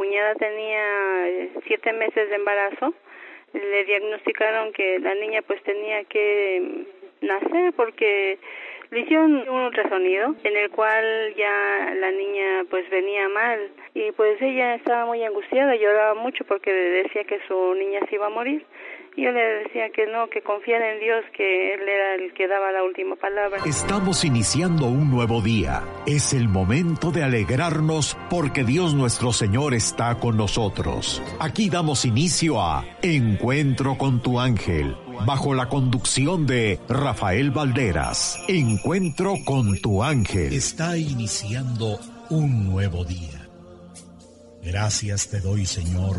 cuñada tenía eh, siete meses de embarazo, le diagnosticaron que la niña pues tenía que nacer porque le hicieron un ultrasonido en el cual ya la niña pues venía mal y pues ella estaba muy angustiada, lloraba mucho porque decía que su niña se iba a morir. Yo le decía que no, que confiara en Dios, que Él era el que daba la última palabra. Estamos iniciando un nuevo día. Es el momento de alegrarnos porque Dios nuestro Señor está con nosotros. Aquí damos inicio a Encuentro con tu ángel, bajo la conducción de Rafael Valderas. Encuentro con tu ángel. Está iniciando un nuevo día. Gracias te doy, Señor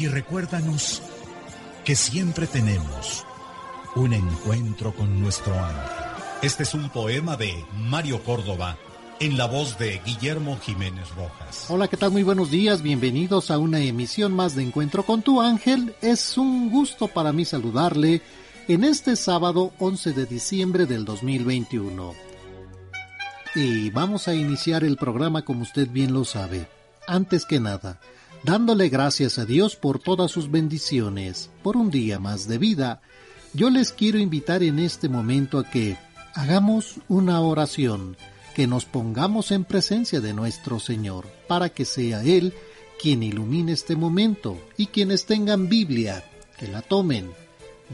y recuérdanos que siempre tenemos un encuentro con nuestro ángel. Este es un poema de Mario Córdoba en la voz de Guillermo Jiménez Rojas. Hola, ¿qué tal? Muy buenos días, bienvenidos a una emisión más de Encuentro con tu ángel. Es un gusto para mí saludarle en este sábado 11 de diciembre del 2021. Y vamos a iniciar el programa como usted bien lo sabe. Antes que nada, dándole gracias a Dios por todas sus bendiciones, por un día más de vida, yo les quiero invitar en este momento a que hagamos una oración, que nos pongamos en presencia de nuestro Señor, para que sea Él quien ilumine este momento y quienes tengan Biblia, que la tomen.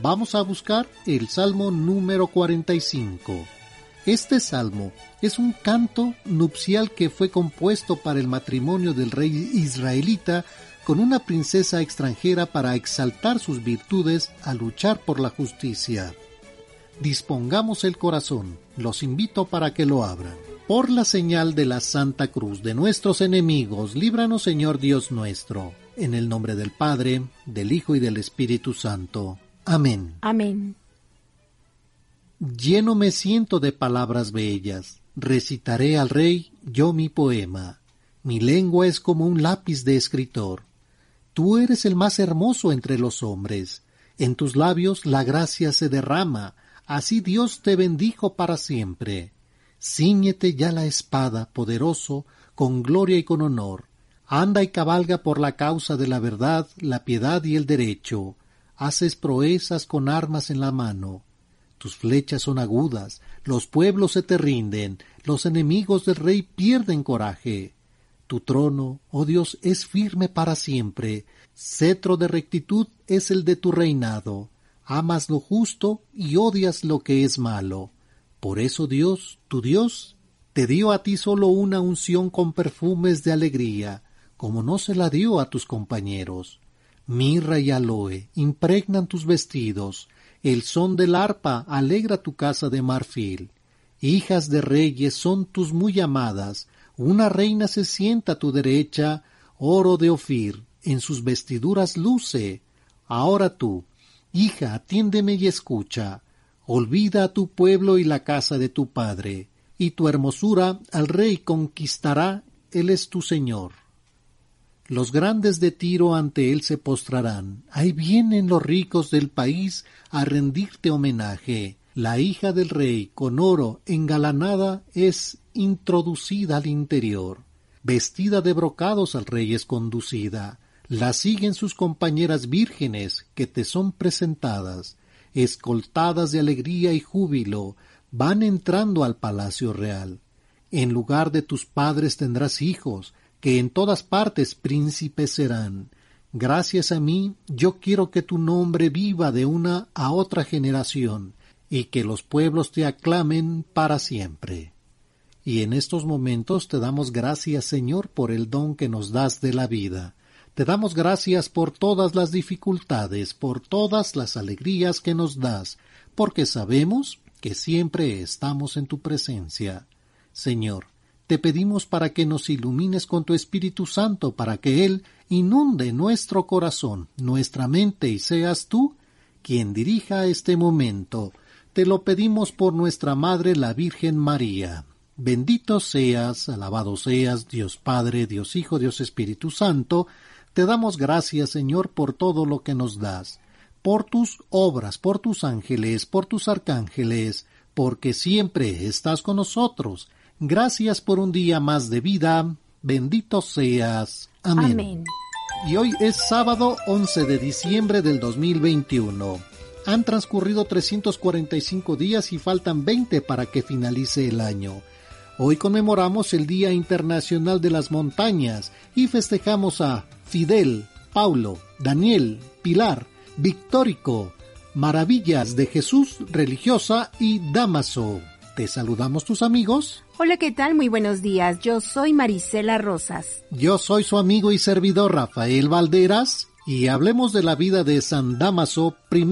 Vamos a buscar el Salmo número 45. Este salmo es un canto nupcial que fue compuesto para el matrimonio del rey israelita con una princesa extranjera para exaltar sus virtudes a luchar por la justicia. Dispongamos el corazón, los invito para que lo abran. Por la señal de la Santa Cruz de nuestros enemigos, líbranos Señor Dios nuestro, en el nombre del Padre, del Hijo y del Espíritu Santo. Amén. Amén. Lleno me siento de palabras bellas, recitaré al rey yo mi poema. Mi lengua es como un lápiz de escritor. Tú eres el más hermoso entre los hombres. En tus labios la gracia se derrama, así Dios te bendijo para siempre. Cíñete ya la espada, poderoso, con gloria y con honor. Anda y cabalga por la causa de la verdad, la piedad y el derecho. Haces proezas con armas en la mano tus flechas son agudas, los pueblos se te rinden, los enemigos del rey pierden coraje. Tu trono, oh Dios, es firme para siempre, cetro de rectitud es el de tu reinado. Amas lo justo y odias lo que es malo. Por eso Dios, tu Dios, te dio a ti solo una unción con perfumes de alegría, como no se la dio a tus compañeros. Mirra y aloe impregnan tus vestidos, el son del arpa alegra tu casa de marfil. Hijas de reyes son tus muy amadas, una reina se sienta a tu derecha, oro de Ofir, en sus vestiduras luce. Ahora tú, hija, atiéndeme y escucha. Olvida a tu pueblo y la casa de tu padre, y tu hermosura al rey conquistará, él es tu Señor. Los grandes de Tiro ante él se postrarán. Ahí vienen los ricos del país a rendirte homenaje. La hija del rey, con oro engalanada, es introducida al interior. Vestida de brocados al rey es conducida. La siguen sus compañeras vírgenes que te son presentadas. Escoltadas de alegría y júbilo, van entrando al palacio real. En lugar de tus padres tendrás hijos, que en todas partes príncipes serán. Gracias a mí, yo quiero que tu nombre viva de una a otra generación, y que los pueblos te aclamen para siempre. Y en estos momentos te damos gracias, Señor, por el don que nos das de la vida. Te damos gracias por todas las dificultades, por todas las alegrías que nos das, porque sabemos que siempre estamos en tu presencia. Señor, te pedimos para que nos ilumines con tu Espíritu Santo, para que Él inunde nuestro corazón, nuestra mente, y seas tú quien dirija este momento. Te lo pedimos por nuestra Madre la Virgen María. Bendito seas, alabado seas, Dios Padre, Dios Hijo, Dios Espíritu Santo. Te damos gracias, Señor, por todo lo que nos das, por tus obras, por tus ángeles, por tus arcángeles, porque siempre estás con nosotros Gracias por un día más de vida. Bendito seas. Amén. Y hoy es sábado 11 de diciembre del 2021. Han transcurrido 345 días y faltan 20 para que finalice el año. Hoy conmemoramos el Día Internacional de las Montañas y festejamos a Fidel, Paulo, Daniel, Pilar, Victórico, Maravillas de Jesús Religiosa y Damaso. Te saludamos tus amigos Hola, ¿qué tal? Muy buenos días. Yo soy Marisela Rosas. Yo soy su amigo y servidor Rafael Valderas y hablemos de la vida de San Damaso I,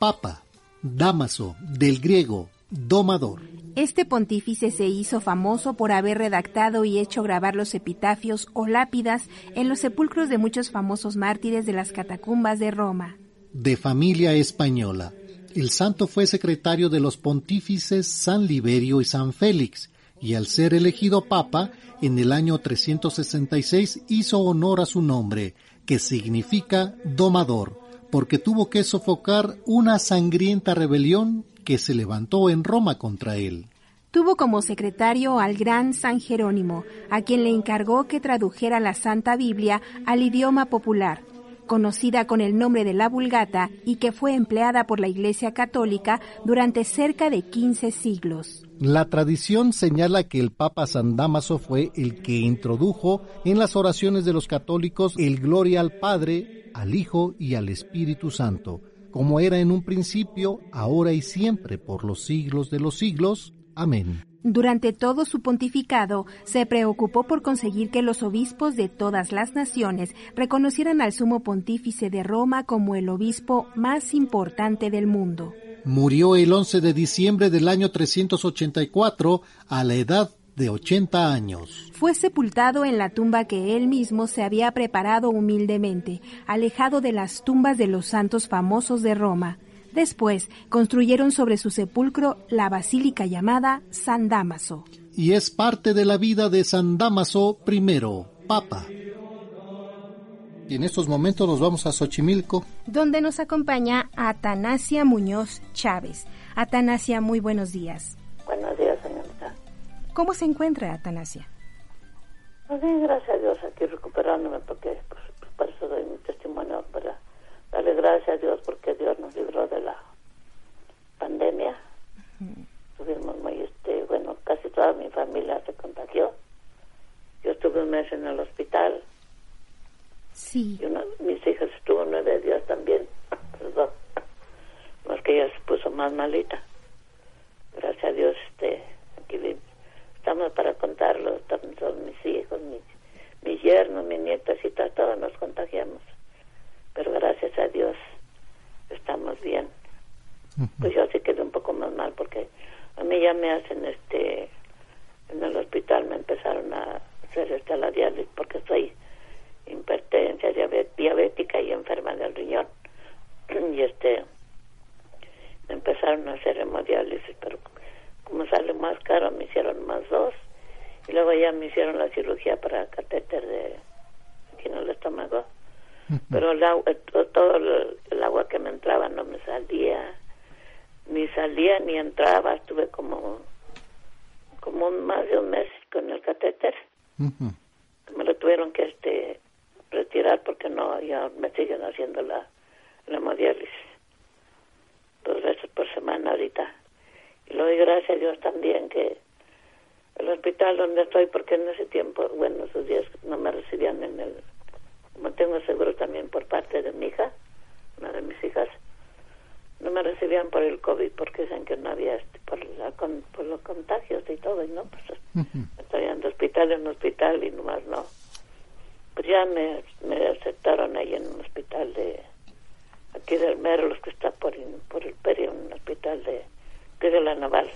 Papa. Damaso, del griego, domador. Este pontífice se hizo famoso por haber redactado y hecho grabar los epitafios o lápidas en los sepulcros de muchos famosos mártires de las catacumbas de Roma. De familia española. El santo fue secretario de los pontífices San Liberio y San Félix, y al ser elegido papa en el año 366 hizo honor a su nombre, que significa domador, porque tuvo que sofocar una sangrienta rebelión que se levantó en Roma contra él. Tuvo como secretario al gran San Jerónimo, a quien le encargó que tradujera la Santa Biblia al idioma popular, conocida con el nombre de la Vulgata y que fue empleada por la Iglesia Católica durante cerca de 15 siglos. La tradición señala que el Papa San Damaso fue el que introdujo en las oraciones de los católicos el gloria al Padre, al Hijo y al Espíritu Santo, como era en un principio, ahora y siempre, por los siglos de los siglos. Amén. Durante todo su pontificado, se preocupó por conseguir que los obispos de todas las naciones reconocieran al sumo pontífice de Roma como el obispo más importante del mundo. Murió el 11 de diciembre del año 384 a la edad de 80 años. Fue sepultado en la tumba que él mismo se había preparado humildemente, alejado de las tumbas de los santos famosos de Roma. Después construyeron sobre su sepulcro la basílica llamada San Damaso. Y es parte de la vida de San Damaso I, Papa. Y en estos momentos nos vamos a Xochimilco. Donde nos acompaña Atanasia Muñoz Chávez. Atanasia, muy buenos días. Buenos días, señorita. ¿Cómo se encuentra Atanasia? Pues bien, gracias a Dios, aquí recuperándome, porque pues, por eso doy mi testimonio para darle gracias a Dios, porque Dios nos libró de la pandemia. Estuvimos muy, este, bueno, casi toda mi familia se contagió. Yo estuve un mes en el hospital Sí. Y una, mis hijas estuvo nueve días también, perdón, más que ella se puso más malita. Gracias a Dios, este, aquí estamos para contarlo, son mis hijos, mis, mis yernos, mis nietas y todos nos contagiamos pero gracias a Dios estamos bien. Pues yo sí quedé un poco más mal porque a mí ya me hacen este, en el hospital me empezaron a hacer esta la diálisis porque soy hipertensa, diabética y enferma del riñón. y este, me empezaron a hacer hemodiálisis, pero como sale más caro me hicieron más dos y luego ya me hicieron la cirugía para catéter de aquí en el estómago pero el agua, eh, todo el agua que me entraba no me salía, ni salía ni entraba, estuve como, como más de un mes con el catéter, me lo tuvieron que este retirar porque no, ya me siguen haciendo la, la hemodiálisis. Dos veces por semana ahorita. Y le doy gracias a Dios también que el hospital donde estoy, porque en ese tiempo, bueno, esos días no me recibían en el como tengo seguro también por parte de mi hija, una de mis hijas, no me recibían por el COVID porque dicen que no había este, por, la, con, por los contagios y todo, y no, pues uh -huh. estaban de hospital en hospital y nomás no. Pues ya me, me aceptaron ahí en un hospital de aquí del Merlos que está por, por el Peri, un hospital de, que de la Naval.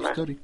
Story.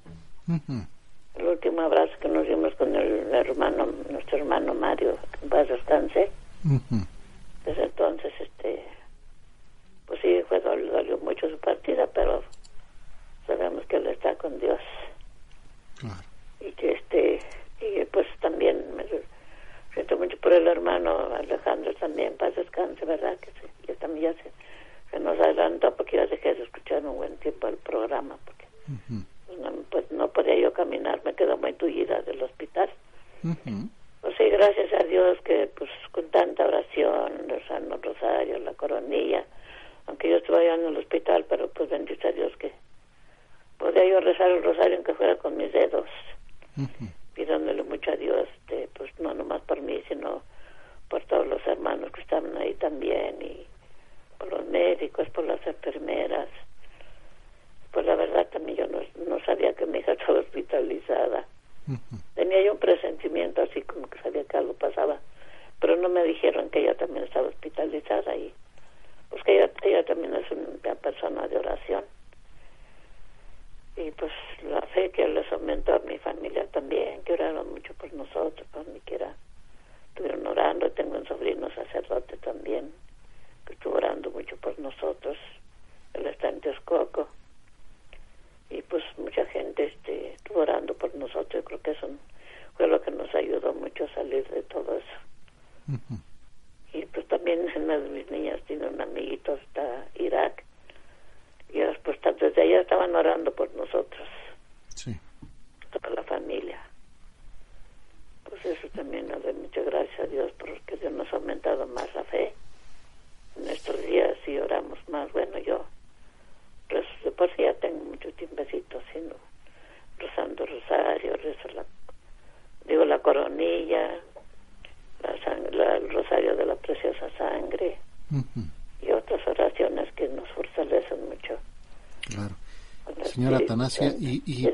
Atanasia, y,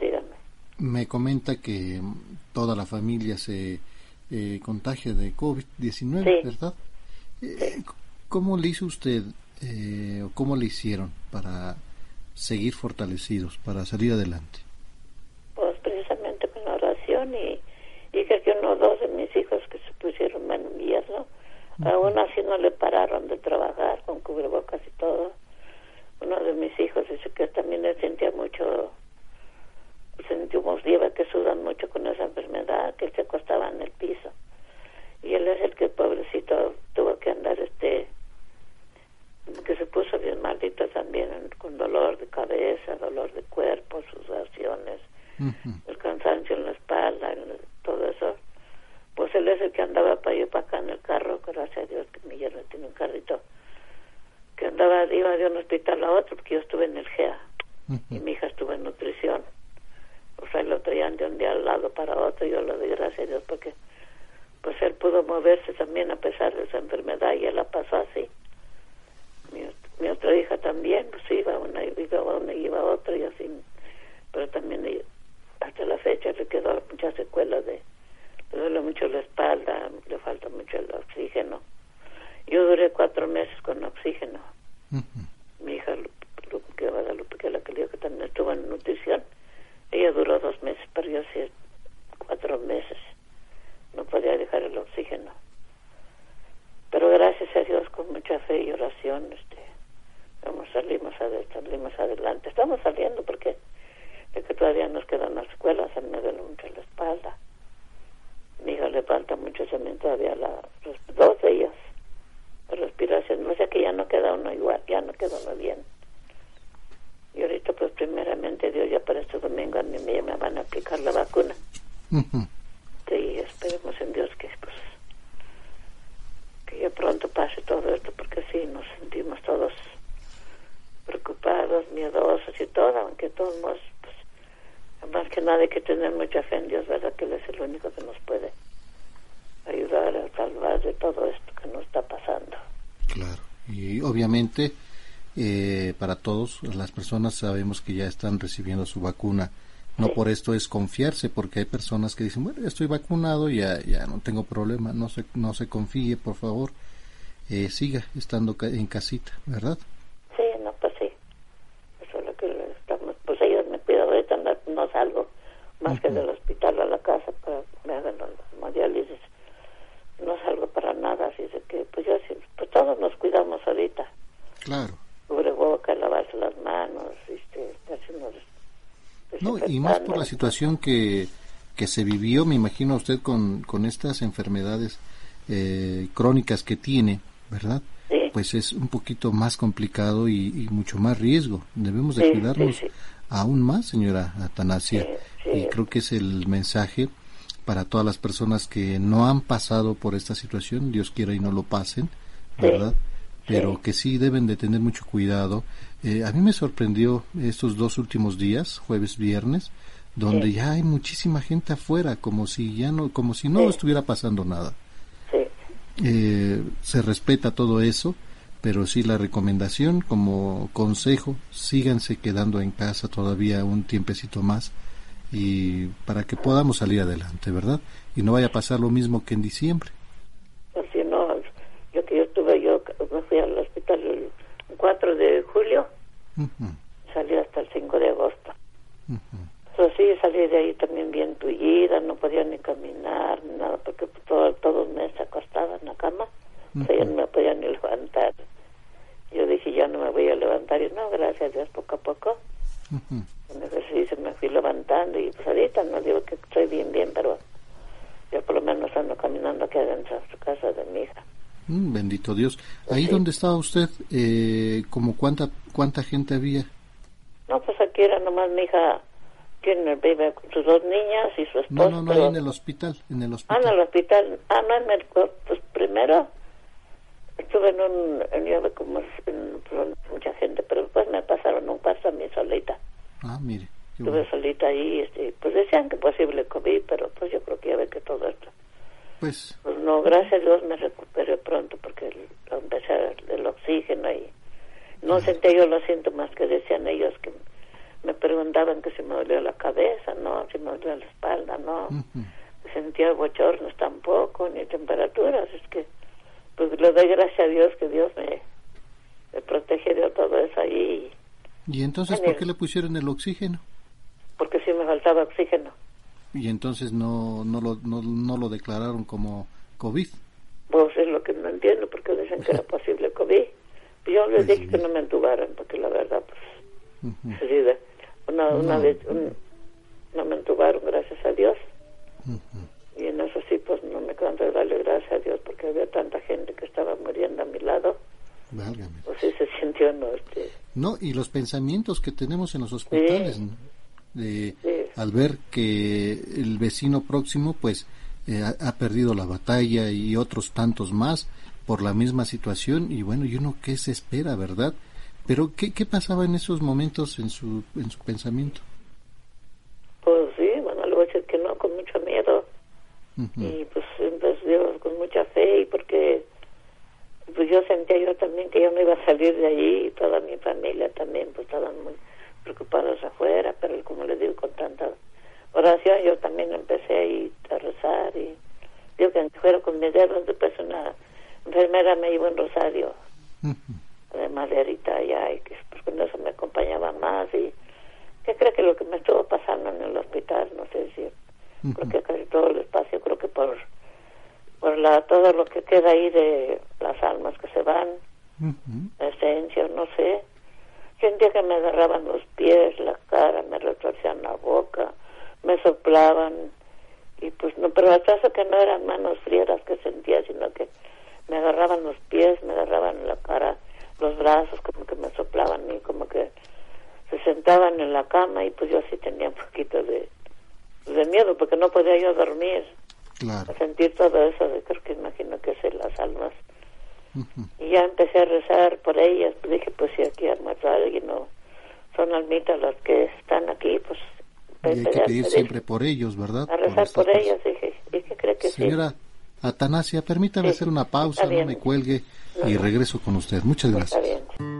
me comenta que toda la familia se eh, contagia de COVID-19, ¿verdad? Eh, ¿Cómo le hizo usted eh, o cómo le hicieron para seguir fortalecidos, para salir adelante? Pues precisamente con la oración y, y que uno o dos de mis hijos que se pusieron mal invierno, aún así no le pararon de trabajar con cubrebocas y todo. Uno de mis hijos dice que también le sentía mucho sentimos lleva que sudan mucho con esa enfermedad, que se acostaba en el piso. Y él es el que, pobrecito, tuvo que andar, este, que se puso bien maldito también, con dolor de cabeza, dolor de cuerpo, sudaciones, el cansancio en la espalda, todo eso. Pues él es el que andaba para allá para acá en el carro, gracias a Dios que mi yerno tiene un carrito, que andaba, iba de un hospital a otro, porque yo estuve en el GEA y mi hija estuvo en nutrición o sea, lo traían de un día al lado para otro, yo lo doy gracias a Dios porque pues él pudo moverse también a pesar de esa enfermedad y él la pasó así. Mi, otra hija también, pues iba una, iba una y iba otra y así, pero también hasta la fecha le quedó muchas secuelas de, le duele mucho la espalda, le falta mucho el oxígeno. Yo duré cuatro meses con oxígeno. Mi hija, que Guadalupe, que la que que también estuvo en nutrición, ella duró dos meses, pero yo sí cuatro meses. No podía dejar el oxígeno. Pero gracias a Dios, con mucha fe y oración, este, vamos, salimos, adelante, salimos adelante. Estamos saliendo porque de que todavía nos quedan las escuelas, a mí me duele mucho la espalda. Mi hija le falta mucho también todavía la, dos de ellas. La respiración, no sé que ya no queda uno igual, ya no queda uno bien. Y ahorita, pues, primeramente, Dios, ya para este domingo a mí me, van a aplicar la vacuna. Sí, esperemos en Dios que, que ya pronto pase todo esto, porque sí, nos sentimos todos preocupados, miedosos y todo, aunque todos, pues, más que nada hay que tener mucha fe en Dios, ¿verdad? Que Él es el único que nos puede ayudar a salvar de todo esto que nos está pasando. Claro, y obviamente eh, para todos las personas sabemos que ya están recibiendo su vacuna. No por esto es confiarse, porque hay personas que dicen, bueno, ya estoy vacunado, ya, ya no tengo problema, no se, no se confíe, por favor, eh, siga estando en casita, ¿verdad? Sí, no, pues sí. Eso es lo que estamos, pues ellos me cuidan ahorita, no, no salgo más que del hospital a la casa para me hagan la hemodiálisis. No salgo para nada, así que pues yo pues todos nos cuidamos ahorita. Claro boca, lavarse las manos, este, No, y más por la situación que, que se vivió, me imagino usted con, con estas enfermedades eh, crónicas que tiene, ¿verdad? Pues es un poquito más complicado y, mucho más riesgo. Debemos de cuidarnos aún más, señora Atanasia. Y creo que es el mensaje para todas las personas que no han pasado por esta situación, Dios quiera y no lo pasen, ¿verdad? pero que sí deben de tener mucho cuidado. Eh, a mí me sorprendió estos dos últimos días, jueves, viernes, donde ya hay muchísima gente afuera, como si ya no, como si no estuviera pasando nada. Eh, se respeta todo eso, pero sí la recomendación como consejo, síganse quedando en casa todavía un tiempecito más y para que podamos salir adelante, ¿verdad? Y no vaya a pasar lo mismo que en diciembre. Pues no, yo que yo estuve yo me fui al hospital el 4 de salí hasta el 5 de agosto. Uh sí, salí de ahí también bien tullida, no podía ni caminar, nada, porque todo, todos me acostaba en la cama, o sea, ya no me podía ni levantar. Yo dije, ya no me voy a levantar, y no, gracias a Dios, poco a poco. me, se me fui levantando, y pues ahorita no digo que estoy bien, bien, pero yo por lo menos ando caminando aquí adentro de su casa de mi hija. Mm, bendito Dios. Ahí donde estaba usted, eh, como cuánta cuánta gente había? No, pues aquí era nomás mi hija, tiene vive con sus dos niñas y su esposo. No, no, no, ahí en el hospital, en el hospital. Ah, en el hospital. Ah, no, en el, pues primero estuve en un, en, como en, mucha gente, pero después me pasaron un paso a mí solita. Ah, mire. Estuve solita ahí, este, pues decían que posible COVID, pero pues yo creo que ya ve que todo esto pues, pues, no, gracias a Dios me recuperé pronto porque empecé el oxígeno y no senté yo los síntomas que decían ellos que me preguntaban que si me dolía la cabeza, no, si me dolía la espalda, no. Sentía bochornos tampoco, ni temperaturas. Es que, pues le doy gracias a Dios que Dios me, me protege de todo eso ahí. ¿Y entonces por qué le pusieron el oxígeno? Porque sí me faltaba oxígeno. ¿Y entonces no, no, lo, no, no lo declararon como COVID? Pues es lo que no entiendo, porque dicen que era posible COVID. Yo les dije que no me entubaran, porque la verdad, pues, una, una vez no me entubaron, gracias a Dios. Y en eso sí, pues no me canto de darle gracias a Dios, porque había tanta gente que estaba muriendo a mi lado. Pues sí se sintió, ¿no? Este... No, y los pensamientos que tenemos en los hospitales, de, al ver que el vecino próximo, pues, eh, ha, perdido la batalla y otros tantos más por la misma situación y bueno, y uno qué se espera, ¿verdad? Pero ¿qué, qué pasaba en esos momentos en su, en su pensamiento? Pues sí, bueno, le voy a decir que no, con mucho miedo. Y pues entonces yo con mucha fe y porque pues yo sentía yo también que yo no iba a salir de allí y toda mi familia también pues estaban muy preocupados afuera, pero como les digo, con tanta oración yo también empecé ahí a rezar y yo que fuera con mis dedos después una enfermera me iba en Rosario de Maderita allá y que pues con eso me acompañaba más y que creo que lo que me estuvo pasando en el hospital no sé si porque casi todo el espacio creo que por por la todo lo que queda ahí de las almas que se van la esencia no sé sentía que me agarraban los pies la cara me retorcían la boca me soplaban y pues no, pero eso que no eran manos frías que sentía, sino que me agarraban los pies, me agarraban la cara, los brazos, como que me soplaban y como que se sentaban en la cama y pues yo sí tenía un poquito de, de miedo porque no podía yo dormir. Claro. sentir todo eso, de, creo que imagino que es las almas. Y ya empecé a rezar por ellas, pues dije, pues si aquí ha muerto alguien no son almitas las que están aquí, pues y hay que pedir siempre por ellos, ¿verdad? A rezar por, ellos, dije, dije, creo que Señora Atanasia, permítame hacer una pausa, no me cuelgue y regreso con usted. Muchas gracias.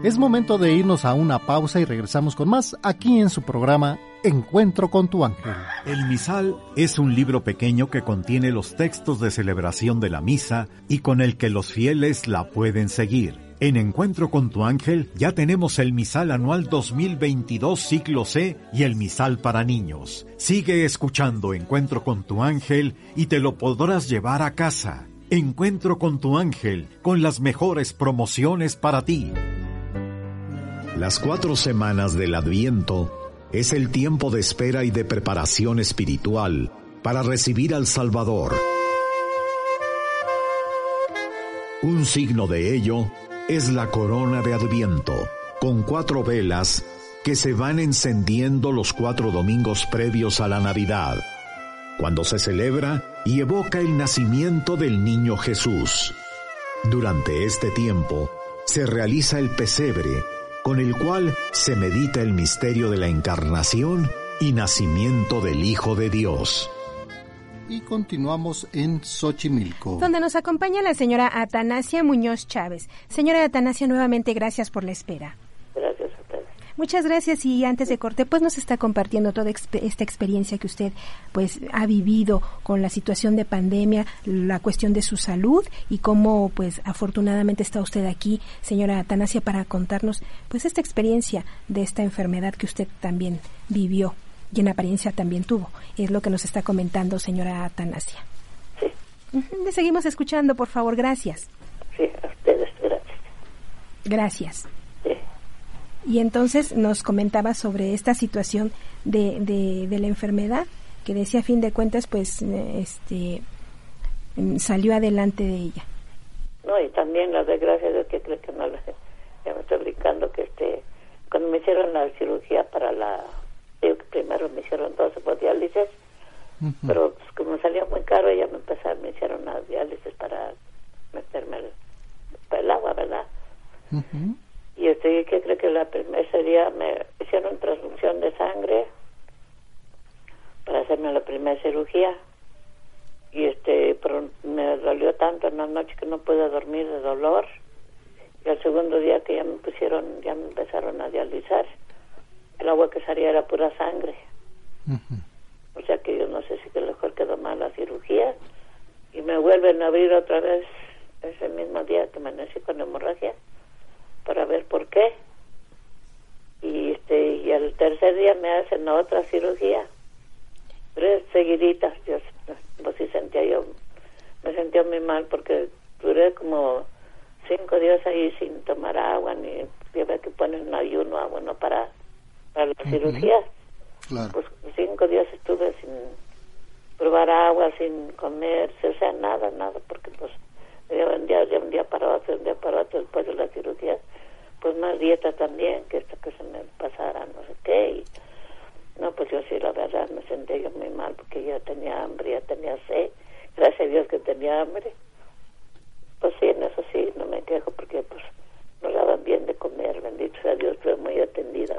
Es momento de irnos a una pausa y regresamos con más aquí en su programa Encuentro con tu ángel. El misal es un libro pequeño que contiene los textos de celebración de la misa y con el que los fieles la pueden seguir. En Encuentro con tu ángel ya tenemos el misal anual 2022 ciclo C y el misal para niños. Sigue escuchando Encuentro con tu ángel y te lo podrás llevar a casa. Encuentro con tu ángel con las mejores promociones para ti. Las cuatro semanas del Adviento es el tiempo de espera y de preparación espiritual para recibir al Salvador. Un signo de ello es la corona de Adviento, con cuatro velas que se van encendiendo los cuatro domingos previos a la Navidad, cuando se celebra y evoca el nacimiento del niño Jesús. Durante este tiempo se realiza el pesebre, con el cual se medita el misterio de la encarnación y nacimiento del Hijo de Dios y continuamos en Xochimilco. Donde nos acompaña la señora Atanasia Muñoz Chávez. Señora Atanasia, nuevamente gracias por la espera. Gracias a ustedes. Muchas gracias y antes de corte, pues nos está compartiendo toda esta experiencia que usted pues ha vivido con la situación de pandemia, la cuestión de su salud y cómo pues afortunadamente está usted aquí, señora Atanasia, para contarnos pues esta experiencia de esta enfermedad que usted también vivió y en apariencia también tuvo. Es lo que nos está comentando señora Atanasia. Sí. Le seguimos escuchando, por favor, gracias. Sí, a ustedes, gracias. Gracias. Sí. Y entonces nos comentaba sobre esta situación de, de, la enfermedad, que decía a fin de cuentas, pues, este, mm, salió adelante de ella. No, y también la desgracia de que creo que no, ya me estoy brincando que este, cuando me hicieron la cirugía para la que primero me hicieron dos diálisis, pero pues, como salía muy caro, ya me empezaron, me hicieron una diálisis para meterme el, agua, ¿verdad? Y este, que creo que la primera día me hicieron transfusión de sangre para hacerme la primera cirugía. Y este, pero me dolió tanto en la noche que no pude dormir de dolor. Y al segundo día que ya me pusieron, ya me empezaron a dializar el agua que salía era pura sangre. O sea que yo no sé si que mejor quedó mal la cirugía y me vuelven a abrir otra vez ese mismo día que amanecí con hemorragia para ver por qué. Y este y al tercer día me hacen otra cirugía. Tres seguiditas, yo pues sí sentía yo, me sentía muy mal porque duré como cinco días ahí sin tomar agua ni ver que ponen un ayuno agua no para para la cirugía. Pues cinco días estuve sin probar agua sin comer o sea nada nada porque pues de un día, de un día para otro un día para otro después de la cirugía pues más dieta también que esto que se me pasara no sé qué y no pues yo sí la verdad me sentía yo muy mal porque ya tenía hambre ya tenía sed gracias a Dios que tenía hambre. Pues sí, en eso sí, no me quejo porque pues nos daban bien de comer, bendito sea Dios, fue muy atendida,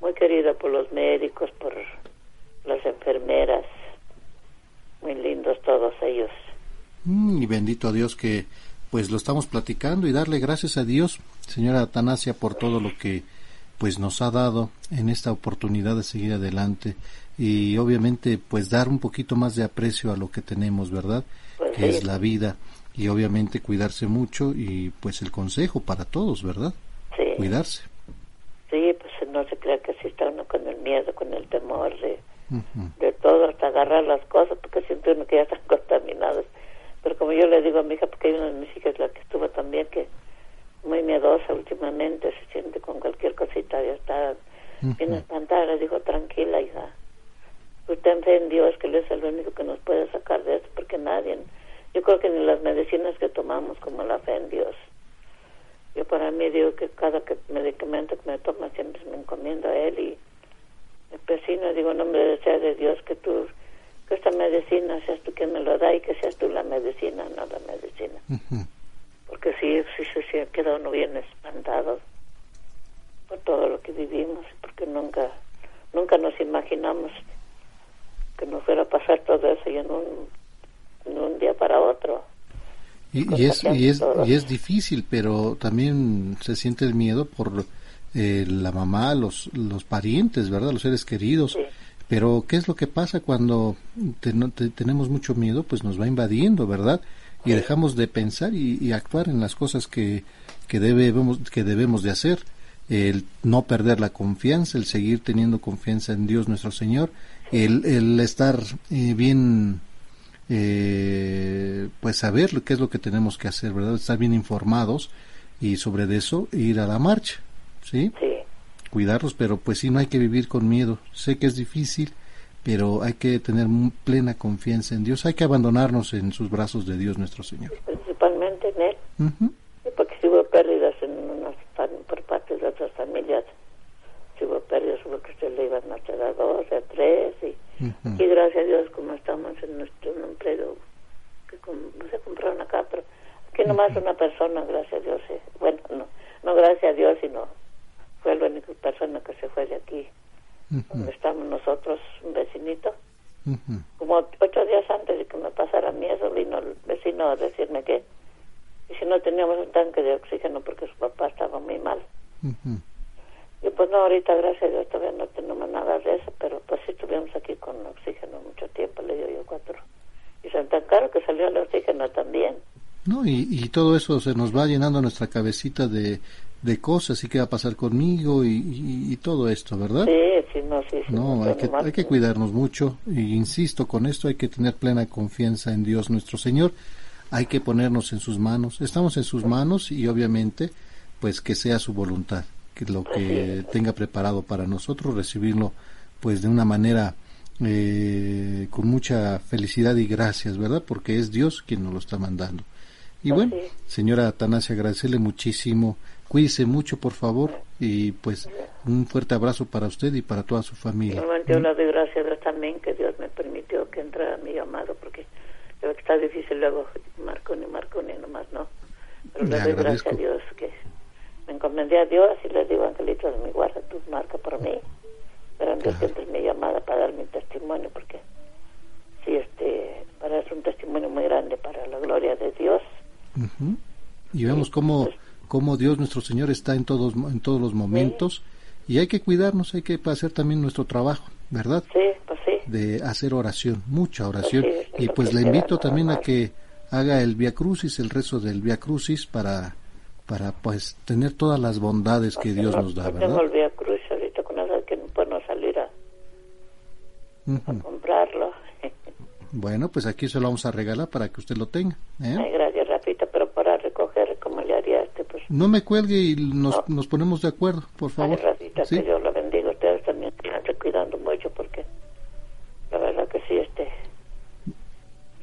muy querida por los médicos, por las enfermeras, muy lindos todos ellos. Mm, y bendito a Dios que pues lo estamos platicando y darle gracias a Dios, señora Atanasia, por todo lo que pues nos ha dado en esta oportunidad de seguir adelante y obviamente pues dar un poquito más de aprecio a lo que tenemos, ¿verdad? Pues que es la vida y obviamente cuidarse mucho y pues el consejo para todos, ¿verdad? Sí. Cuidarse. Sí, pues no se crea que si está uno con el miedo, con el temor de, de todo, hasta agarrar las cosas, porque siente uno que ya están contaminados. Pero como yo le digo a mi hija, porque hay una de mis hijas la que estuvo también, que muy miedosa últimamente, se siente con cualquier cosita, ya está bien espantada, le digo, tranquila hija, usted en Dios, que Él es el único que nos puede sacar de esto, porque nadie yo creo que ni las medicinas que tomamos, como la fe en Dios. Yo para mí digo que cada medicamento que me toma siempre me encomiendo a Él y me persino digo, nombre sea de Dios, que tú, que esta medicina seas tú quien me lo da y que seas tú la medicina, no la medicina. Porque sí, sí, sí, sí, queda uno bien espantado por todo lo que vivimos, porque nunca, nunca nos imaginamos que nos fuera a pasar todo eso y en un de un día para otro. Y, es, y, es, y es difícil, pero también se siente el miedo por eh, la mamá, los, los parientes, ¿verdad? Los seres queridos. Pero, ¿qué es lo que pasa cuando tenemos mucho miedo? Pues nos va invadiendo, ¿verdad? Y dejamos de pensar y, actuar en las cosas que, que, debemos, que debemos de hacer. El no perder la confianza, el seguir teniendo confianza en Dios nuestro Señor, el, el estar eh, bien eh, pues saber qué es lo que tenemos que hacer, ¿verdad? Estar bien informados y sobre eso ir a la marcha, ¿sí? Sí. Cuidarlos, pero pues sí, no hay que vivir con miedo. Sé que es difícil, pero hay que tener plena confianza en Dios. Hay que abandonarnos en sus brazos de Dios nuestro Señor. Principalmente en Él. Porque si hubo pérdidas en unas, por parte de otras familias, si hubo pérdidas, hubo que se le iban a hacer a dos, a tres, y y gracias a Dios, como estamos en nuestro empleo, que no se compraron acá, pero aquí nomás una persona, gracias a Dios, eh, bueno, no, no gracias a Dios, sino fue la única persona que se fue de aquí, donde estamos nosotros, un vecinito. Como ocho días antes de que me pasara mi eso, vino el vecino a decirme que y si no teníamos un tanque de oxígeno porque su papá estaba muy mal. Y pues no, ahorita gracias a Dios todavía no tenemos nada de eso, pero pues sí estuvimos aquí con oxígeno mucho tiempo, le dio yo cuatro. Y son tan caro que salió el oxígeno también. No, y, y todo eso se nos va llenando nuestra cabecita de, de cosas y qué va a pasar conmigo y, y, todo esto, ¿verdad? Sí, sí, no, sí. sí no, hay, que, hay que cuidarnos mucho y insisto con esto, hay que tener plena confianza en Dios nuestro Señor, hay que ponernos en sus manos, estamos en sus manos y obviamente pues que sea su voluntad lo que tenga preparado para nosotros, recibirlo pues de una manera eh, con mucha felicidad y gracias, ¿verdad? Porque es Dios quien nos lo está mandando. Y bueno, señora Atanasia, agradecerle muchísimo. Cuídese mucho, por favor, y pues un fuerte abrazo para usted y para toda su familia. Yo le doy gracias también que Dios me permitió que entrara mi llamado, porque está difícil luego marco ni marco ni nomás no. Pero le, doy gracias a Dios que me encomendé a Dios y le digo, Angelito de mi guarda, tu marca por mí. Pero Dios siempre mi llamada para dar mi testimonio, porque sí, este, para es un testimonio muy grande para la gloria de Dios. Y vemos cómo, pues, cómo Dios nuestro Señor está en todos, en todos los momentos. Y hay que cuidarnos, hay que hacer también nuestro trabajo, ¿verdad? Sí, pues sí. De hacer oración, mucha oración. Pues sí, es y pues le invito también a que haga el Via Crucis, el rezo del Via Crucis para para pues tener todas las bondades que Dios nos da, ¿verdad? Tengo el Vía Cruz ahorita con eso que no puedo salir a, a Ujú. comprarlo. Bueno, pues aquí se lo vamos a regalar para que usted lo tenga. ¿eh? Ay, gracias, Rafita, pero para recoger, como le haría este, pues. No me cuelgue y nos, No. nos ponemos de acuerdo, por Ay, favor. Rafita, ¿Sí? que Dios la bendiga. Ustedes también síganse cuidando mucho porque la verdad que sí, este.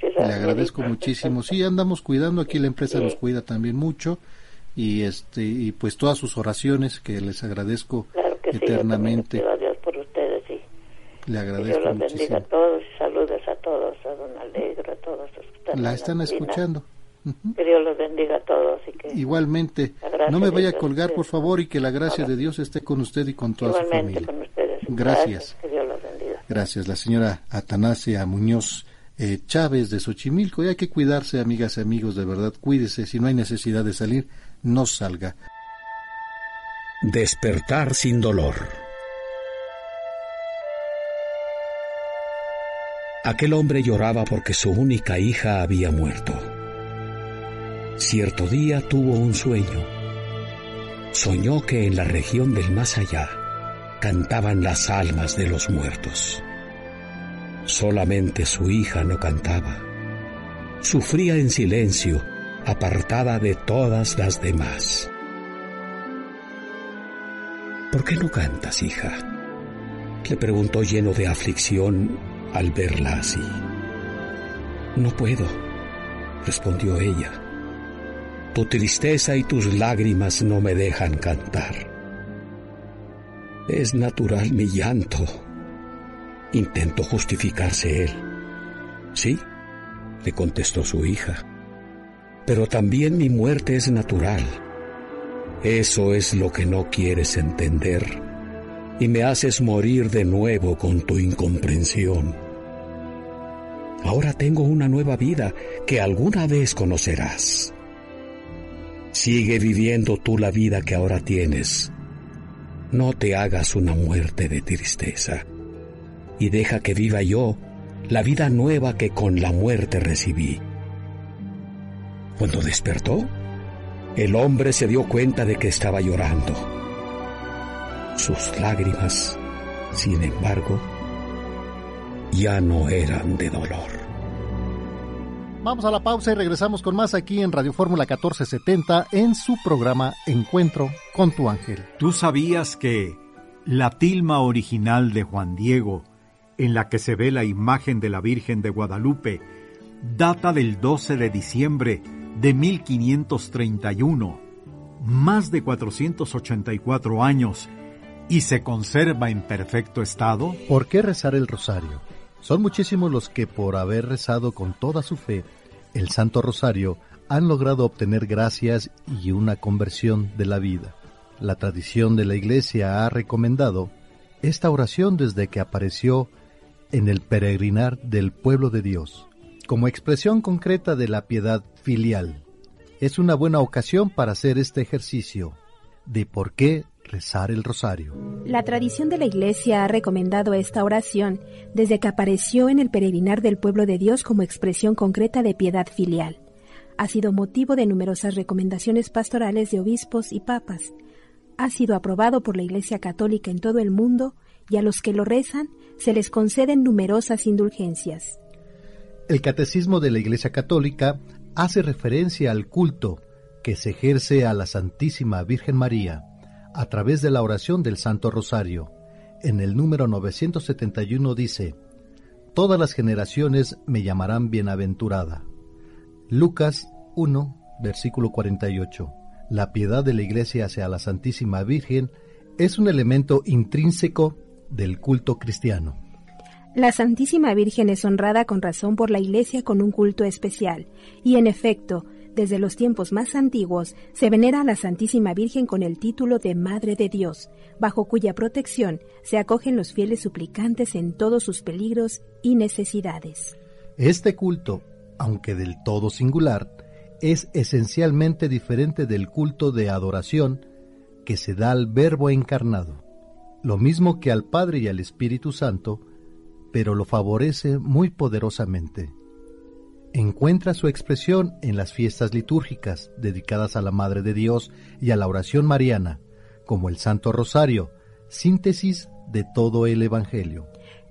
Le agradezco muchísimo. Sí, andamos cuidando, aquí la empresa nos cuida también mucho y este y pues todas sus oraciones que les agradezco Claro que sí, yo eternamente. le pido a Dios por ustedes y Le agradezco Dios los bendiga muchísimo. a todos y saludos a todos, a Don Alegre, a todos los La están escuchando. Que Dios los bendiga a todos y que Igualmente, no me vaya a colgar, por favor, y que la gracia Ahora. de Dios esté con usted y con toda su igualmente familia. con ustedes. Gracias. Que Dios los bendiga. Gracias, la señora Atanasia Muñoz eh, Chávez de Xochimilco. Y hay que cuidarse, amigas y amigos, de verdad, cuídese. Si no hay necesidad de salir, no salga. Despertar sin dolor. Aquel hombre lloraba porque su única hija había muerto. Cierto día tuvo un sueño. Soñó que en la región del más allá cantaban las almas de los muertos. Solamente su hija no cantaba. Sufría en silencio, apartada de todas las demás. ¿Por qué no cantas, hija? Le preguntó lleno de aflicción al verla así. No puedo, respondió ella. Tu tristeza y tus lágrimas no me dejan cantar. Es natural mi llanto. Intentó justificarse él. Sí, le contestó su hija. Pero también mi muerte es natural. Eso es lo que no quieres entender y me haces morir de nuevo con tu incomprensión. Ahora tengo una nueva vida que alguna vez conocerás. Sigue viviendo tú la vida que ahora tienes. No te hagas una muerte de tristeza y deja que viva yo la vida nueva que con la muerte recibí. Cuando despertó, el hombre se dio cuenta de que estaba llorando. Sus lágrimas, sin embargo, ya no eran de dolor. Vamos a la pausa y regresamos con más aquí en Radio Fórmula 1470 en su programa Encuentro con tu ángel. ¿Tú sabías que la tilma original de Juan Diego, en la que se ve la imagen de la Virgen de Guadalupe, data del 12 de diciembre de 1531, más de 484 años, y se conserva en perfecto estado? ¿Por qué rezar el rosario? Son muchísimos los que por haber rezado con toda su fe el Santo Rosario han logrado obtener gracias y una conversión de la vida. La tradición de la Iglesia ha recomendado esta oración desde que apareció en el peregrinar del pueblo de Dios, como expresión concreta de la piedad filial. Es una buena ocasión para hacer este ejercicio de por qué rezar el rosario. La tradición de la Iglesia ha recomendado esta oración desde que apareció en el peregrinar del pueblo de Dios como expresión concreta de piedad filial. Ha sido motivo de numerosas recomendaciones pastorales de obispos y papas. Ha sido aprobado por la Iglesia Católica en todo el mundo y a los que lo rezan se les conceden numerosas indulgencias. El Catecismo de la Iglesia Católica hace referencia al culto que se ejerce a la Santísima Virgen María a través de la oración del Santo Rosario. En el número 971 dice, Todas las generaciones me llamarán bienaventurada. Lucas 1, versículo 48. La piedad de la Iglesia hacia la Santísima Virgen es un elemento intrínseco del culto cristiano. La Santísima Virgen es honrada con razón por la Iglesia con un culto especial, y en efecto, desde los tiempos más antiguos se venera a la Santísima Virgen con el título de Madre de Dios, bajo cuya protección se acogen los fieles suplicantes en todos sus peligros y necesidades. Este culto, aunque del todo singular, es esencialmente diferente del culto de adoración que se da al Verbo encarnado. lo mismo que al Padre y al Espíritu Santo, pero lo favorece muy poderosamente. Encuentra su expresión en las fiestas litúrgicas dedicadas a la Madre de Dios y a la oración mariana, como el Santo Rosario, síntesis de todo el Evangelio.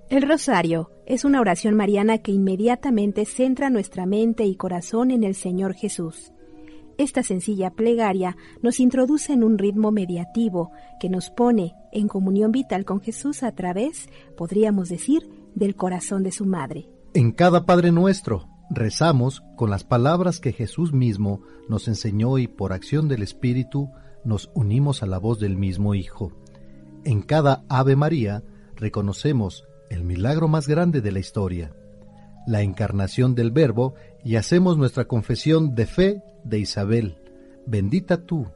El rosario es una oración mariana que inmediatamente centra nuestra mente y corazón en el Señor Jesús. Esta sencilla plegaria nos introduce en un ritmo mediativo que nos pone en comunión vital con Jesús a través, podríamos decir, del corazón de su madre. En cada Padre nuestro rezamos con las palabras que Jesús mismo nos enseñó y por acción del Espíritu nos unimos a la voz del mismo Hijo. En cada Ave María reconocemos el milagro más grande de la historia, la encarnación del Verbo, y hacemos nuestra confesión de fe de Isabel, bendita tú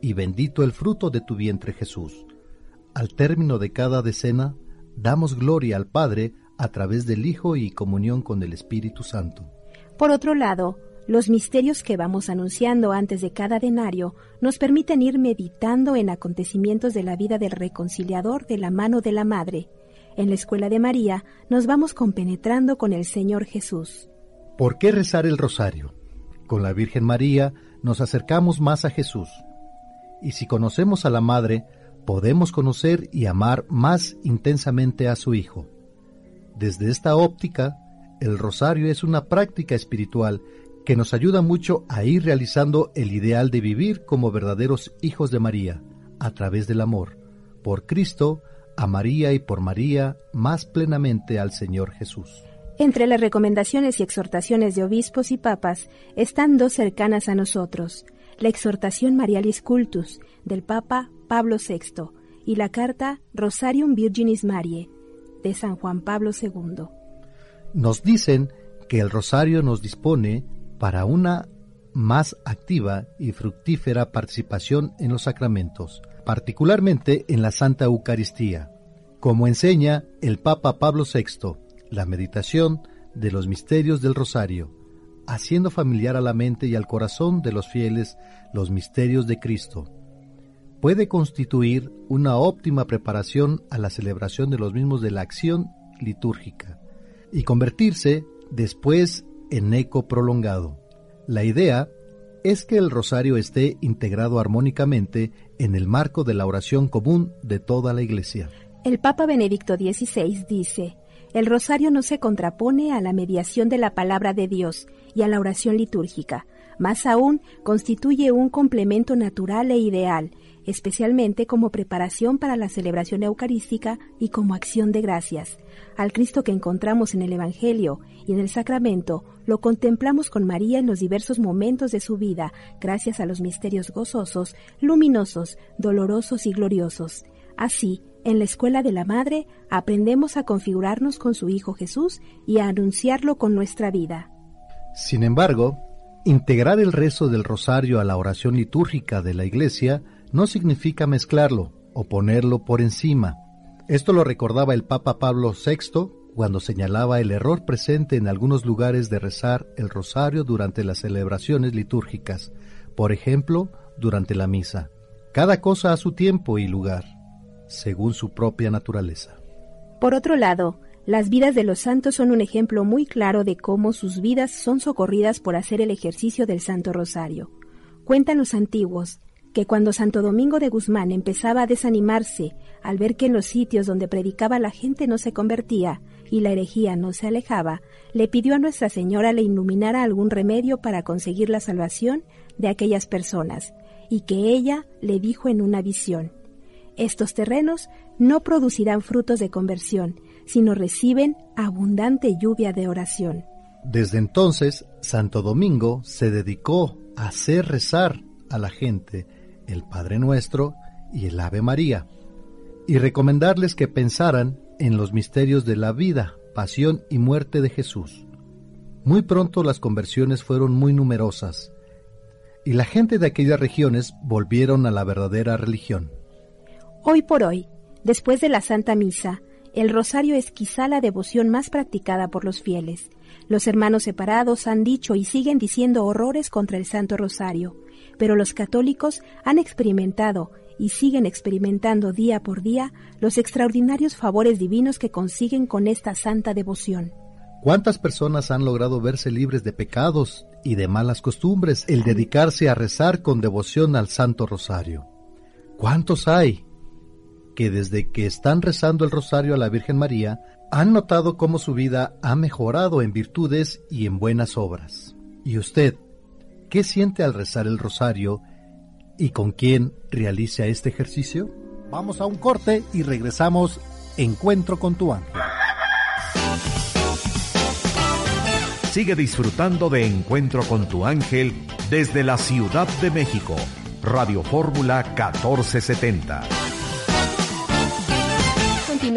y bendito el fruto de tu vientre Jesús. Al término de cada decena, damos gloria al Padre a través del Hijo y comunión con el Espíritu Santo. Por otro lado, los misterios que vamos anunciando antes de cada denario nos permiten ir meditando en acontecimientos de la vida del reconciliador de la mano de la Madre, en la escuela de María nos vamos compenetrando con el Señor Jesús. ¿Por qué rezar el rosario? Con la Virgen María nos acercamos más a Jesús. Y si conocemos a la Madre, podemos conocer y amar más intensamente a su Hijo. Desde esta óptica, el rosario es una práctica espiritual que nos ayuda mucho a ir realizando el ideal de vivir como verdaderos hijos de María, a través del amor, por Cristo, a María y por María más plenamente al Señor Jesús. Entre las recomendaciones y exhortaciones de obispos y papas están dos cercanas a nosotros, la exhortación Marialis Cultus del Papa Pablo VI y la carta Rosarium Virginis Mariae San Juan Pablo II. Nos dicen que el rosario nos dispone para una más activa y fructífera participación en los sacramentos, particularmente en la Santa Eucaristía, como enseña el Papa Pablo VI, la meditación de los misterios del Rosario, haciendo familiar a la mente y al corazón de los fieles los misterios de Cristo. Puede constituir una óptima preparación a la celebración de los mismos de la acción litúrgica y convertirse después en eco prolongado. La idea es que el rosario esté integrado armónicamente en el marco de la oración común de toda la Iglesia. El Papa Benedicto XVI dice, el rosario no se contrapone a la mediación de la palabra de Dios y a la oración litúrgica, más aún constituye un complemento natural e ideal, especialmente como preparación para la celebración eucarística y como acción de gracias. Al Cristo que encontramos en el Evangelio y en el sacramento lo contemplamos con María en los diversos momentos de su vida, gracias a los misterios gozosos, luminosos, dolorosos y gloriosos. Así, en la escuela de la Madre aprendemos a configurarnos con su Hijo Jesús y a anunciarlo con nuestra vida. Sin embargo, integrar el rezo del rosario a la oración litúrgica de la Iglesia no significa mezclarlo o ponerlo por encima. Esto lo recordaba el Papa Pablo VI cuando señalaba el error presente en algunos lugares de rezar el rosario durante las celebraciones litúrgicas, por ejemplo, durante la misa. Cada cosa a su tiempo y lugar, según su propia naturaleza. Por otro lado, las vidas de los santos son un ejemplo muy claro de cómo sus vidas son socorridas por hacer el ejercicio del Santo Rosario. Cuentan los antiguos que cuando Santo Domingo de Guzmán empezaba a desanimarse al ver que en los sitios donde predicaba la gente no se convertía y la herejía no se alejaba, le pidió a Nuestra Señora le iluminara algún remedio para conseguir la salvación de aquellas personas, y que ella le dijo en una visión, estos terrenos no producirán frutos de conversión, sino reciben abundante lluvia de oración. Desde entonces, Santo Domingo se dedicó a hacer rezar a la gente el Padre Nuestro y el Ave María, y recomendarles que pensaran en los misterios de la vida, pasión y muerte de Jesús. Muy pronto las conversiones fueron muy numerosas, y la gente de aquellas regiones volvieron a la verdadera religión. Hoy por hoy, después de la Santa Misa, el rosario es quizá la devoción más practicada por los fieles. Los hermanos separados han dicho y siguen diciendo horrores contra el Santo Rosario, pero los católicos han experimentado y siguen experimentando día por día los extraordinarios favores divinos que consiguen con esta santa devoción. ¿Cuántas personas han logrado verse libres de pecados y de malas costumbres el dedicarse a rezar con devoción al Santo Rosario? ¿Cuántos hay que desde que están rezando el Rosario a la Virgen María han notado cómo su vida ha mejorado en virtudes y en buenas obras? ¿Y usted qué siente al rezar el Rosario y con quién realiza este ejercicio? Vamos a un corte y regresamos Encuentro con tu ángel. Sigue disfrutando de Encuentro con tu ángel desde la Ciudad de México. Radio Fórmula 1470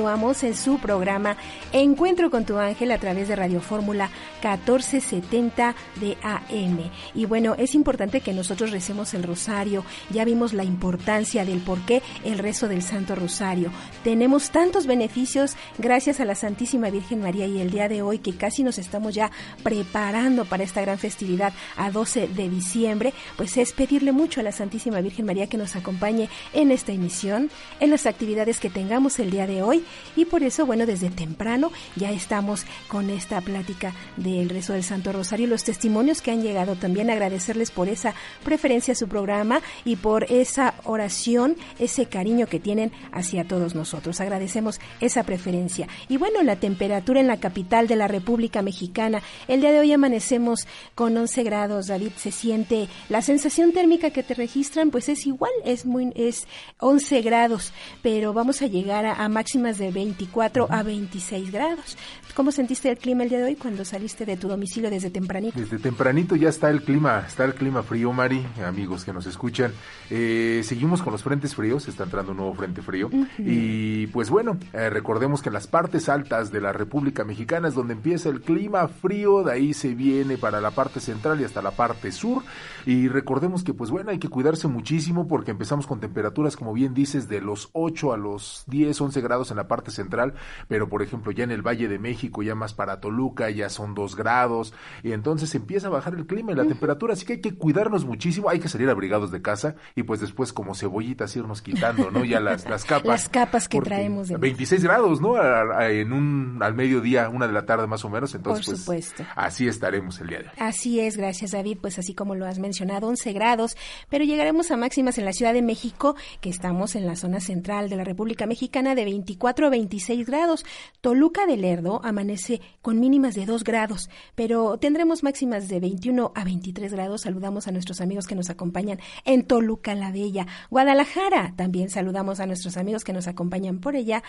continuamos en su programa Encuentro con tu ángel a través de Radio Fórmula 1470 de AM. Y bueno, es importante que nosotros recemos el rosario. Ya vimos la importancia del por qué el rezo del Santo Rosario. Tenemos tantos beneficios gracias a la Santísima Virgen María y el día de hoy que casi nos estamos ya preparando para esta gran festividad a 12 de diciembre, pues es pedirle mucho a la Santísima Virgen María que nos acompañe en esta emisión, en las actividades que tengamos el día de hoy y por eso, bueno, desde temprano ya estamos con esta plática del rezo del Santo Rosario, los testimonios que han llegado también, agradecerles por esa preferencia a su programa y por esa oración, ese cariño que tienen hacia todos nosotros. Agradecemos esa preferencia. Y bueno, la temperatura en la capital de la República Mexicana, el día de hoy amanecemos con 11 grados, David, se siente la sensación térmica que te registran, pues es igual, es muy es 11 grados, pero vamos a llegar a, a máximas de 24 a 26 grados. ¿Cómo sentiste el clima el día de hoy cuando saliste de tu domicilio desde tempranito? Desde tempranito ya está el clima, está el clima frío, Mari, amigos que nos escuchan. Eh, seguimos con los frentes fríos, está entrando un nuevo frente frío. Y pues bueno, eh, recordemos que en las partes altas de la República Mexicana es donde empieza el clima frío, de ahí se viene para la parte central y hasta la parte sur. Y recordemos que pues bueno, hay que cuidarse muchísimo porque empezamos con temperaturas, como bien dices, de los 8 a los 10, 11 grados en la parte central, pero por ejemplo ya en el Valle de México, ya más para Toluca, ya son dos grados, y entonces empieza a bajar el clima y la temperatura, así que hay que cuidarnos muchísimo, hay que salir abrigados de casa y pues después como cebollitas irnos quitando, ¿no? Ya las, las capas. Las capas que traemos. De 26 grados, ¿no? en un, al mediodía, una de la tarde más o menos, entonces por pues, supuesto. así estaremos el día de hoy. Así es, gracias David, pues así como lo has mencionado, 11 grados, pero llegaremos a máximas en la Ciudad de México, que estamos en la zona central de la República Mexicana de 24 4 a 26 grados. Toluca de Lerdo amanece con mínimas de 2 grados, pero tendremos máximas de 21 a 23 grados. Saludamos a nuestros amigos que nos acompañan en Toluca la Bella. Guadalajara, también saludamos a nuestros amigos que nos acompañan por ella.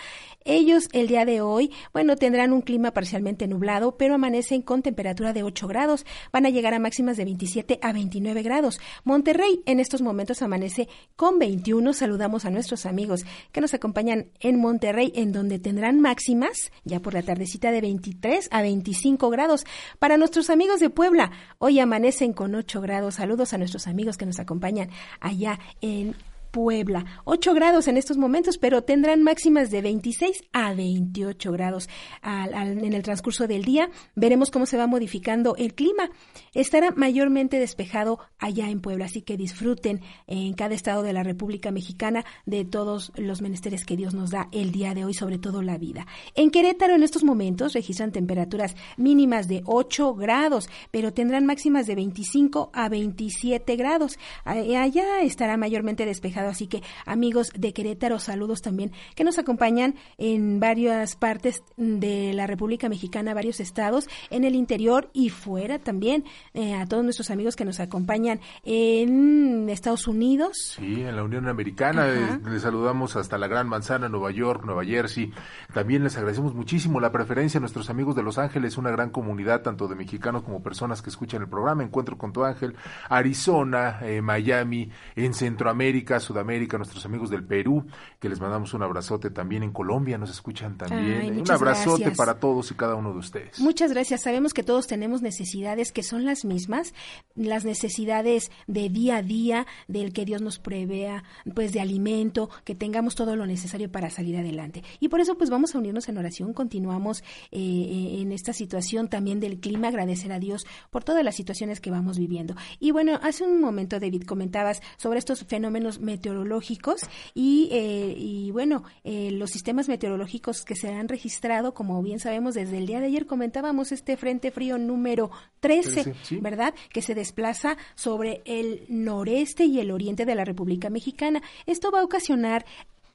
Ellos el día de hoy, bueno, tendrán un clima parcialmente nublado, pero amanecen con temperatura de 8 grados. Van a llegar a máximas de 27 a 29 grados. Monterrey en estos momentos amanece con 21. Saludamos a nuestros amigos que nos acompañan en Monterrey en donde tendrán máximas, ya por la tardecita, de 23 a 25 grados. Para nuestros amigos de Puebla, hoy amanecen con 8 grados. Saludos a nuestros amigos que nos acompañan allá en Puebla. 8 grados en estos momentos, pero tendrán máximas de 26 a 28 grados en el transcurso del día. Veremos cómo se va modificando el clima. Estará mayormente despejado allá en Puebla, así que disfruten en cada estado de la República Mexicana de todos los menesteres que Dios nos da el día de hoy, sobre todo la vida. En Querétaro en estos momentos registran temperaturas mínimas de 8 grados, pero tendrán máximas de 25 a 27 grados. Allá estará mayormente despejado Así que amigos de Querétaro, saludos también que nos acompañan en varias partes de la República Mexicana, varios estados, en el interior y fuera también. Eh, a todos nuestros amigos que nos acompañan en Estados Unidos. Sí, en la Unión Americana. Eh, les, saludamos hasta la Gran Manzana, Nueva York, Nueva Jersey. También les agradecemos muchísimo la preferencia a nuestros amigos de Los Ángeles, una gran comunidad tanto de mexicanos como personas que escuchan el programa. Encuentro con tu ángel. Arizona, eh, Miami, en Centroamérica, Sudamérica, nuestros amigos del Perú, que les mandamos un abrazote también en Colombia, nos escuchan también. un abrazote para todos y cada uno de ustedes. Muchas gracias. Sabemos que todos tenemos necesidades que son las mismas, las necesidades de día a día, del que Dios nos prevea, pues de alimento, que tengamos todo lo necesario para salir adelante. Y por eso pues vamos a unirnos en oración, continuamos eh, eh, en esta situación también del clima, agradecer a Dios por todas las situaciones que vamos viviendo. Y bueno, hace un momento David comentabas sobre estos fenómenos meteorológicos meteorológicos y, eh, y bueno, eh, los sistemas meteorológicos que se han registrado, como bien sabemos, desde el día de ayer comentábamos este frente frío número 13, ¿verdad? Que se desplaza sobre el noreste y el oriente de la República Mexicana. Esto va a ocasionar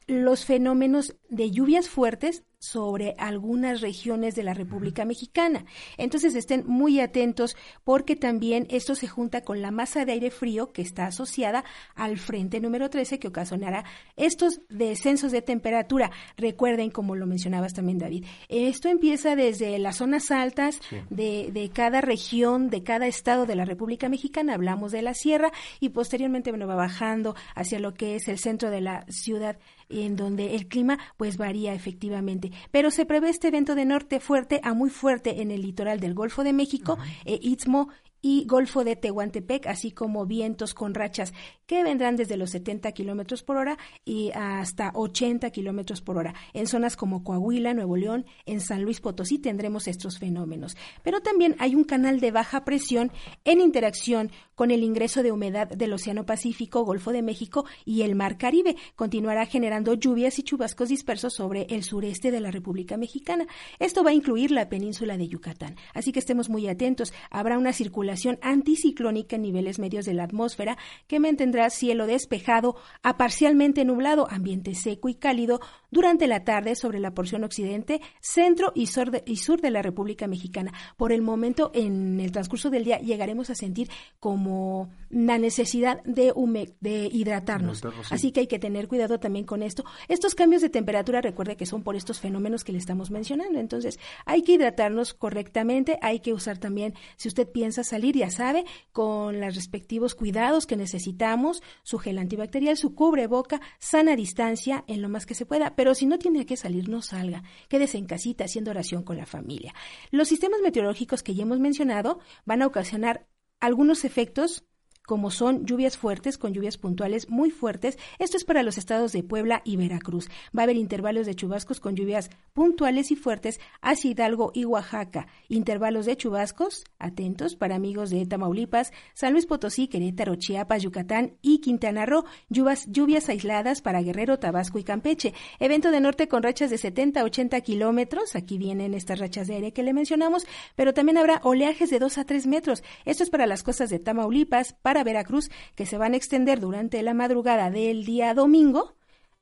los fenómenos de lluvias fuertes sobre algunas regiones de la República Mexicana. Entonces estén muy atentos porque también esto se junta con la masa de aire frío que está asociada al frente número 13 que ocasionará estos descensos de temperatura. Recuerden, como lo mencionabas también David, esto empieza desde las zonas altas de, de, cada región, de cada estado de la República Mexicana, hablamos de la sierra y posteriormente bueno, va bajando hacia lo que es el centro de la ciudad en donde el clima pues varía efectivamente. Pero se prevé este evento de norte fuerte a muy fuerte en el litoral del Golfo de México, e Istmo y Golfo de Tehuantepec, así como vientos con rachas que vendrán desde los 70 kilómetros por hora y hasta 80 kilómetros por hora. En zonas como Coahuila, Nuevo León, en San Luis Potosí tendremos estos fenómenos. Pero también hay un canal de baja presión en interacción con el ingreso de humedad del Océano Pacífico, Golfo de México y el Mar Caribe. Continuará generando lluvias y chubascos dispersos sobre el sureste de la República Mexicana. Esto va a incluir la península de Yucatán. Así que estemos muy atentos. Habrá una circulación anticiclónica en niveles medios de la atmósfera que mantendrá cielo despejado a parcialmente nublado, ambiente seco y cálido durante la tarde sobre la porción occidente, centro y sur de, y sur de la República Mexicana. Por el momento, en el transcurso del día, llegaremos a sentir como la necesidad de, de hidratarnos. Así que hay que tener cuidado también con esto. Estos cambios de temperatura, recuerde que son por estos fenómenos que le estamos mencionando. Entonces, hay que hidratarnos correctamente, hay que usar también, si usted piensa salir, ya sabe, con los respectivos cuidados que necesitamos su gel antibacterial, su cubreboca, sana distancia en lo más que se pueda, pero si no tiene que salir, no salga. Quédese en casita haciendo oración con la familia. Los sistemas meteorológicos que ya hemos mencionado van a ocasionar algunos efectos como son lluvias fuertes con lluvias puntuales muy fuertes. Esto es para los estados de Puebla y Veracruz. Va a haber intervalos de chubascos con lluvias puntuales y fuertes hacia Hidalgo y Oaxaca. Intervalos de chubascos, atentos, para amigos de Tamaulipas, San Luis Potosí, Querétaro, Chiapas, Yucatán y Quintana Roo. Lluvias, lluvias aisladas para Guerrero, Tabasco y Campeche. Evento de norte con rachas de 70 a 80 kilómetros. Aquí vienen estas rachas de aire que le mencionamos, pero también habrá oleajes de 2 a 3 metros. Esto es para las costas de Tamaulipas, para Veracruz que se van a extender durante la madrugada del día domingo.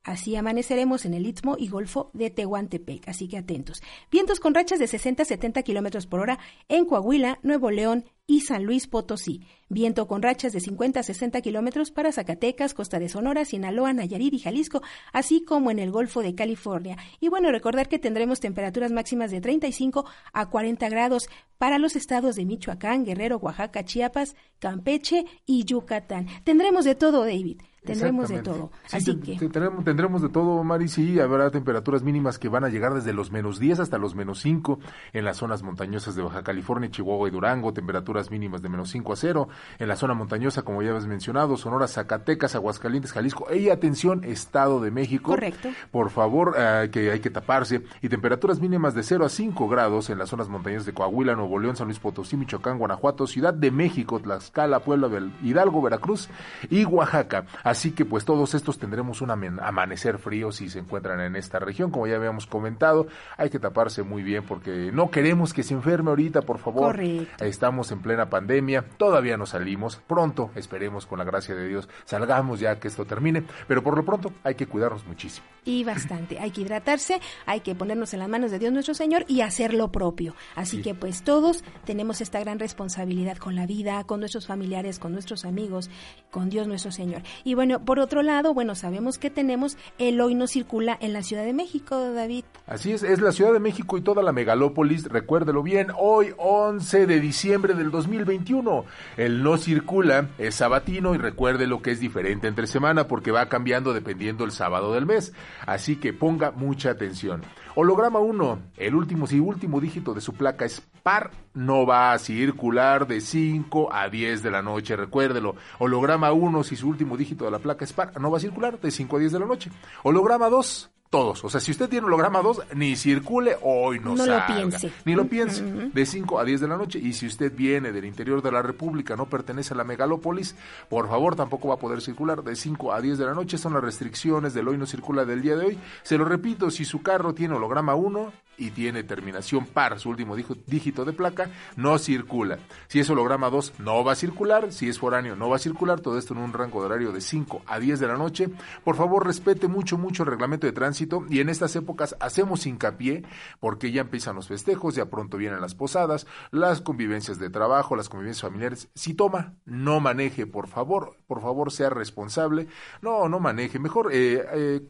Así amaneceremos en el Istmo y Golfo de Tehuantepec, así que atentos. Vientos con rachas de 60 a 70 kilómetros por hora en Coahuila, Nuevo León y San Luis Potosí. Viento con rachas de 50 a 60 kilómetros para Zacatecas, Costa de Sonora, Sinaloa, Nayarit y Jalisco, así como en el Golfo de California. Y bueno, recordar que tendremos temperaturas máximas de 35 a 40 grados para los estados de Michoacán, Guerrero, Oaxaca, Chiapas, Campeche y Yucatán. Tendremos de todo, David. Tendremos de todo. Así que... Tendremos, tendremos, de todo, Mari. Sí, habrá temperaturas mínimas que van a llegar desde los menos 10 hasta los menos 5 en las zonas montañosas de Baja California, Chihuahua y Durango. Temperaturas mínimas de menos 5 a 0. En la zona montañosa, como ya habéis mencionado, Sonora, Zacatecas, Aguascalientes, Jalisco. Y atención, Estado de México. Correcto. Por favor, eh, que hay que taparse. Y temperaturas mínimas de 0 a 5 grados en las zonas montañosas de Coahuila, Nuevo León, San Luis Potosí, Michoacán, Guanajuato, Ciudad de México, Tlaxcala, Puebla, Hidalgo, Veracruz y Oaxaca. Así que pues todos estos tendremos un amanecer frío si se encuentran en esta región, como ya habíamos comentado, hay que taparse muy bien porque no queremos que se enferme ahorita, por favor. Estamos en plena pandemia, todavía no salimos, pronto, esperemos con la gracia de Dios, salgamos ya que esto termine, pero por lo pronto hay que cuidarnos muchísimo. Y bastante, hay que hidratarse, hay que ponernos en las manos de Dios nuestro Señor y hacer lo propio. Así que pues todos tenemos esta gran responsabilidad con la vida, con nuestros familiares, con nuestros amigos, con Dios nuestro Señor. Y bueno, por otro lado, bueno, sabemos que tenemos el hoy no circula en la Ciudad de México, David. Así es, es la Ciudad de México y toda la megalópolis, recuérdelo bien, hoy 11 de diciembre del 2021. El no circula es sabatino y recuerde lo que es diferente entre semana porque va cambiando dependiendo el sábado del mes. Así que ponga mucha atención. Holograma 1, el último y último dígito de su placa es par, no va a circular de 5 a 10 de la noche, recuérdelo. Holograma 1, si su último dígito de la placa es par, no va a circular de 5 a 10 de la noche. Holograma 2, todos. O sea, si usted tiene holograma 2, ni circule hoy no, no lo piense. Ni lo piense. De 5 a 10 de la noche. Y si usted viene del interior de la República, no pertenece a la megalópolis, por favor, tampoco va a poder circular. De 5 a 10 de la noche son las restricciones del hoy no circula del día de hoy. Se lo repito, si su carro tiene holograma 1 y tiene terminación par, su último dígito de placa, no circula. Si es holograma 2, no va a circular. Si es foráneo, no va a circular. Todo esto en un rango de horario de 5 a 10 de la noche. Por favor, respete mucho, mucho el reglamento de tránsito y en estas épocas hacemos hincapié porque ya empiezan los festejos, ya pronto vienen las posadas, las convivencias de trabajo, las convivencias familiares. Si toma, no maneje, por favor, por favor, sea responsable. No, no maneje. Mejor eh, eh,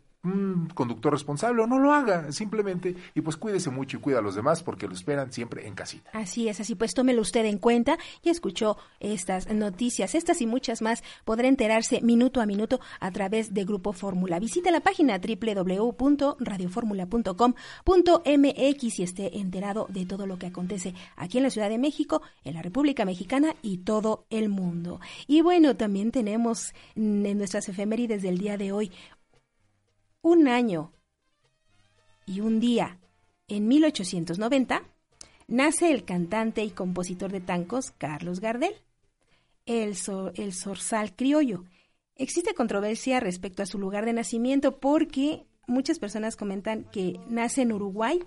conductor responsable o no lo haga simplemente y pues cuídese mucho y cuida a los demás porque lo esperan siempre en casita. Así es, así pues tómelo usted en cuenta y escuchó estas noticias, estas y muchas más podrá enterarse minuto a minuto a través de Grupo Fórmula. Visite la página www.radioformula.com.mx y esté enterado de todo lo que acontece aquí en la Ciudad de México, en la República Mexicana y todo el mundo. Y bueno, también tenemos en nuestras efemérides del día de hoy un año y un día, en 1890, nace el cantante y compositor de tancos Carlos Gardel, el, el zorzal criollo. Existe controversia respecto a su lugar de nacimiento porque muchas personas comentan que nace en Uruguay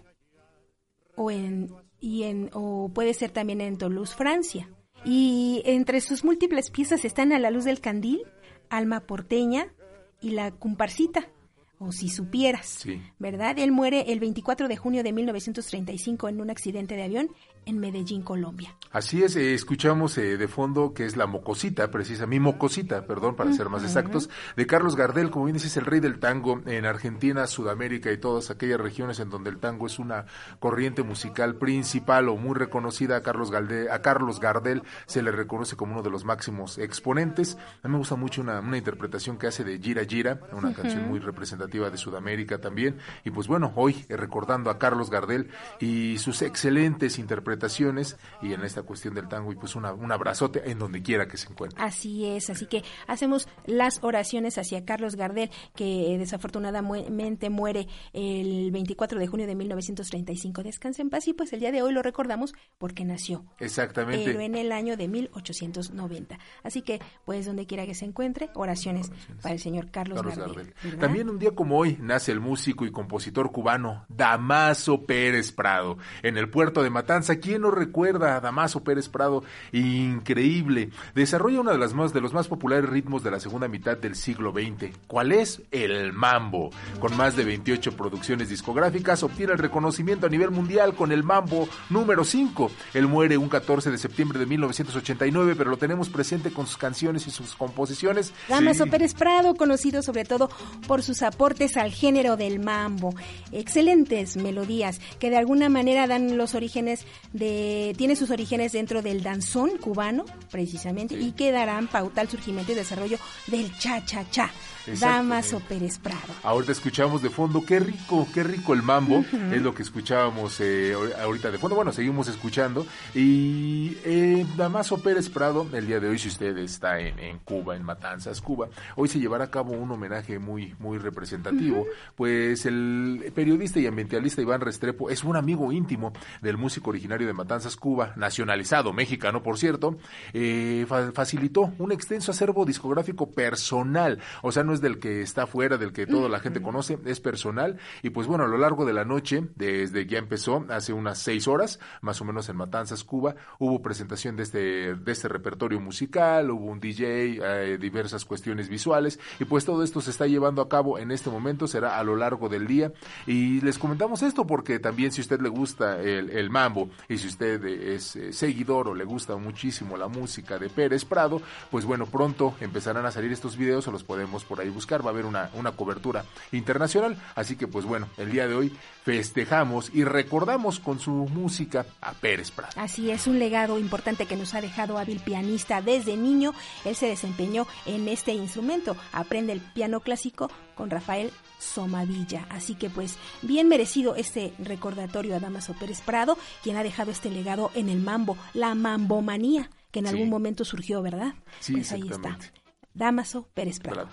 o, en, y en, o puede ser también en Toulouse, Francia. Y entre sus múltiples piezas están A la luz del candil, Alma porteña y La comparsita o si supieras, ¿verdad? Él muere el 24 de junio de 1935 en un accidente de avión en Medellín, Colombia. Así es, eh, escuchamos eh, de fondo que es la mocosita, precisa, mi mocosita, perdón, para ser más exactos, de Carlos Gardel, como bien dices, el rey del tango en Argentina, Sudamérica y todas aquellas regiones en donde el tango es una corriente musical principal o muy reconocida. A Carlos, Gardel, a Carlos Gardel se le reconoce como uno de los máximos exponentes. A mí me gusta mucho una, una interpretación que hace de Gira Gira, una canción muy representativa de Sudamérica también. Y pues bueno, hoy eh, recordando a Carlos Gardel y sus excelentes interpretaciones y en esta cuestión del tango y pues una, un abrazote en donde quiera que se encuentre. Así es, así que hacemos las oraciones hacia Carlos Gardel que desafortunadamente muere el 24 de junio de 1935. Descanse en paz y pues el día de hoy lo recordamos porque nació. Exactamente. Pero en el año de 1890. Así que pues donde quiera que se encuentre, oraciones, para el señor Carlos, Gardel. También un día como hoy nace el músico y compositor cubano Damaso Pérez Prado en el puerto de Matanza, ¿Quién no recuerda a Damaso Pérez Prado? Increíble. Desarrolla uno de, las más, de los más populares ritmos de la segunda mitad del siglo XX. ¿Cuál es? El mambo. Con más de 28 producciones discográficas, obtiene el reconocimiento a nivel mundial con el mambo número 5. Él muere un 14 de septiembre de 1989, pero lo tenemos presente con sus canciones y sus composiciones. Damaso Pérez Prado, conocido sobre todo por sus aportes al género del mambo. Excelentes melodías que de alguna manera dan los orígenes tiene sus orígenes dentro del danzón cubano, precisamente, y que darán pauta al surgimiento y desarrollo del cha-cha-cha. Damaso Pérez Prado. Ahorita escuchamos de fondo, qué rico, qué rico el mambo, es lo que escuchábamos eh, ahorita de fondo. Bueno, seguimos escuchando. Y eh, Damaso Pérez Prado, el día de hoy, si usted está en, Cuba, en Matanzas, Cuba, hoy se llevará a cabo un homenaje muy, muy representativo. Pues el periodista y ambientalista Iván Restrepo es un amigo íntimo del músico originario de Matanzas, Cuba, nacionalizado mexicano, por cierto, eh, facilitó un extenso acervo discográfico personal. O sea, no del que está fuera, del que toda la gente conoce, es personal. Y pues bueno, a lo largo de la noche, desde que ya empezó, hace unas seis horas, más o menos en Matanzas, Cuba, hubo presentación de este, de este repertorio musical, hubo un DJ, eh, diversas cuestiones visuales, y pues todo esto se está llevando a cabo en este momento, será a lo largo del día. Y les comentamos esto porque también si usted le gusta el, el mambo y si usted es eh, seguidor o le gusta muchísimo la música de Pérez Prado, pues bueno, pronto empezarán a salir estos videos, o los podemos por ahí buscar, va a haber una, una cobertura internacional. Así que pues bueno, el día de hoy festejamos y recordamos con su música a Pérez Prado. Así es, un legado importante que nos ha dejado hábil pianista desde niño. Él se desempeñó en este instrumento, aprende el piano clásico con Rafael Somadilla. Así que pues bien merecido este recordatorio a Damaso Pérez Prado, quien ha dejado este legado en el mambo, la mambomanía, que en algún momento surgió, ¿verdad? Sí, pues ahí está. Damaso Pérez Prado.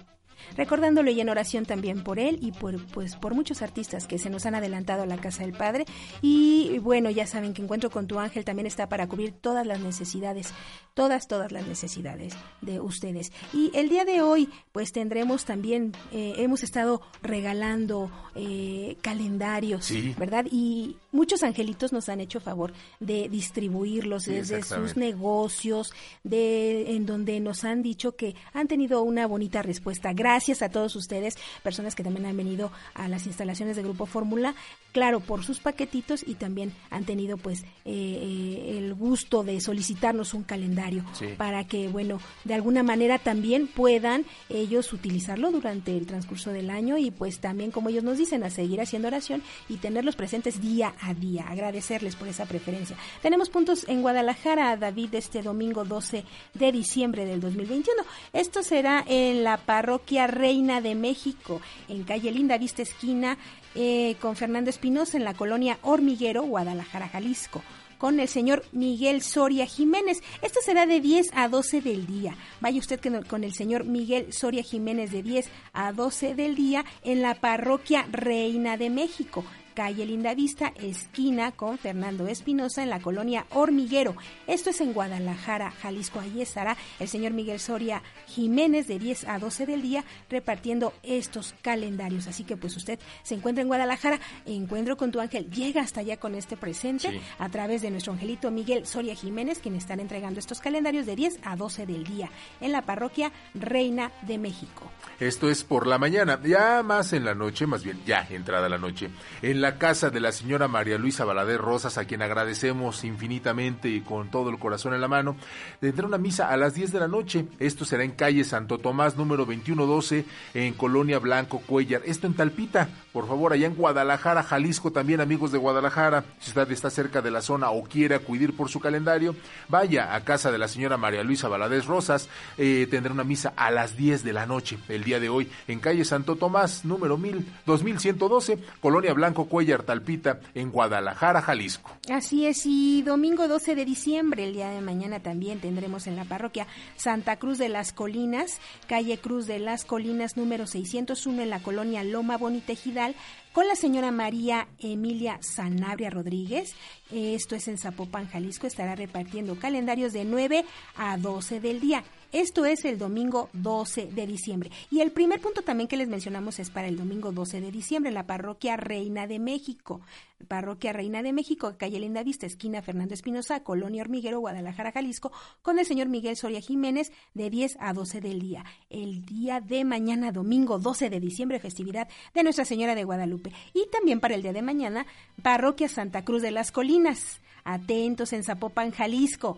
Recordándolo y en oración también por él y por, pues, por muchos artistas que se nos han adelantado a la casa del Padre. Y bueno, ya saben que Encuentro con tu ángel también está para cubrir todas las necesidades, todas, todas las necesidades de ustedes. Y el día de hoy, pues tendremos también, eh, hemos estado regalando eh, calendarios, ¿verdad? Y muchos angelitos nos han hecho favor de distribuirlos desde sus negocios, de en donde nos han dicho que han tenido una bonita respuesta. Gracias a todos ustedes, personas que también han venido a las instalaciones de Grupo Fórmula, claro, por sus paquetitos y también han tenido pues eh, eh, el gusto de solicitarnos un calendario para que, bueno, de alguna manera también puedan ellos utilizarlo durante el transcurso del año y pues también, como ellos nos dicen, a seguir haciendo oración y tenerlos presentes día a día. Agradecerles por esa preferencia. Tenemos puntos en Guadalajara, David, este domingo 12 de diciembre del 2021. Esto será en la parroquia Reina de México, en calle Linda Vista Esquina, eh, con Fernando Espinosa, en la colonia Hormiguero, Guadalajara, Jalisco con el señor Miguel Soria Jiménez. Esto será de 10 a 12 del día. Vaya usted con el señor Miguel Soria Jiménez de 10 a 12 del día en la parroquia Reina de México calle Lindavista, esquina con Fernando Espinosa en la colonia Hormiguero. Esto es en Guadalajara, Jalisco. Allí estará el señor Miguel Soria Jiménez de 10 a 12 del día repartiendo estos calendarios. Así que pues usted se encuentra en Guadalajara, encuentro con tu ángel, llega hasta allá con este presente a través de nuestro angelito Miguel Soria Jiménez, quien están entregando estos calendarios de 10 a 12 del día en la parroquia Reina de México. Esto es por la mañana, ya más en la noche, más bien ya entrada la noche, en la casa de la señora María Luisa Balader Rosas, a quien agradecemos infinitamente y con todo el corazón en la mano, tendrá una misa a las 10 de la noche. Esto será en calle Santo Tomás, número 2112, en Colonia Blanco Cuellar. Esto en Talpita, por favor, allá en Guadalajara, Jalisco, también amigos de Guadalajara. Si usted está cerca de la zona o quiere acudir por su calendario, vaya a casa de la señora María Luisa Valadez Rosas. Eh, tendrá una misa a las 10 de la noche, el día de hoy, en calle Santo Tomás, número 1000, 2112, Colonia Blanco Cuellar, Talpita, en Guadalajara, Jalisco. Así es, y domingo 12 de diciembre, el día de mañana también tendremos en la parroquia Santa Cruz de las Colinas, calle Cruz de las Colinas, número 601, en la colonia Loma Bonita Ejidal, con la señora María Emilia Sanabria Rodríguez. Esto es en Zapopan, Jalisco. Estará repartiendo calendarios de 9 a 12 del día. Esto es el domingo 12 de diciembre. Y el primer punto también que les mencionamos es para el domingo 12 de diciembre, la parroquia Reina de México. Parroquia Reina de México, calle Linda Vista, esquina Fernando Espinosa, Colonia Hormiguero, Guadalajara, Jalisco, con el señor Miguel Soria Jiménez de 10 a 12 del día. El día de mañana, domingo 12 de diciembre, festividad de Nuestra Señora de Guadalupe. Y también para el día de mañana, Parroquia Santa Cruz de las Colinas. Atentos en Zapopan, Jalisco.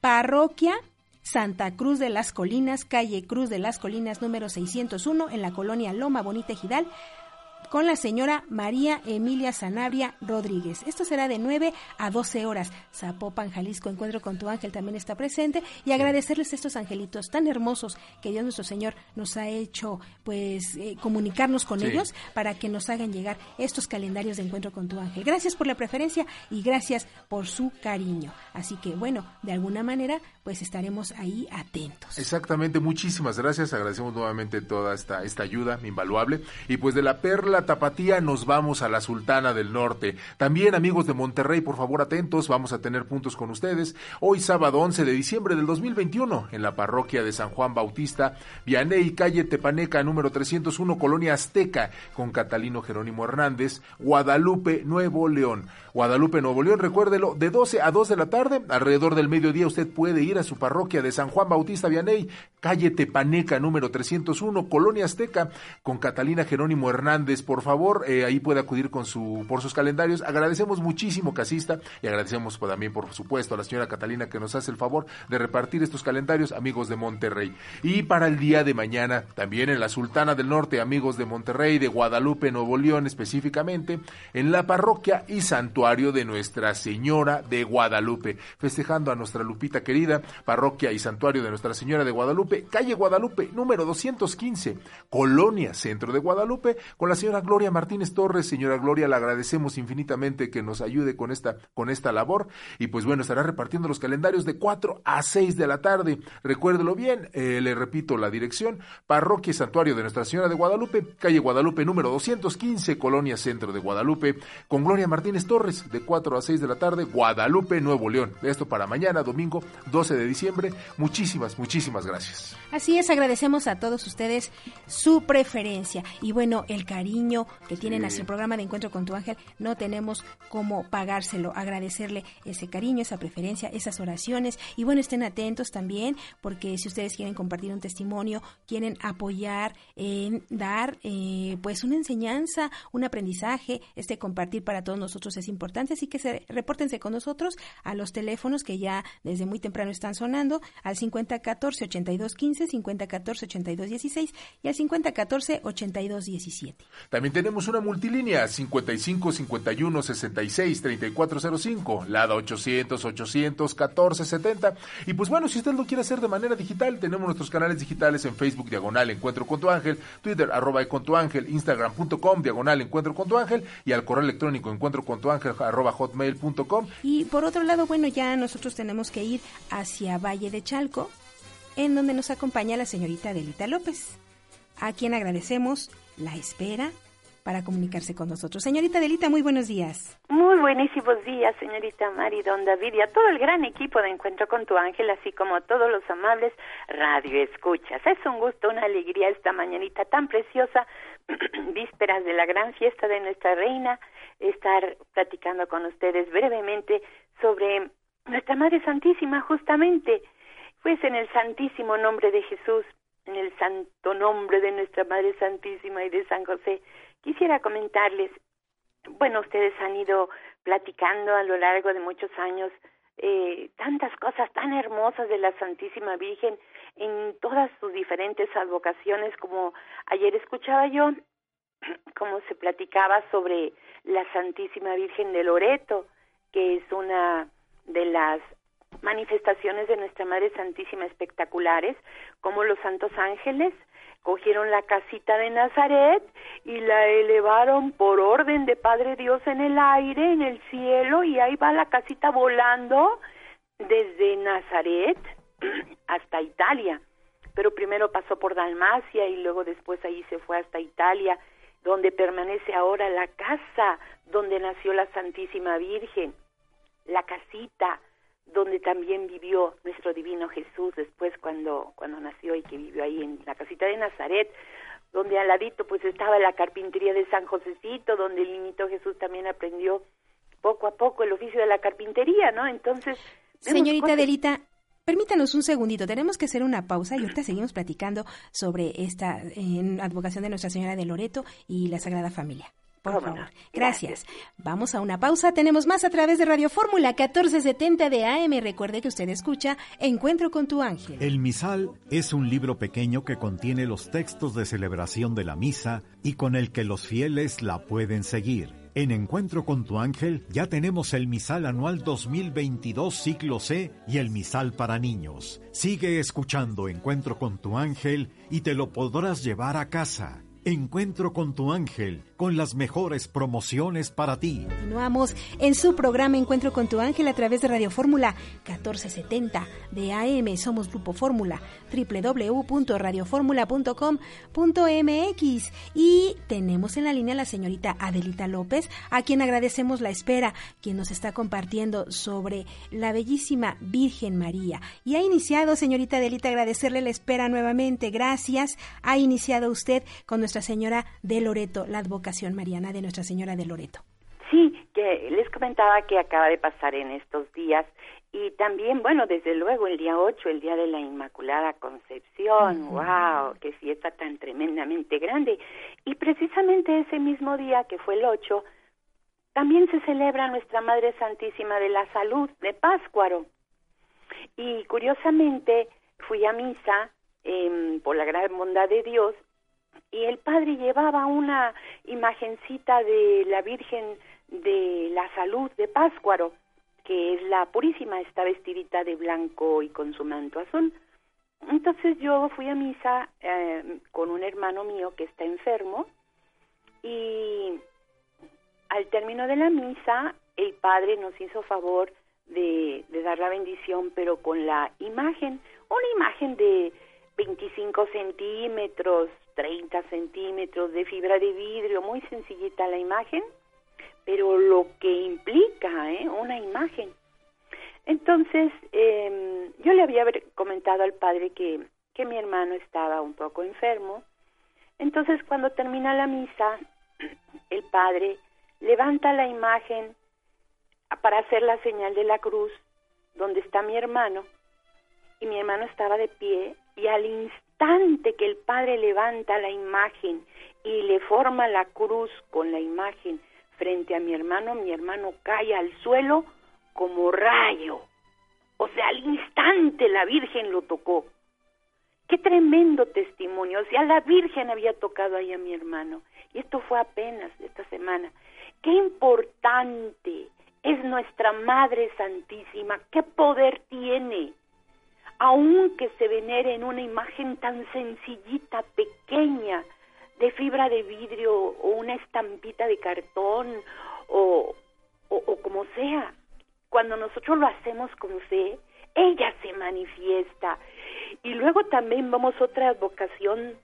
Parroquia Santa Cruz de las Colinas, calle Cruz de las Colinas número 601 en la colonia Loma Bonita Ejidal con la señora María Emilia Sanabria Rodríguez. Esto será de 9 a 12 horas. Zapopan, Jalisco, Encuentro con tu ángel también está presente y agradecerles a estos angelitos tan hermosos que Dios nuestro Señor nos ha hecho pues eh, comunicarnos con ellos para que nos hagan llegar estos calendarios de Encuentro con tu ángel. Gracias por la preferencia y gracias por su cariño. Así que bueno, de alguna manera pues estaremos ahí atentos. Exactamente, muchísimas gracias. Agradecemos nuevamente toda esta, esta ayuda invaluable. Y pues de la perla tapatía nos vamos a la Sultana del Norte. También amigos de Monterrey, por favor atentos, vamos a tener puntos con ustedes. Hoy sábado 11 de diciembre del 2021 en la parroquia de San Juan Bautista, Vianey, calle Tepaneca, número 301, Colonia Azteca, con Catalino Jerónimo Hernández, Guadalupe, Nuevo León. Guadalupe, Nuevo León, recuérdelo, de 12 a 2 de la tarde, alrededor del mediodía usted puede ir a su parroquia de San Juan Bautista Vianey, calle Tepaneca, número 301, Colonia Azteca, con Catalina Jerónimo Hernández. Por favor, eh, ahí puede acudir con su, por sus calendarios. Agradecemos muchísimo, Casista, y agradecemos pues, también, por supuesto, a la señora Catalina que nos hace el favor de repartir estos calendarios, amigos de Monterrey. Y para el día de mañana, también en la Sultana del Norte, amigos de Monterrey, de Guadalupe, Nuevo León específicamente, en la parroquia y santuario de Nuestra Señora de Guadalupe, festejando a nuestra Lupita querida, parroquia y santuario de Nuestra Señora de Guadalupe, calle Guadalupe, número 215, Colonia Centro de Guadalupe, con la señora Gloria Martínez Torres. Señora Gloria, le agradecemos infinitamente que nos ayude con esta, con esta labor. Y pues bueno, estará repartiendo los calendarios de 4 a 6 de la tarde. Recuérdelo bien, eh, le repito la dirección, Parroquia Santuario de Nuestra Señora de Guadalupe, calle Guadalupe número 215, Colonia Centro de Guadalupe, con Gloria Martínez Torres, de 4 a 6 de la tarde, Guadalupe, Nuevo León. Esto para mañana, domingo 12 de diciembre. Muchísimas, muchísimas gracias. Así es, agradecemos a todos ustedes su preferencia y bueno, el cariño que tienen hacia el programa de Encuentro con tu Ángel, no tenemos cómo pagárselo, agradecerle ese cariño, esa preferencia, esas oraciones y bueno, estén atentos también porque si ustedes quieren compartir un testimonio, quieren apoyar en dar eh, pues una enseñanza, un aprendizaje, este compartir para todos nosotros es importante, así que se, repórtense con nosotros a los teléfonos que ya desde muy temprano están sonando al 5014 8215, 5014 8216 y al 5014 8217. También tenemos una multilínea 55 51 66 3405, LADA 800 814 70 y pues bueno, si usted lo quiere hacer de manera digital, tenemos nuestros canales digitales en Facebook diagonal Encuentro con tu Ángel, Twitter arroba con tu Ángel, Instagram.com diagonal Encuentro con tu Ángel y al correo electrónico encuentro con tu Ángel hotmail.com. Y por otro lado, bueno, ya nosotros tenemos que ir hacia Valle de Chalco, en donde nos acompaña la señorita Delita López, a quien agradecemos la espera para comunicarse con nosotros. Señorita Delita, muy buenos días. Muy buenísimos días, señorita Mari, don David y a todo el gran equipo de Encuentro con tu Ángel, así como a todos los amables radio escuchas. Es un gusto, una alegría esta mañanita tan preciosa, vísperas de la gran fiesta de nuestra reina, estar platicando con ustedes brevemente sobre nuestra Madre Santísima, justamente, pues en el santísimo nombre de Jesús, en el santo nombre de nuestra Madre Santísima y de San José, Quisiera comentarles, bueno, ustedes han ido platicando a lo largo de muchos años eh, tantas cosas tan hermosas de la Santísima Virgen en todas sus diferentes advocaciones, como ayer escuchaba yo, como se platicaba sobre la Santísima Virgen de Loreto, que es una de las manifestaciones de nuestra Madre Santísima espectaculares, como los santos ángeles, cogieron la casita de Nazaret y la elevaron por orden de Padre Dios en el aire, en el cielo, y ahí va la casita volando desde Nazaret hasta Italia. Pero primero pasó por Dalmacia y luego después ahí se fue hasta Italia, donde permanece ahora la casa donde nació la Santísima Virgen, la casita donde también vivió nuestro divino Jesús después cuando, cuando nació y que vivió ahí en la casita de Nazaret, donde al ladito pues estaba la carpintería de San Josecito, donde el niñito Jesús también aprendió poco a poco el oficio de la carpintería, ¿no? Entonces... Señorita Delita, Permítanos un segundito, tenemos que hacer una pausa y ahorita seguimos platicando sobre esta en advocación de Nuestra Señora de Loreto y la Sagrada Familia. Por favor. Gracias. Vamos a una pausa. Tenemos más a través de Radio Fórmula 1470 de AM. Recuerde que usted escucha Encuentro con tu ángel. El misal es un libro pequeño que contiene los textos de celebración de la misa y con el que los fieles la pueden seguir. En Encuentro con tu ángel ya tenemos el misal anual 2022 ciclo C y el misal para niños. Sigue escuchando Encuentro con tu ángel y te lo podrás llevar a casa. Encuentro con tu ángel con las mejores promociones para ti. Continuamos en su programa Encuentro con tu ángel a través de Radio Fórmula 1470 de AM. Somos Grupo Fórmula, www.radioformula.com.mx. Y tenemos en la línea a la señorita Adelita López, a quien agradecemos la espera, quien nos está compartiendo sobre la bellísima Virgen María. Y ha iniciado, señorita Adelita, agradecerle la espera nuevamente. Gracias. Ha iniciado usted con nuestra señora de Loreto, la advocada Mariana de Nuestra Señora de Loreto. Sí, que les comentaba que acaba de pasar en estos días y también, bueno, desde luego el día 8, el día de la Inmaculada Concepción, wow, qué fiesta tan tremendamente grande. Y precisamente ese mismo día, que fue el 8, también se celebra Nuestra Madre Santísima de la Salud de Páscuaro. Y curiosamente fui a misa eh, por la gran bondad de Dios y el padre llevaba una imagencita de la Virgen de la Salud de Páscuaro, que es la purísima, está vestidita de blanco y con su manto azul. Entonces yo fui a misa eh, con un hermano mío que está enfermo Y al término de la misa, el padre nos hizo favor de, de dar la bendición, pero con la imagen, una imagen de 25 centímetros, 30 centímetros de fibra de vidrio, muy sencillita la imagen, pero lo que implica ¿eh? una imagen. Entonces, eh, yo le había comentado al padre que, que mi hermano estaba un poco enfermo. Entonces, cuando termina la misa, el padre levanta la imagen para hacer la señal de la cruz donde está mi hermano y mi hermano estaba de pie y al instante que el padre levanta la imagen y le forma la cruz con la imagen frente a mi hermano, mi hermano cae al suelo como rayo. O sea, al instante la Virgen lo tocó. Qué tremendo testimonio. O sea, la Virgen había tocado ahí a mi hermano. Y esto fue apenas esta semana. Qué importante es nuestra Madre Santísima. Qué poder tiene aunque se venere en una imagen tan sencillita, pequeña, de fibra de vidrio o una estampita de cartón o, o, como sea, cuando nosotros lo hacemos con fe, ella se manifiesta. Y luego también vamos a otra vocación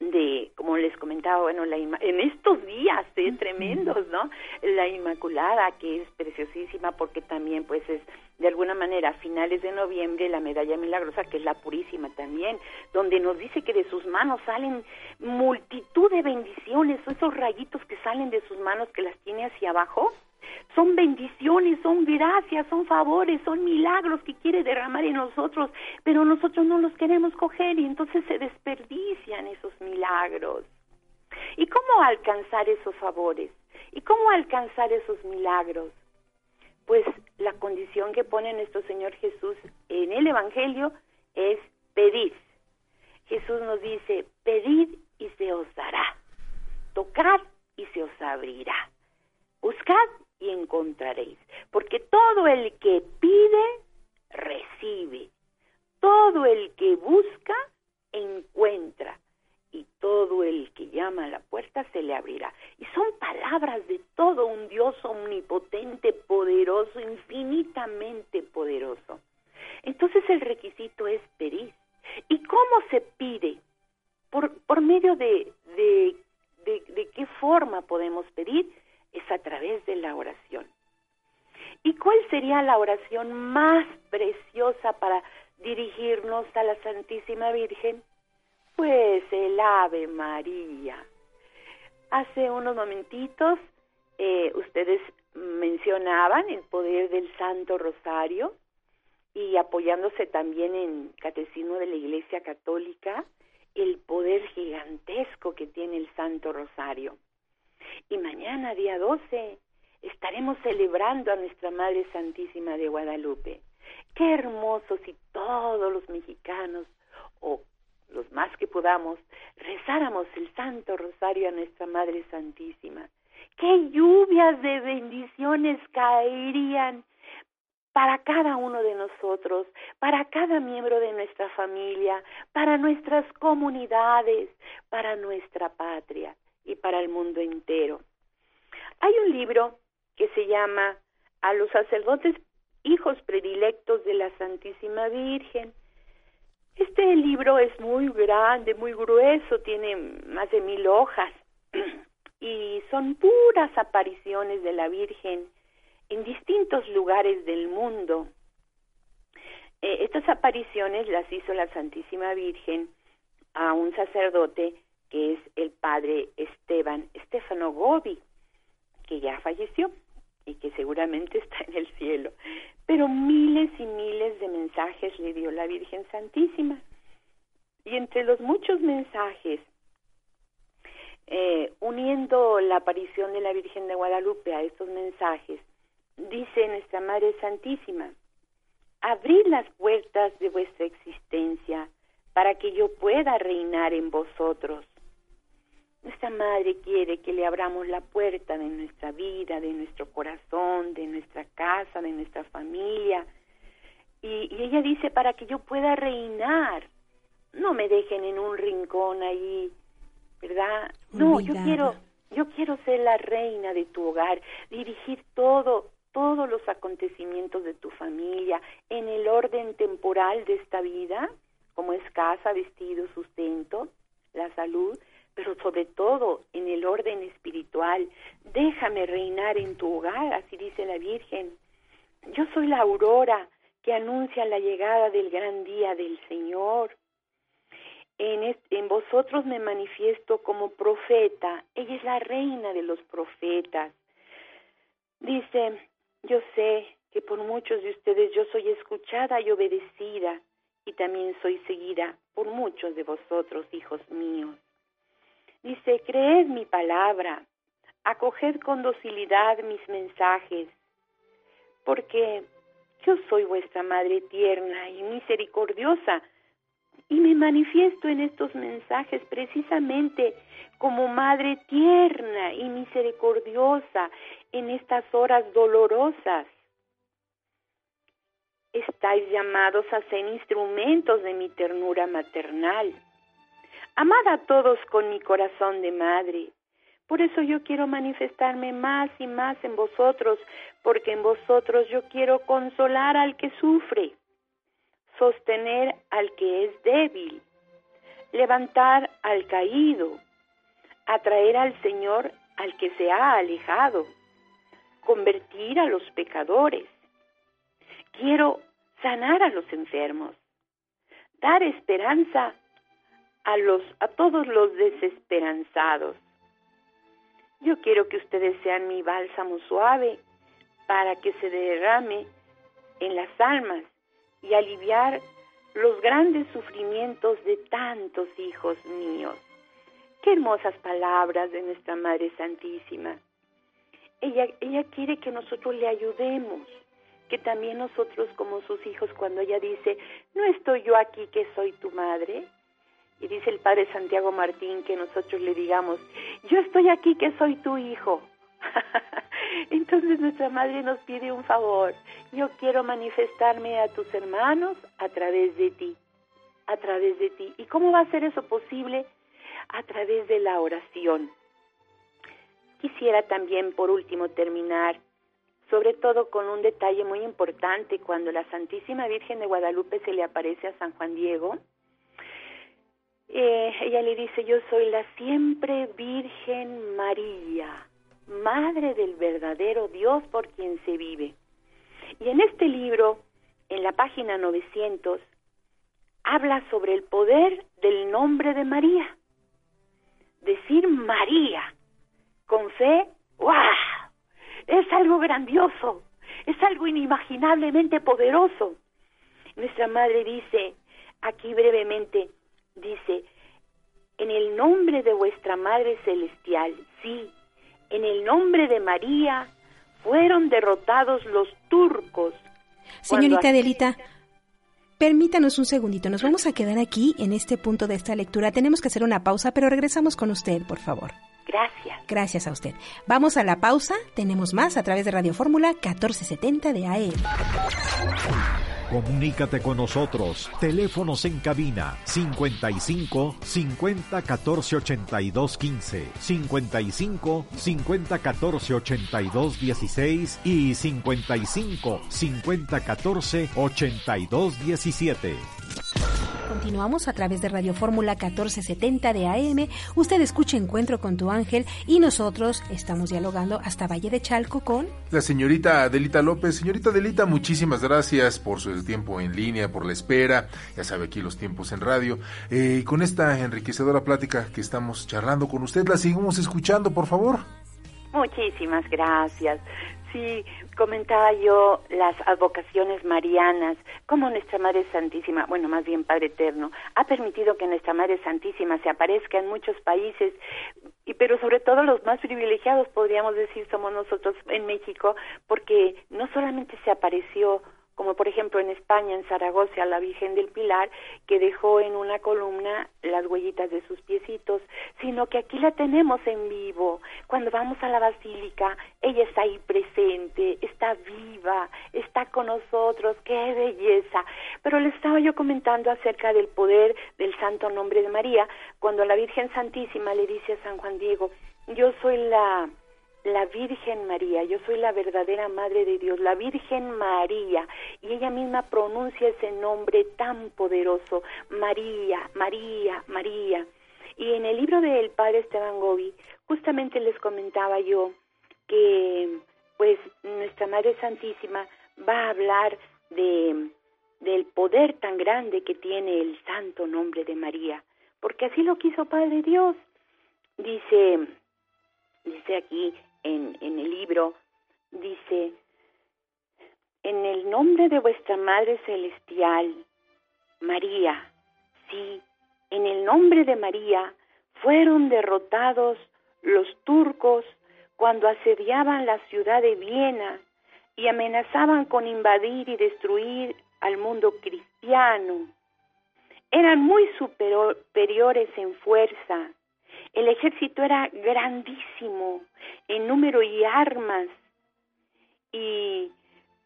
de, como les comentaba, bueno, la en estos días ¿eh? tremendos, ¿no? La Inmaculada, que es preciosísima porque también, pues, es de alguna manera a finales de noviembre la medalla milagrosa, que es la purísima también, donde nos dice que de sus manos salen multitud de bendiciones, esos rayitos que salen de sus manos que las tiene hacia abajo, son bendiciones, son gracias, son favores, son milagros que quiere derramar en nosotros, pero nosotros no los queremos coger y entonces se desperdician esos milagros. ¿Y cómo alcanzar esos favores? ¿Y cómo alcanzar esos milagros? Pues la condición que pone nuestro Señor Jesús en el Evangelio es pedir. Jesús nos dice, pedid y se os dará, tocad y se os abrirá, buscad y encontraréis. Porque todo el que pide, recibe. Todo el que busca, encuentra. Y todo el que llama a la puerta se le abrirá. Y son palabras de todo un Dios omnipotente, poderoso, infinitamente poderoso. Entonces el requisito es pedir. ¿Y cómo se pide? Por, por medio de, de, de, de qué forma podemos pedir? Es a través de la oración. ¿Y cuál sería la oración más preciosa para dirigirnos a la Santísima Virgen? Pues el Ave María. Hace unos momentitos eh, ustedes mencionaban el poder del Santo Rosario y apoyándose también en Catecismo de la Iglesia Católica, el poder gigantesco que tiene el Santo Rosario. Y mañana, día 12, estaremos celebrando a nuestra Madre Santísima de Guadalupe. Qué hermoso si todos los mexicanos, o los más que podamos, rezáramos el Santo Rosario a nuestra Madre Santísima. Qué lluvias de bendiciones caerían para cada uno de nosotros, para cada miembro de nuestra familia, para nuestras comunidades, para nuestra patria y para el mundo entero. Hay un libro que se llama A los sacerdotes hijos predilectos de la Santísima Virgen. Este libro es muy grande, muy grueso, tiene más de mil hojas y son puras apariciones de la Virgen en distintos lugares del mundo. Eh, estas apariciones las hizo la Santísima Virgen a un sacerdote que es el padre Esteban Estefano Gobi, que ya falleció y que seguramente está en el cielo. Pero miles y miles de mensajes le dio la Virgen Santísima. Y entre los muchos mensajes, eh, uniendo la aparición de la Virgen de Guadalupe a estos mensajes, dice nuestra Madre Santísima, abrid las puertas de vuestra existencia para que yo pueda reinar en vosotros. Nuestra Madre quiere que le abramos la puerta de nuestra vida, de nuestro corazón, de nuestra casa, de nuestra familia. Y, ella dice, para que yo pueda reinar, no me dejen en un rincón ahí ¿verdad? No, yo quiero, yo quiero ser la reina de tu hogar, dirigir todo, todos los acontecimientos de tu familia en el orden temporal de esta vida, como es casa, vestido, sustento, la salud, pero sobre todo en el orden espiritual. Déjame reinar en tu hogar, así dice la Virgen. Yo soy la aurora que anuncia la llegada del gran día del Señor. En, en, vosotros me manifiesto como profeta. Ella es la reina de los profetas. Dice, yo sé que por muchos de ustedes yo soy escuchada y obedecida, y también soy seguida por muchos de vosotros, hijos míos. Dice, creed mi palabra, acoged con docilidad mis mensajes, porque yo soy vuestra madre tierna y misericordiosa, y me manifiesto en estos mensajes precisamente como madre tierna y misericordiosa en estas horas dolorosas. Estáis llamados a ser instrumentos de mi ternura maternal. Amad a todos con mi corazón de madre. Por eso yo quiero manifestarme más y más en vosotros, porque en vosotros yo quiero consolar al que sufre, sostener al que es débil, levantar al caído, atraer al Señor al que se ha alejado, convertir a los pecadores. Quiero sanar a los enfermos, dar esperanza a todos los desesperanzados. Yo quiero que ustedes sean mi bálsamo suave para que se derrame en las almas y aliviar los grandes sufrimientos de tantos hijos míos. Qué hermosas palabras de nuestra Madre Santísima. Ella, ella quiere que nosotros le ayudemos, que también nosotros como sus hijos, cuando ella dice, no estoy yo aquí que soy tu madre, y dice el Padre Santiago Martín que nosotros le digamos, yo estoy aquí que soy tu hijo. Entonces nuestra madre nos pide un favor, yo quiero manifestarme a tus hermanos a través de ti, a través de ti. ¿Y cómo va a ser eso posible? a través de la oración. Quisiera también, por último, terminar, sobre todo con un detalle muy importante, cuando la Santísima Virgen de Guadalupe se le aparece a San Juan Diego, eh, ella le dice, yo soy la siempre Virgen María, Madre del verdadero Dios por quien se vive. Y en este libro, en la página 900, habla sobre el poder del nombre de María decir María con fe, ¡wow! Es algo grandioso, es algo inimaginablemente poderoso. Nuestra madre dice, aquí brevemente, dice, en el nombre de vuestra Madre Celestial, sí, en el nombre de María fueron derrotados los turcos. Señorita Delita, Permítanos un segundito, nos vamos a quedar aquí en este punto de esta lectura. Tenemos que hacer una pausa, pero regresamos con usted, por favor. Gracias. Gracias a usted. Vamos a la pausa, tenemos más a través de Radio Fórmula 1470 de AE. Comunícate con nosotros. Teléfonos en cabina 55 50 14 82 15, 55 50 14 82 16 y 55 50 14 82 17. Continuamos a través de Radio Fórmula 1470 de AM. Usted escucha Encuentro con tu ángel y nosotros estamos dialogando hasta Valle de Chalco con la señorita Adelita López. Señorita Adelita, muchísimas gracias por su tiempo en línea, por la espera. Ya sabe aquí los tiempos en radio. Eh, y con esta enriquecedora plática que estamos charlando con usted, la seguimos escuchando, por favor. Muchísimas gracias. Sí, comentaba yo las advocaciones marianas, como nuestra Madre Santísima, bueno, más bien Padre Eterno, ha permitido que nuestra Madre Santísima se aparezca en muchos países, y pero sobre todo los más privilegiados, podríamos decir, somos nosotros en México, porque no solamente se apareció como por ejemplo en España, en Zaragoza, la Virgen del Pilar, que dejó en una columna las huellitas de sus piecitos, sino que aquí la tenemos en vivo. Cuando vamos a la basílica, ella está ahí presente, está viva, está con nosotros, qué belleza. Pero le estaba yo comentando acerca del poder del santo nombre de María, cuando la Virgen Santísima le dice a San Juan Diego, yo soy la la Virgen María, yo soy la verdadera Madre de Dios, la Virgen María, y ella misma pronuncia ese nombre tan poderoso, María, María, María. Y en el libro del Padre Esteban Gobi, justamente les comentaba yo que pues nuestra Madre Santísima va a hablar de del poder tan grande que tiene el santo nombre de María, porque así lo quiso Padre Dios. Dice dice aquí en, en el libro, dice, en el nombre de vuestra Madre Celestial, María, sí, en el nombre de María fueron derrotados los turcos cuando asediaban la ciudad de Viena y amenazaban con invadir y destruir al mundo cristiano. Eran muy superiores en fuerza, el ejército era grandísimo en número y armas y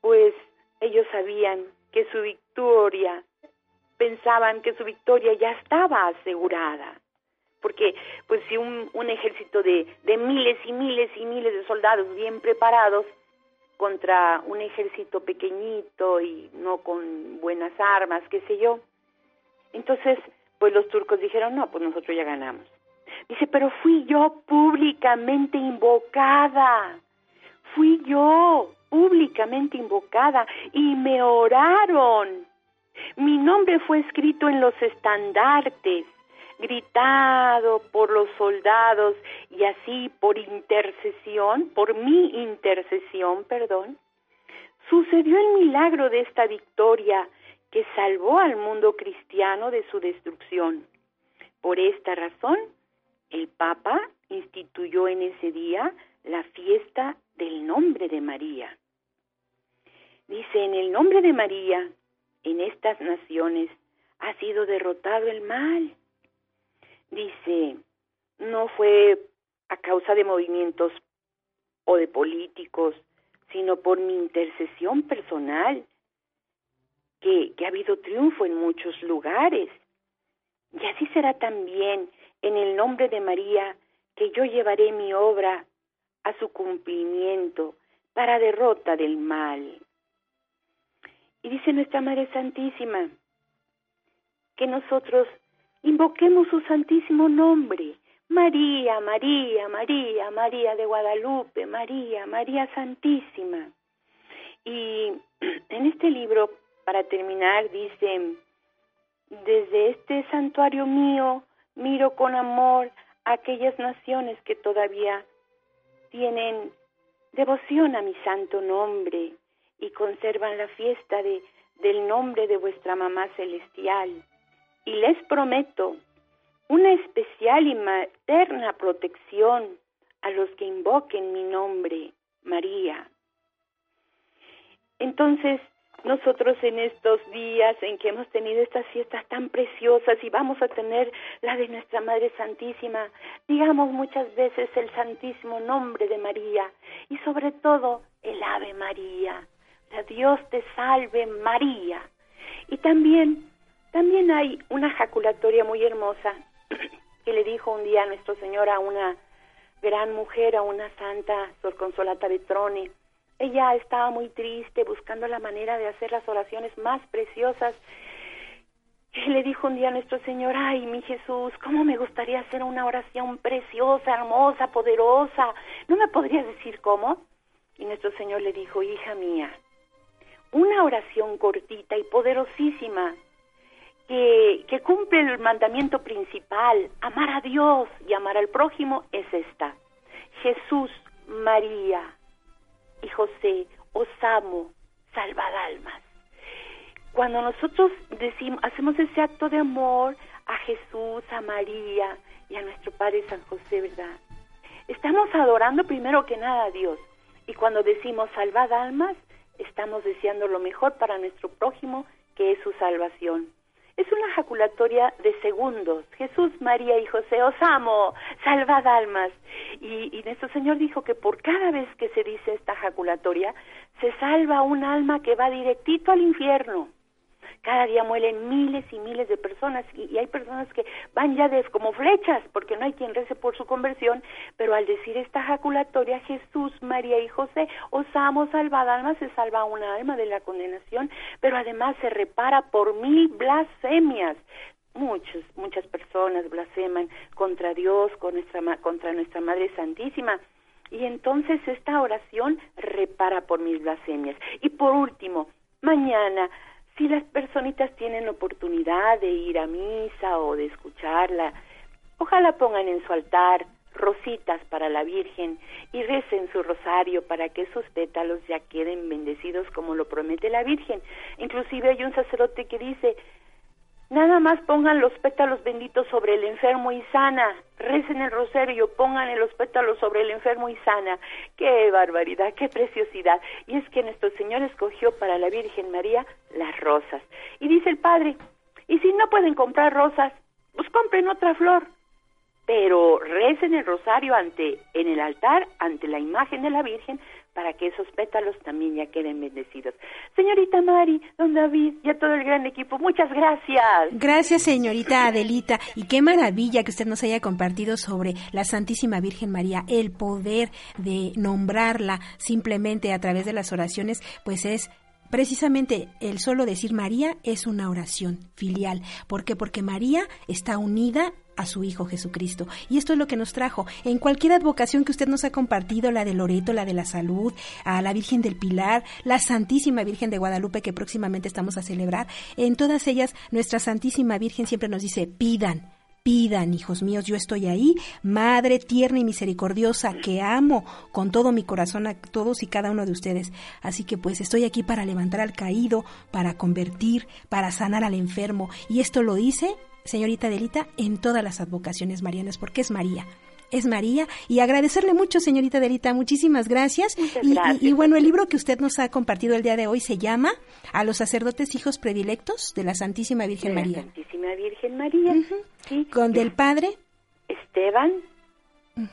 pues ellos sabían que su victoria, pensaban que su victoria ya estaba asegurada. Porque pues si un, un ejército de, de miles y miles y miles de soldados bien preparados contra un ejército pequeñito y no con buenas armas, qué sé yo. Entonces, pues los turcos dijeron, no, pues nosotros ya ganamos. Dice, pero fui yo públicamente invocada. Fui yo públicamente invocada y me oraron. Mi nombre fue escrito en los estandartes, gritado por los soldados y así por intercesión, por mi intercesión, perdón, sucedió el milagro de esta victoria que salvó al mundo cristiano de su destrucción. Por esta razón, el Papa instituyó en ese día la fiesta del nombre de María. Dice, en el nombre de María, en estas naciones ha sido derrotado el mal. Dice, no fue a causa de movimientos o de políticos, sino por mi intercesión personal, que, ha habido triunfo en muchos lugares. Y así será también en el nombre de María, que yo llevaré mi obra a su cumplimiento para derrota del mal. Y dice nuestra Madre Santísima, que nosotros invoquemos su santísimo nombre, María, María, María, María de Guadalupe, María, María Santísima. Y en este libro, para terminar, dice, desde este santuario mío, Miro con amor a aquellas naciones que todavía tienen devoción a mi santo nombre y conservan la fiesta de, del nombre de vuestra mamá celestial. Y les prometo una especial y materna protección a los que invoquen mi nombre, María. Entonces, nosotros en estos días en que hemos tenido estas fiestas tan preciosas y vamos a tener la de nuestra Madre Santísima, digamos muchas veces el santísimo nombre de María y sobre todo el Ave María. La Dios te salve María. Y también, también hay una jaculatoria muy hermosa que le dijo un día a nuestro Señor a una gran mujer, a una santa, Sor Consolata Troni, ella estaba muy triste, buscando la manera de hacer las oraciones más preciosas. Y le dijo un día a nuestro Señor, ay, mi Jesús, ¿cómo me gustaría hacer una oración preciosa, hermosa, poderosa? ¿No me podrías decir cómo? Y nuestro Señor le dijo, hija mía, una oración cortita y poderosísima que, que cumple el mandamiento principal, amar a Dios y amar al prójimo, es esta. Jesús, María, y José, os amo, salvad almas. Cuando nosotros decimos, hacemos ese acto de amor a Jesús, a María y a nuestro Padre San José, ¿verdad? Estamos adorando primero que nada a Dios. Y cuando decimos salvad almas, estamos deseando lo mejor para nuestro prójimo, que es su salvación. Es una jaculatoria de segundos. Jesús, María y José, os amo, salvad almas. Y, y nuestro Señor dijo que por cada vez que se dice esta jaculatoria, se salva un alma que va directito al infierno. Cada día mueren miles y miles de personas y, hay personas que van ya de, como flechas porque no hay quien rece por su conversión, pero al decir esta jaculatoria Jesús, María y José, os amo salvada alma, se salva un alma de la condenación, pero además se repara por mil blasfemias. Muchos, muchas personas blasfeman contra Dios, con nuestra, contra nuestra Madre Santísima. Y entonces esta oración repara por mis blasfemias. Y por último, mañana si las personitas tienen oportunidad de ir a misa o de escucharla, ojalá pongan en su altar rositas para la Virgen y recen su rosario para que sus pétalos ya queden bendecidos como lo promete la Virgen. Inclusive hay un sacerdote que dice, Nada más pongan los pétalos benditos sobre el enfermo y sana. Recen el rosario, pongan los pétalos sobre el enfermo y sana. ¡Qué barbaridad, qué preciosidad! Y es que nuestro Señor escogió para la Virgen María las rosas. Y dice el Padre, y si no pueden comprar rosas, pues compren otra flor. Pero recen el rosario ante, en el altar, ante la imagen de la Virgen, para que esos pétalos también ya queden bendecidos. Señorita Mari, don David y a todo el gran equipo, muchas gracias. Gracias, señorita Adelita. Y qué maravilla que usted nos haya compartido sobre la Santísima Virgen María, el poder de nombrarla simplemente a través de las oraciones, pues es Precisamente el solo decir María es una oración filial. ¿Por qué? Porque María está unida a su Hijo Jesucristo. Y esto es lo que nos trajo. En cualquier advocación que usted nos ha compartido, la de Loreto, la de la Salud, a la Virgen del Pilar, la Santísima Virgen de Guadalupe que próximamente estamos a celebrar, en todas ellas nuestra Santísima Virgen siempre nos dice, pidan, pidan, hijos míos, yo estoy ahí, Madre tierna y misericordiosa, que amo con todo mi corazón a todos y cada uno de ustedes. Así que pues estoy aquí para levantar al caído, para convertir, para sanar al enfermo. Y esto lo dice señorita Delita, en todas las advocaciones marianas, porque es María. Es María y agradecerle mucho, señorita Delita, muchísimas gracias. Y, bueno, el libro que usted nos ha compartido el día de hoy se llama A los sacerdotes hijos predilectos de la Santísima Virgen María. Santísima Virgen María. Con del Padre Esteban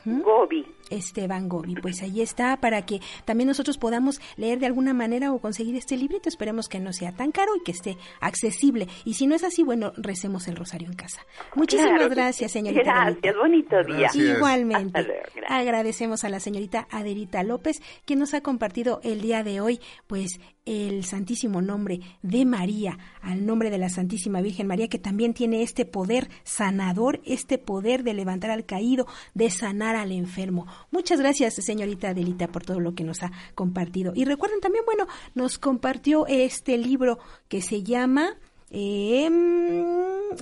Gobi. Esteban Gobi. Pues ahí está para que también nosotros podamos leer de alguna manera o conseguir este librito. Esperemos que no sea tan caro y que esté accesible. Y si no es así, bueno, recemos el rosario en casa. Muchísimas gracias, señorita. Gracias, bonito día. Igualmente. Agradecemos a la señorita Adelita López, quien nos ha compartido el día de hoy, pues el santísimo nombre de María, al nombre de la Santísima Virgen María, que también tiene este poder sanador, este poder de levantar al caído, de sanar al enfermo. Muchas gracias, señorita Adelita, por todo lo que nos ha compartido. Y recuerden también, bueno, nos compartió este libro que se llama em,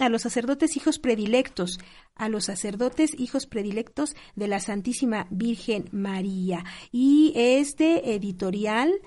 A los sacerdotes hijos predilectos, a los sacerdotes hijos predilectos de la Santísima Virgen María. Y este editorial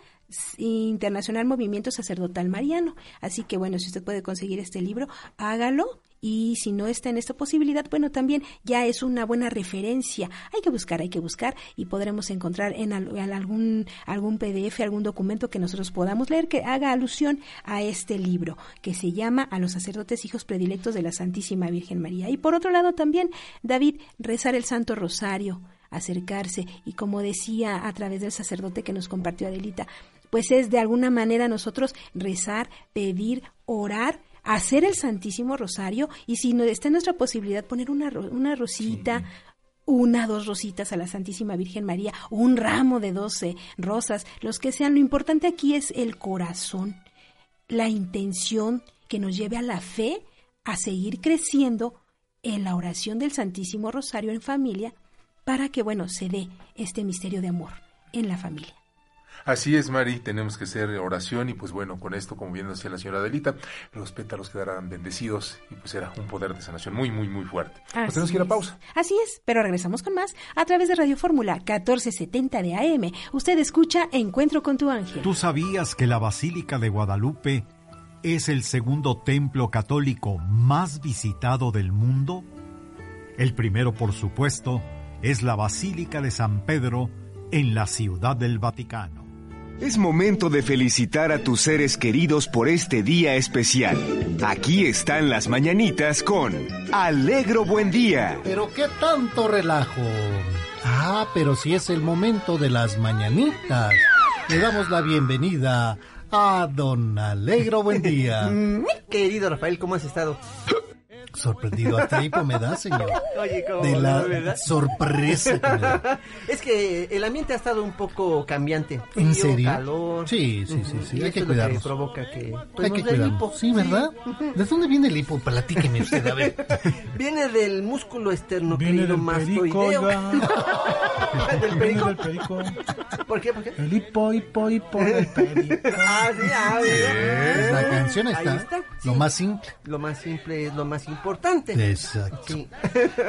Internacional Movimiento Sacerdotal Mariano. Así que bueno, si usted puede conseguir este libro, hágalo y si no está en esta posibilidad, bueno, también ya es una buena referencia. Hay que buscar, hay que buscar y podremos encontrar en, algún, algún PDF, algún documento que nosotros podamos leer que haga alusión a este libro que se llama A los sacerdotes hijos predilectos de la Santísima Virgen María. Y por otro lado también, David, rezar el Santo Rosario acercarse y como decía a través del sacerdote que nos compartió Adelita, pues es de alguna manera nosotros rezar, pedir, orar hacer el Santísimo Rosario y si no está en nuestra posibilidad poner una, una rosita, una, dos rositas a la Santísima Virgen María, un ramo de doce rosas, los que sean. Lo importante aquí es el corazón, la intención que nos lleve a la fe, a seguir creciendo en la oración del Santísimo Rosario en familia, para que, bueno, se dé este misterio de amor en la familia. Así es, Mari, tenemos que hacer oración y pues bueno, con esto, como bien decía la señora Adelita, los pétalos quedarán bendecidos y pues será un poder de sanación muy, muy, muy fuerte. Pues tenemos que ir a pausa. Así es, pero regresamos con más a través de Radio Fórmula 1470 de AM. Usted escucha Encuentro con tu ángel. ¿Tú sabías que la Basílica de Guadalupe es el segundo templo católico más visitado del mundo? El primero, por supuesto, es la Basílica de San Pedro en la Ciudad del Vaticano. Es momento de felicitar a tus seres queridos por este día especial. Aquí están las mañanitas con Alegro Buen Día. Pero qué tanto relajo. Ah, pero si es el momento de las mañanitas. le damos la bienvenida a Don Alegro. Buen día. Querido Rafael, ¿cómo has estado? Sorprendido hasta hipo me da, señor. Oye, ¿cómo De la verdad? sorpresa que me da. Es que el ambiente ha estado un poco cambiante. ¿En serio? calor. Sí, sí, sí, sí, hay que cuidarnos. provoca que... pues, Hay que cuidarnos. hipo. Sí, ¿verdad? ¿De dónde viene el hipo? Platíqueme usted, a ver. Viene del músculo externo, Viene querido del perico. ¿Del Viene perico? del perico. ¿Por qué? ¿Por qué? El hipo, hipo, hipo del perico. Ah, sí, ah. La canción Ahí está. está, Lo más simple. Lo más simple es lo más importante. Exacto. Sí.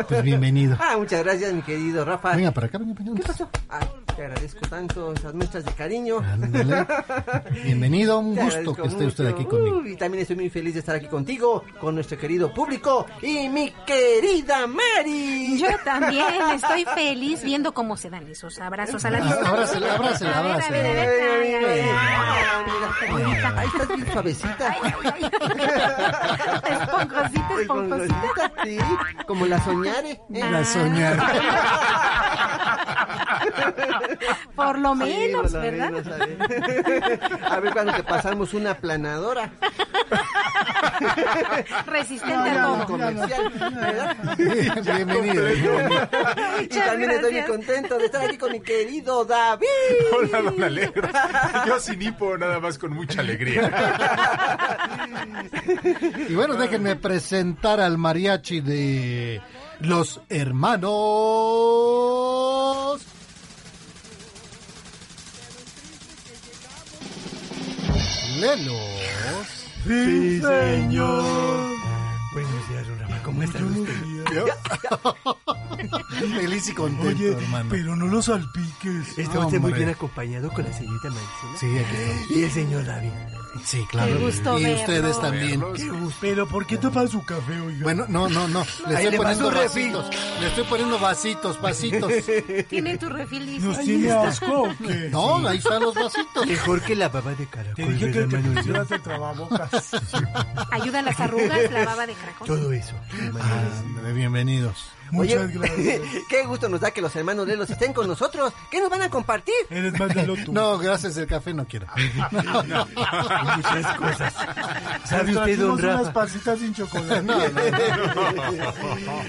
Pues bienvenido. Ah, muchas gracias, mi querido Rafa. Venga para acá, venga para acá. ¿Qué pasó? Ay, te agradezco tanto esas muestras de cariño. Ándale. Bienvenido, un Te gusto que esté usted aquí conmigo. Y también estoy muy feliz de estar aquí contigo, con nuestro querido público y mi querida Mari. Yo también estoy feliz viendo cómo se dan esos abrazos a la Ah, distancia. abrácela, abrácela, A ver, a ver, a ver, abrácela. ay, ay, ay, Ay, mira, Ahí estás bien suavecita. Esponjosita, Ay, esponjosita. esponjosita, Sí, como la soñare. ¿eh? La soñar. Por lo Sí, menos, lo ¿verdad? menos, a ver. A ver cuando te pasamos una planadora. Resistente a Un todo. comercial, ¿verdad? Bienvenido. bienvenido. Y también estoy muy contento de estar aquí con mi querido David. Hola, don Alegro. Yo sin hipo, nada más con mucha alegría. Y bueno, déjenme presentar al mariachi de los hermanos. Lelos. Sí, señor. Buenos. ¿Cómo estás usted? Feliz y contento, Oye, hermano. pero no lo salpiques. Está usted muy bien acompañado con la señorita Maricela. Sí, aquí. Y el señor David. Sí, claro. Qué gusto y verlo. ustedes también. Qué gusto. Pero ¿por qué toma su café, oiga? Bueno, no, no, no. Le estoy le poniendo vasitos. Le estoy poniendo vasitos, vasitos. Tiene tu refil, dice. ¿Nos tiene asco o qué? No, ahí están los vasitos. Mejor que la baba de caracol. Te dije que ¿verdad, te pusieras el trababocas. Ayuda a las arrugas, la baba de caracol. Todo eso. Bienvenidos. Oye, Muchas gracias. qué gusto nos da que los hermanos Lelos estén con nosotros. ¿Qué nos van a compartir? Eres más de lo tú. No, gracias, el café no quiero. Muchas cosas. ¿Sabe usted, don trajimos unas Rafa? pasitas sin chocolate. No.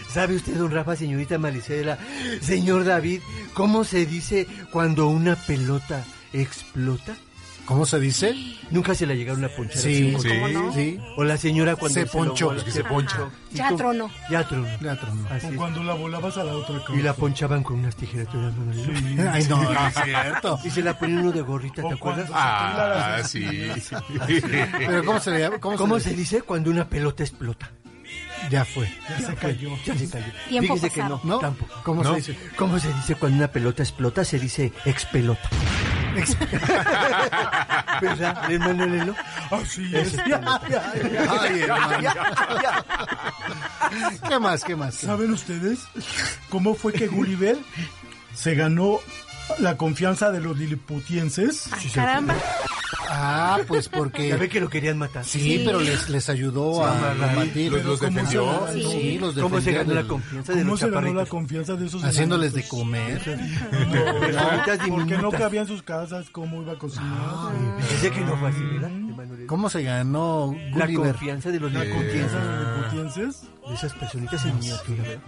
¿Sabe usted, don Rafa, señorita Maricela, señor David, cómo se dice cuando una pelota explota? ¿Cómo se dice? Nunca se le llegaron a ponchar Sí, sí, ¿Cómo no? sí. O la señora cuando Se ponchó, es que se poncha. ¿Y Ya tronó. Ya tronó. Ya tronó. Así O cuando la volabas a la otra. Y la ponchaban con unas tijeras. ¿te acuerdas, Manuel? Ay, no, no es cierto. Y se la ponían uno de gorrita, ¿te acuerdas? Ah, sí. Pero ¿cómo se le llama? ¿Cómo, ¿Cómo se se dice cuando una pelota explota? Ya fue. Ya se cayó. Ya se cayó. Tiempo Fíjese que pasado. no, ¿No? tampoco. ¿Cómo ¿No? se dice? ¿Cómo se dice cuando una pelota explota? Se dice expelota. ¿Verdad, hermano Lelo? Así es. Ay, hermano. ¿Qué más? ¿Qué más? ¿Saben ustedes cómo fue que Gulliver se ganó la confianza de los liliputienses? Ah, caramba. Ah, pues Ya porque... ve que lo querían matar. Sí, pero les, les ayudó a Sí, combatir. los- los ¿Cómo defendió. se- Sí, los ¿Cómo se defendió ganó la confianza de ¿Cómo los se ganó la confianza de esos Haciéndoles de comer. Personitas Porque no diminutas. cabía en sus casas, ¿cómo iba a cocinar? Que no fue así. ¿Cómo se ganó La Gulliver? confianza de los La confianza liliputienses. de los liliputienses. De esas personitas en miniatura, ¿verdad?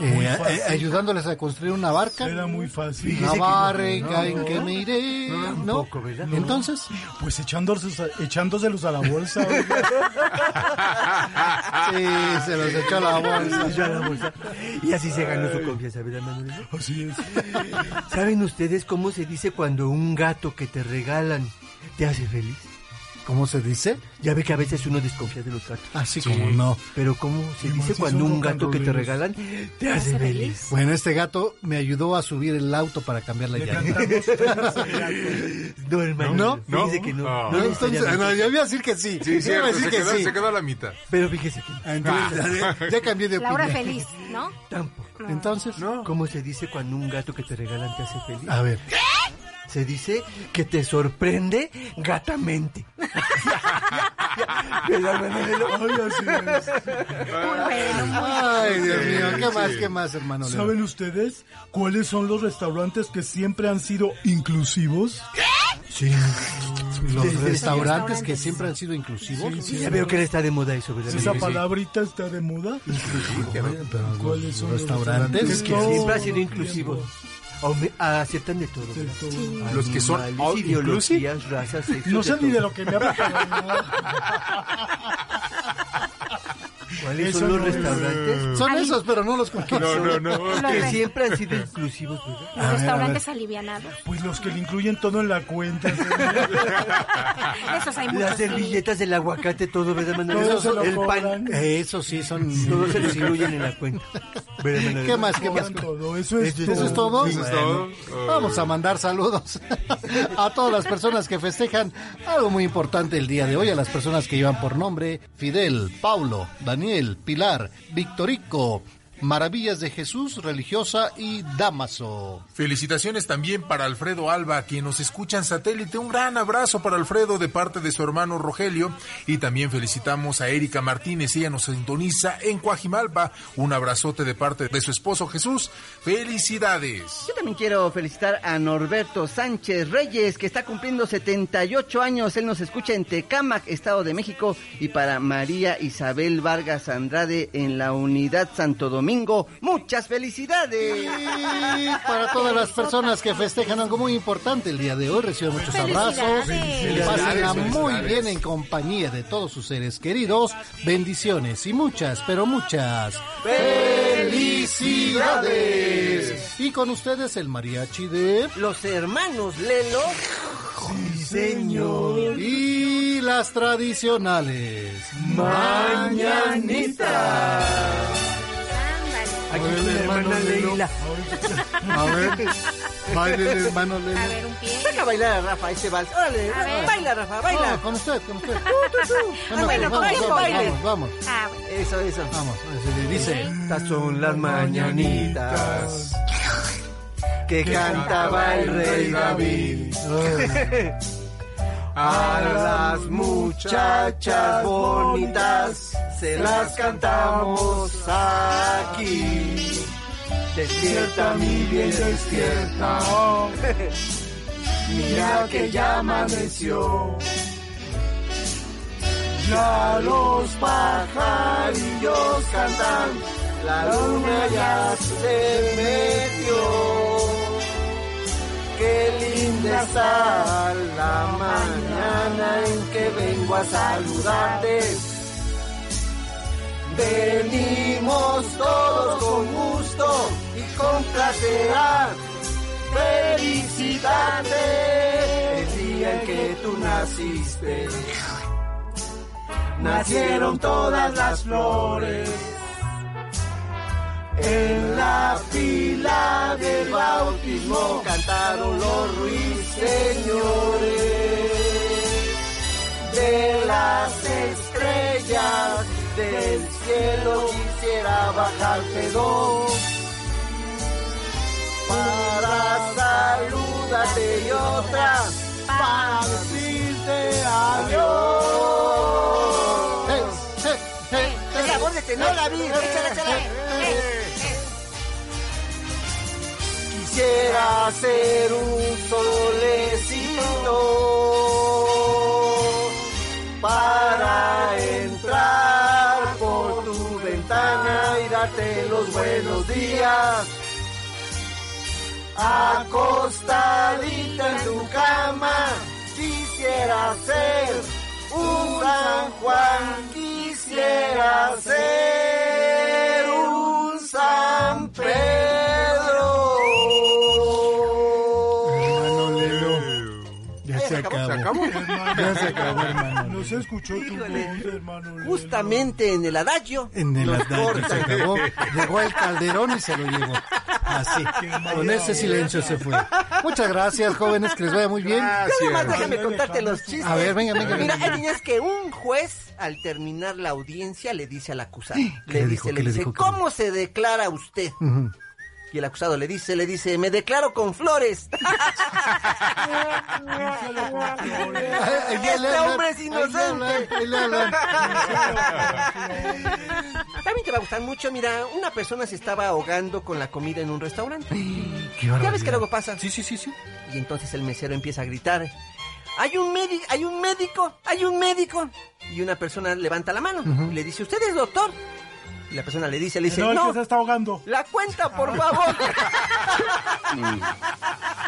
Eh, Muy eh, ayudándoles a construir una barca. Era muy fácil. Fíjese La que no, barca no, en que me iré. ¿No? Tampoco, ¿verdad? Entonces, Pues echándoselos a, echándoselos a la bolsa. sí, se los echó a la bolsa. Ya la bolsa. Y así se ganó su confianza, ¿verdad, Manuel? Así es. ¿Saben ustedes cómo se dice cuando un gato que te regalan te hace feliz? ¿Cómo se dice? Ya ve que a veces uno desconfía de los gatos. Así como no. Pero ¿cómo se Y dice cuando un gato que te regalan te hace feliz? Bueno, este gato me ayudó a subir el auto para cambiar la gato. No, hermano. ¿No? ¿No? que no. Ah. no No, entonces, necesariamente. no, yo iba a decir que sí. Sí, iba a se que quedó, sí. se quedó a la mitad. Pero fíjese que no. Entonces, ya, ya cambié de opinión. Laura feliz, ¿no? Tampoco. Entonces, ¿Cómo se dice cuando un gato que te regalan te hace feliz? a ver. Se dice que te sorprende gatamente. Ay, Dios mío, ¿qué más, qué más, hermano? Leo? ¿Saben ustedes cuáles son los restaurantes que siempre han sido inclusivos? Sí. Los Desde restaurantes que siempre han sido inclusivos. Sí, ya veo que le está de moda eso, ¿verdad? ¿Esa Sí. palabrita está de moda? ¿Cuáles son los restaurantes Es que siempre ha sido inclusivo. Aume- aceptan de todo. Los que son Animales, all ideologías, razas, No sé ni de lo que me habla. ¿Cuáles son los restaurantes? Son esos, pero no los cualquier. No, no, no. Que siempre han sido inclusivos, ¿verdad? Los restaurantes alivianados. Pues los que le incluyen todo en la cuenta. Esos hay muchos. Las sí. servilletas del aguacate, todo, ¿verdad, Manuel? Todo se lo el pan, cobran. Eso sí son. todos se los incluyen en la cuenta. ¿Verdad, Manuel? ¿Qué más? ¿Qué más? Todo. Eso es, Eso ¿Eso es todo? Eso es todo. Bueno, Vamos a mandar saludos a todas las personas que festejan algo muy importante el día de hoy, a las personas que llevan por nombre Fidel, Paulo, Daniel, Pilar, Victorico, Maravillas de Jesús, Religiosa y Damaso. Felicitaciones también para Alfredo Alba, quien nos escucha en satélite. Un gran abrazo para Alfredo de parte de su hermano Rogelio. Y también felicitamos a Erika Martínez, ella nos sintoniza en Coajimalpa. Un abrazote de parte de su esposo Jesús. Felicidades. Yo también quiero felicitar a Norberto Sánchez Reyes, que está cumpliendo 78 años. Él nos escucha en Tecámac, Estado de México. Y para María Isabel Vargas Andrade en la Unidad Santo Domingo. Muchas felicidades. Y para todas las personas que festejan algo muy importante el día de hoy, reciban muchos abrazos. Pásenla muy bien en compañía de todos sus seres queridos. Bendiciones y muchas, pero muchas felicidades. Y con ustedes el mariachi de... Los hermanos Lelo. señor. Y las tradicionales. Mañanita. Aquí Ándale. está la hermana Leila. A ver, baile hermano A Lelo. ver, un pie. Saca a bailar a Rafa ese vals. Órale, A ver. baila Rafa, baila. No, con usted, con usted. Ah, bueno, vamos, vamos, baile. vamos, vamos. Ah, bueno. Eso, eso. Vamos, se le dice. Estas son las mañanitas que cantaba el rey David. A las muchachas bonitas se las cantamos aquí. Despierta mi bien, despierta. Mira que ya amaneció. Ya los pajarillos cantan, la luna ya se metió. Qué linda está la mañana en que vengo a saludarte. Venimos todos con gusto y con placer. Felicitarte el día en que tú naciste. Nacieron todas las flores en la fila del bautismo cantaron los ruiseñores de las estrellas del cielo quisiera bajarte dos para saludarte y otra para decirte adiós. Es la voz de tenor, David. Échala, échala. Quisiera ser un solecito para entrar los buenos días. Acostadita en tu cama, quisiera ser un San Juan, quisiera ser un San Pedro. Acabó. Ya se acabó, hermano. No se escuchó tu Híjole. voz, hermano. Lelo. Justamente en el adagio. En el adagio se acabó. Llegó el calderón y se lo llevó. Así. Con ese silencio se fue. Muchas gracias, jóvenes. Que les vaya muy bien. Yo déjame contarte los chistes. A ver, venga, venga, Mira, venga. tenías que un juez, al terminar la audiencia, le dice al acusado. ¿Qué Le dice, le ¿Qué le dice, ¿cómo se declara usted? Ujú. Y el acusado le dice, le dice, me declaro con flores. este hombre es inocente. También te va a gustar mucho, mira, una persona se estaba ahogando con la comida en un restaurante. Qué ¿Ya ves que luego pasa? Sí, sí, sí, sí. Y entonces el mesero empieza a gritar. hay un médico, hay un médico, hay un médico. Y una persona levanta la mano y le dice, ¿usted es doctor? Y la persona le dice, le dice, No, no, que se está ahogando. la cuenta, por favor.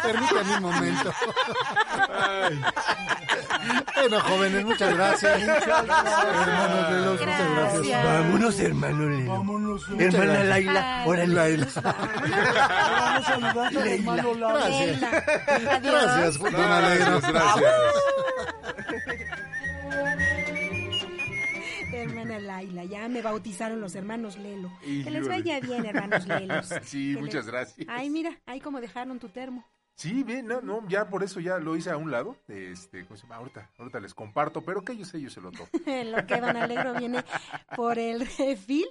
Permítame un momento. Bueno, jóvenes, muchas gracias. Hermanos de los, muchas gracias. Vámonos, hermano Lelo. Vámonos. Hermana gracias. Laila, órale. Laila. Vamos saludando al hermano Lalo. Gracias. Gracias, don Alegro. Gracias. Hermana Laila, ya me bautizaron los hermanos Lelo. Y que les vaya bien, hermanos Lelos. Sí, Que muchas les- gracias. Ay, mira, ahí como dejaron tu termo. Sí, bien, no, no, ya por eso ya lo hice a un lado. Este, ¿cómo se llama? Ahorita, ahorita les comparto, pero que ellos, ellos se lo toman. Lo que Don Alegro viene por el refil.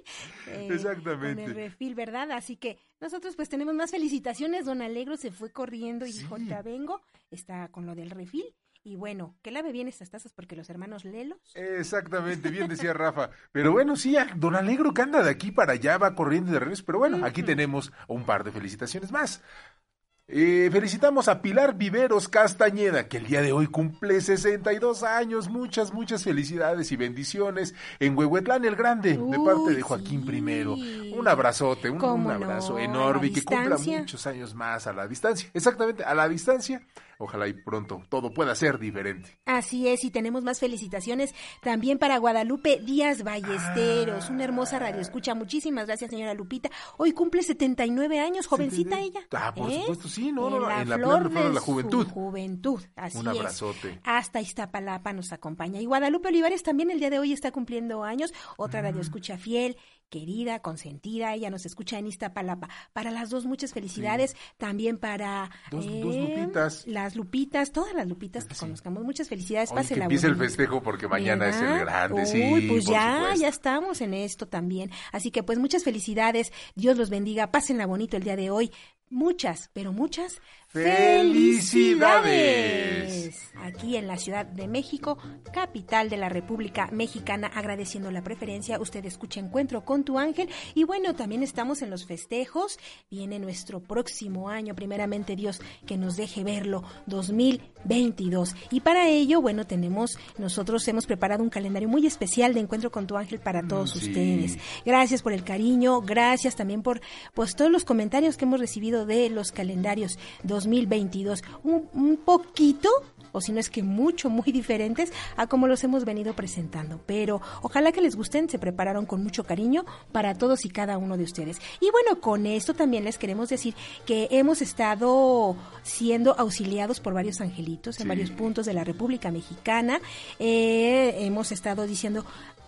eh, Exactamente. Con el refil, ¿verdad? Así que nosotros pues tenemos más felicitaciones. Don Alegro se fue corriendo y dijo, ya vengo. Está con lo del refil. Y bueno, que lave bien estas tazas porque los hermanos Lelos. Exactamente, bien decía Rafa. Pero bueno, sí, a don Alegro que anda de aquí para allá, va corriendo de regreso. Pero bueno, aquí tenemos un par de felicitaciones más. Eh, felicitamos a Pilar Viveros Castañeda, que el día de hoy cumple 62 años. Muchas, muchas felicidades y bendiciones en Huehuetlán el Grande, de parte de Joaquín I. Un abrazote, un, abrazo no, enorme y que cumpla distancia. muchos años más a la distancia. Exactamente, a la distancia. Ojalá y pronto todo pueda ser diferente. Así es, y tenemos más felicitaciones también para Guadalupe Díaz Ballesteros, una hermosa radio escucha. Muchísimas gracias, señora Lupita. Hoy cumple 79 años, jovencita ella. Ah, por ¿eh? supuesto, sí, no, la en la flor de la su juventud. juventud, así Un es. abrazote. Hasta Iztapalapa nos acompaña. Y Guadalupe Olivares también el día de hoy está cumpliendo años, otra radio escucha fiel, querida, consentida, ella nos escucha en Iztapalapa. Para las dos, muchas felicidades. También para Dos- eh, dos Lupitas. Las Lupitas, todas las Lupitas que conozcamos. Muchas felicidades. Oye, que empiece el festejo porque mañana es el grande, sí. Uy, pues ya, supuesto. ya estamos en esto también. Así que pues muchas felicidades, Dios los bendiga, pásenla bonito el día de hoy. Muchas, pero muchas ¡Felicidades! Aquí en la Ciudad de México, capital de la República Mexicana, agradeciendo la preferencia. Usted escucha Encuentro con tu ángel. Y bueno, también estamos en los festejos. Viene nuestro próximo año, primeramente Dios, que nos deje verlo, 2022. Y para ello, bueno, tenemos, nosotros hemos preparado un calendario muy especial de Encuentro con tu ángel para todos sí. ustedes. Gracias por el cariño, gracias también por pues todos los comentarios que hemos recibido de los calendarios 2022. Un, un poquito o si no es que mucho, muy diferentes a como los hemos venido presentando. Pero ojalá que les gusten, se prepararon con mucho cariño para todos y cada uno de ustedes. Y bueno, con esto también les queremos decir que hemos estado siendo auxiliados por varios angelitos en varios puntos de la República Mexicana. Eh, hemos estado diciendo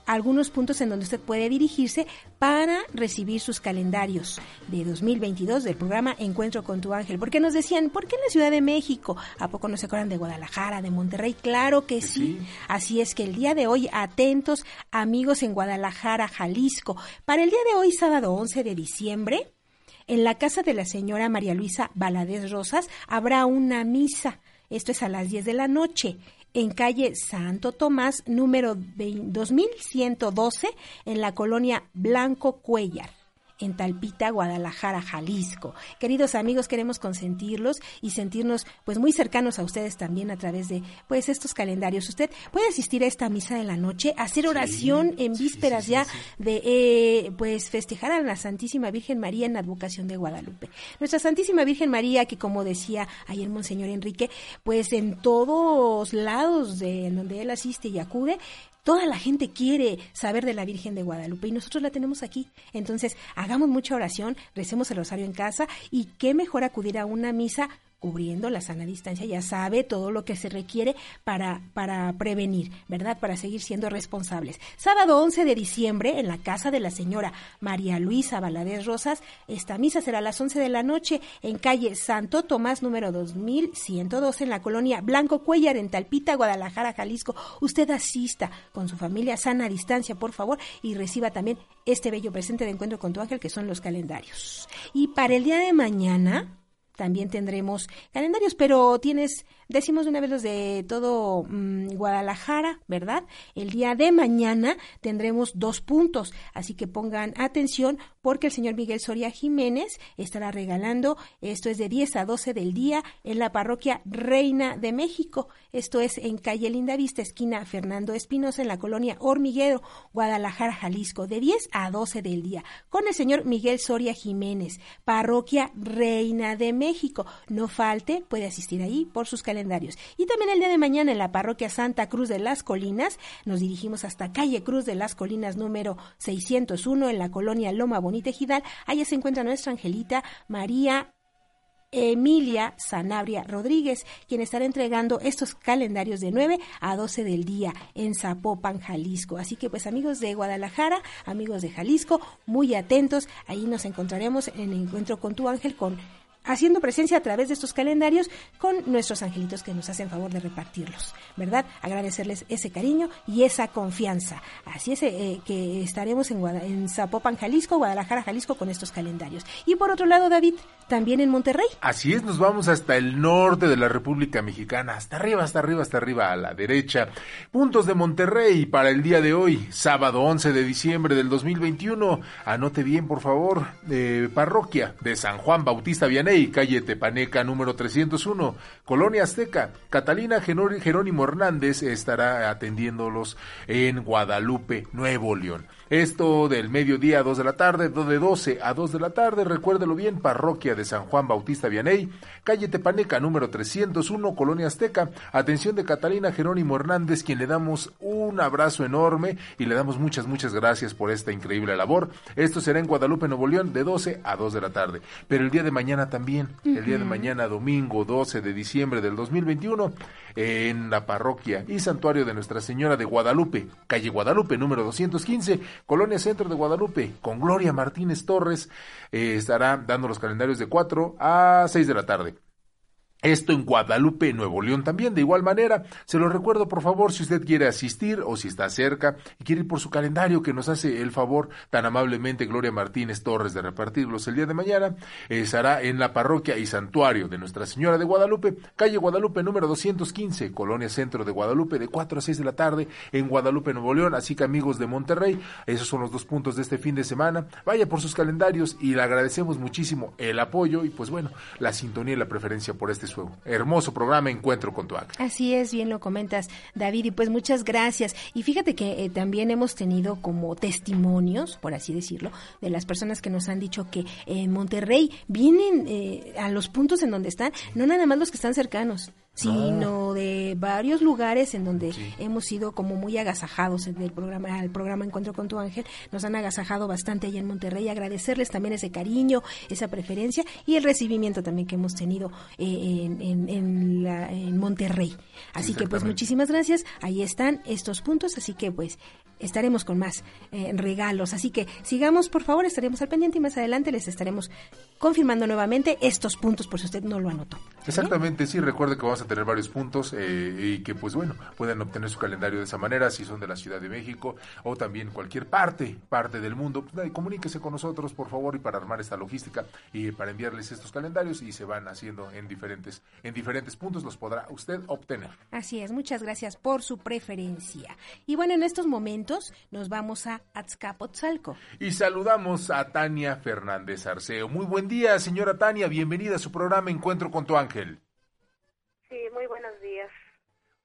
algunos puntos en donde usted puede dirigirse para recibir sus calendarios de 2022 del programa Encuentro con tu ángel. Porque nos decían, ¿por qué en la Ciudad de México? ¿A poco no se acuerdan de Guadalajara, de Monterrey? Claro que sí. Así es que el día de hoy, atentos amigos en Guadalajara, Jalisco. Para el día de hoy, sábado 11 de diciembre, en la casa de la señora María Luisa Valadez Rosas habrá una misa. Esto es a las 10 de la noche en calle Santo Tomás, número 20 2112, en la colonia Blanco Cuellar en Talpita, Guadalajara, Jalisco. Queridos amigos, queremos consentirlos y sentirnos pues muy cercanos a ustedes también a través de pues estos calendarios. Usted puede asistir a esta misa de la noche, hacer oración en vísperas ya de eh, pues festejar a la Santísima Virgen María en la advocación de Guadalupe. Nuestra Santísima Virgen María, que como decía ayer Monseñor Enrique, pues en todos lados de en donde él asiste y acude, Toda la gente quiere saber de la Virgen de Guadalupe y nosotros la tenemos aquí. Entonces, hagamos mucha oración, recemos el rosario en casa y qué mejor acudir a una misa cubriendo la sana distancia, ya sabe todo lo que se requiere para, para prevenir, ¿verdad? Para seguir siendo responsables. Sábado 11 de diciembre, en la casa de la señora María Luisa Valadez Rosas, esta misa será a las 11 de la noche en calle Santo Tomás, número 2112, en la colonia Blanco Cuellar, en Talpita, Guadalajara, Jalisco. Usted asista con su familia sana distancia, por favor, y reciba también este bello presente de encuentro con tu ángel, que son los calendarios. Y para el día de mañana, también tendremos calendarios, pero tienes decimos de una vez los de todo mm, Guadalajara, ¿verdad? El día de mañana tendremos dos puntos, así que pongan atención porque el señor Miguel Soria Jiménez estará regalando, esto es de 10 a 12 del día, en la parroquia Reina de México. Esto es en calle Lindavista, esquina Fernando Espinosa, en la colonia Hormiguero, Guadalajara, Jalisco, de 10 a 12 del día, con el señor Miguel Soria Jiménez, parroquia Reina de México. No falte, puede asistir ahí por sus calendarios. Y también el día de mañana en la parroquia Santa Cruz de las Colinas, nos dirigimos hasta calle Cruz de las Colinas número 601 en la colonia Loma Bonita Tejidal. Allá se encuentra nuestra angelita María Emilia Sanabria Rodríguez, quien estará entregando estos calendarios de 9 a 12 del día en Zapopan, Jalisco. Así que pues amigos de Guadalajara, amigos de Jalisco, muy atentos, ahí nos encontraremos en el encuentro con tu ángel con haciendo presencia a través de estos calendarios con nuestros angelitos que nos hacen favor de repartirlos, ¿verdad? Agradecerles ese cariño y esa confianza. Así es eh, que estaremos en, en Zapopan, Jalisco, Guadalajara, Jalisco con estos calendarios. Y por otro lado, David, también en Monterrey. Así es, nos vamos hasta el norte de la República Mexicana, hasta arriba, hasta arriba, hasta arriba, a la derecha. Puntos de Monterrey para el día de hoy, sábado 11 de diciembre del 2021. Anote bien, por favor, eh, parroquia de San Juan Bautista Vianey calle Tepaneca número 301, Colonia Azteca. Catalina Jerónimo Hernández estará atendiéndolos en Guadalupe, Nuevo León. Esto del mediodía a 2 de la tarde, de 12 a 2 de la tarde, recuérdelo bien, parroquia de San Juan Bautista Vianey, calle Tepaneca número 301, Colonia Azteca. Atención de Catalina Jerónimo Hernández, quien le damos un abrazo enorme y le damos muchas, muchas gracias por esta increíble labor. Esto será en Guadalupe, Nuevo León, de 12 a 2 de la tarde. Pero el día de mañana también, el día de mañana, domingo 12 de diciembre del 2021, en la parroquia y santuario de Nuestra Señora de Guadalupe, calle Guadalupe número 215, Colonia Centro de Guadalupe, con Gloria Martínez Torres, eh, estará dando los calendarios de 4 a 6 de la tarde. Esto en Guadalupe, Nuevo León también. De igual manera, se lo recuerdo por favor si usted quiere asistir o si está cerca y quiere ir por su calendario que nos hace el favor tan amablemente Gloria Martínez Torres de repartirlos el día de mañana. estará en la parroquia y santuario de Nuestra Señora de Guadalupe, calle Guadalupe número 215, Colonia Centro de Guadalupe, de 4 a 6 de la tarde en Guadalupe, Nuevo León. Así que amigos de Monterrey, esos son los dos puntos de este fin de semana. Vaya por sus calendarios y le agradecemos muchísimo el apoyo y pues bueno, la sintonía y la preferencia por este su hermoso programa Encuentro con tu Ángel. Así es, bien lo comentas, David, y pues muchas gracias. Y fíjate que eh, también hemos tenido como testimonios, por así decirlo, de las personas que nos han dicho que en Monterrey vienen eh, a los puntos en donde están, no nada más los que están cercanos, sino de varios lugares en donde hemos sido como muy agasajados del programa, el programa Encuentro con tu Ángel, nos han agasajado bastante allá en Monterrey, agradecerles también ese cariño, esa preferencia y el recibimiento también que hemos tenido eh, en, en, en Monterrey. Así que pues muchísimas gracias, ahí están estos puntos, así que pues estaremos con más eh, regalos. Así que sigamos, por favor, estaremos al pendiente y más adelante les estaremos confirmando nuevamente estos puntos por si usted no lo anotó. Exactamente, sí, recuerde que vamos a tener varios puntos eh, y que pues bueno, pueden obtener su calendario de esa manera si son de la Ciudad de México o también cualquier parte, parte del mundo. Pues, comuníquese con nosotros, por favor, y para armar esta logística y para enviarles estos calendarios y se van haciendo en diferentes, en diferentes puntos, los podrá usted obtener. Así es, muchas gracias por su preferencia. Y bueno, en estos momentos nos vamos a Azcapotzalco. Y saludamos a Tania Fernández Arceo. Muy buen día, señora Tania. Bienvenida a su programa Encuentro con tu ángel. Sí, muy buenos días.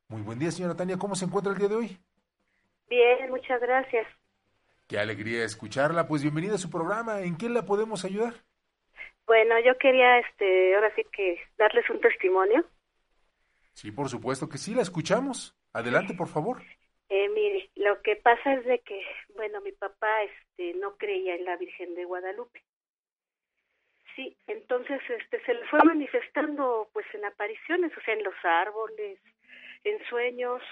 Muy buen día, señora Tania. ¿Cómo se encuentra el día de hoy? Bien, muchas gracias. Qué alegría escucharla. Pues bienvenida a su programa. ¿En qué la podemos ayudar? Bueno, yo quería, este, ahora sí que darles un testimonio. Sí, por supuesto que sí, la escuchamos. Adelante, por favor. Eh, mire, lo que pasa es de que, bueno, mi papá este, no creía en la Virgen de Guadalupe. Sí, entonces este, se le fue manifestando pues en apariciones, o sea, en los árboles, en sueños,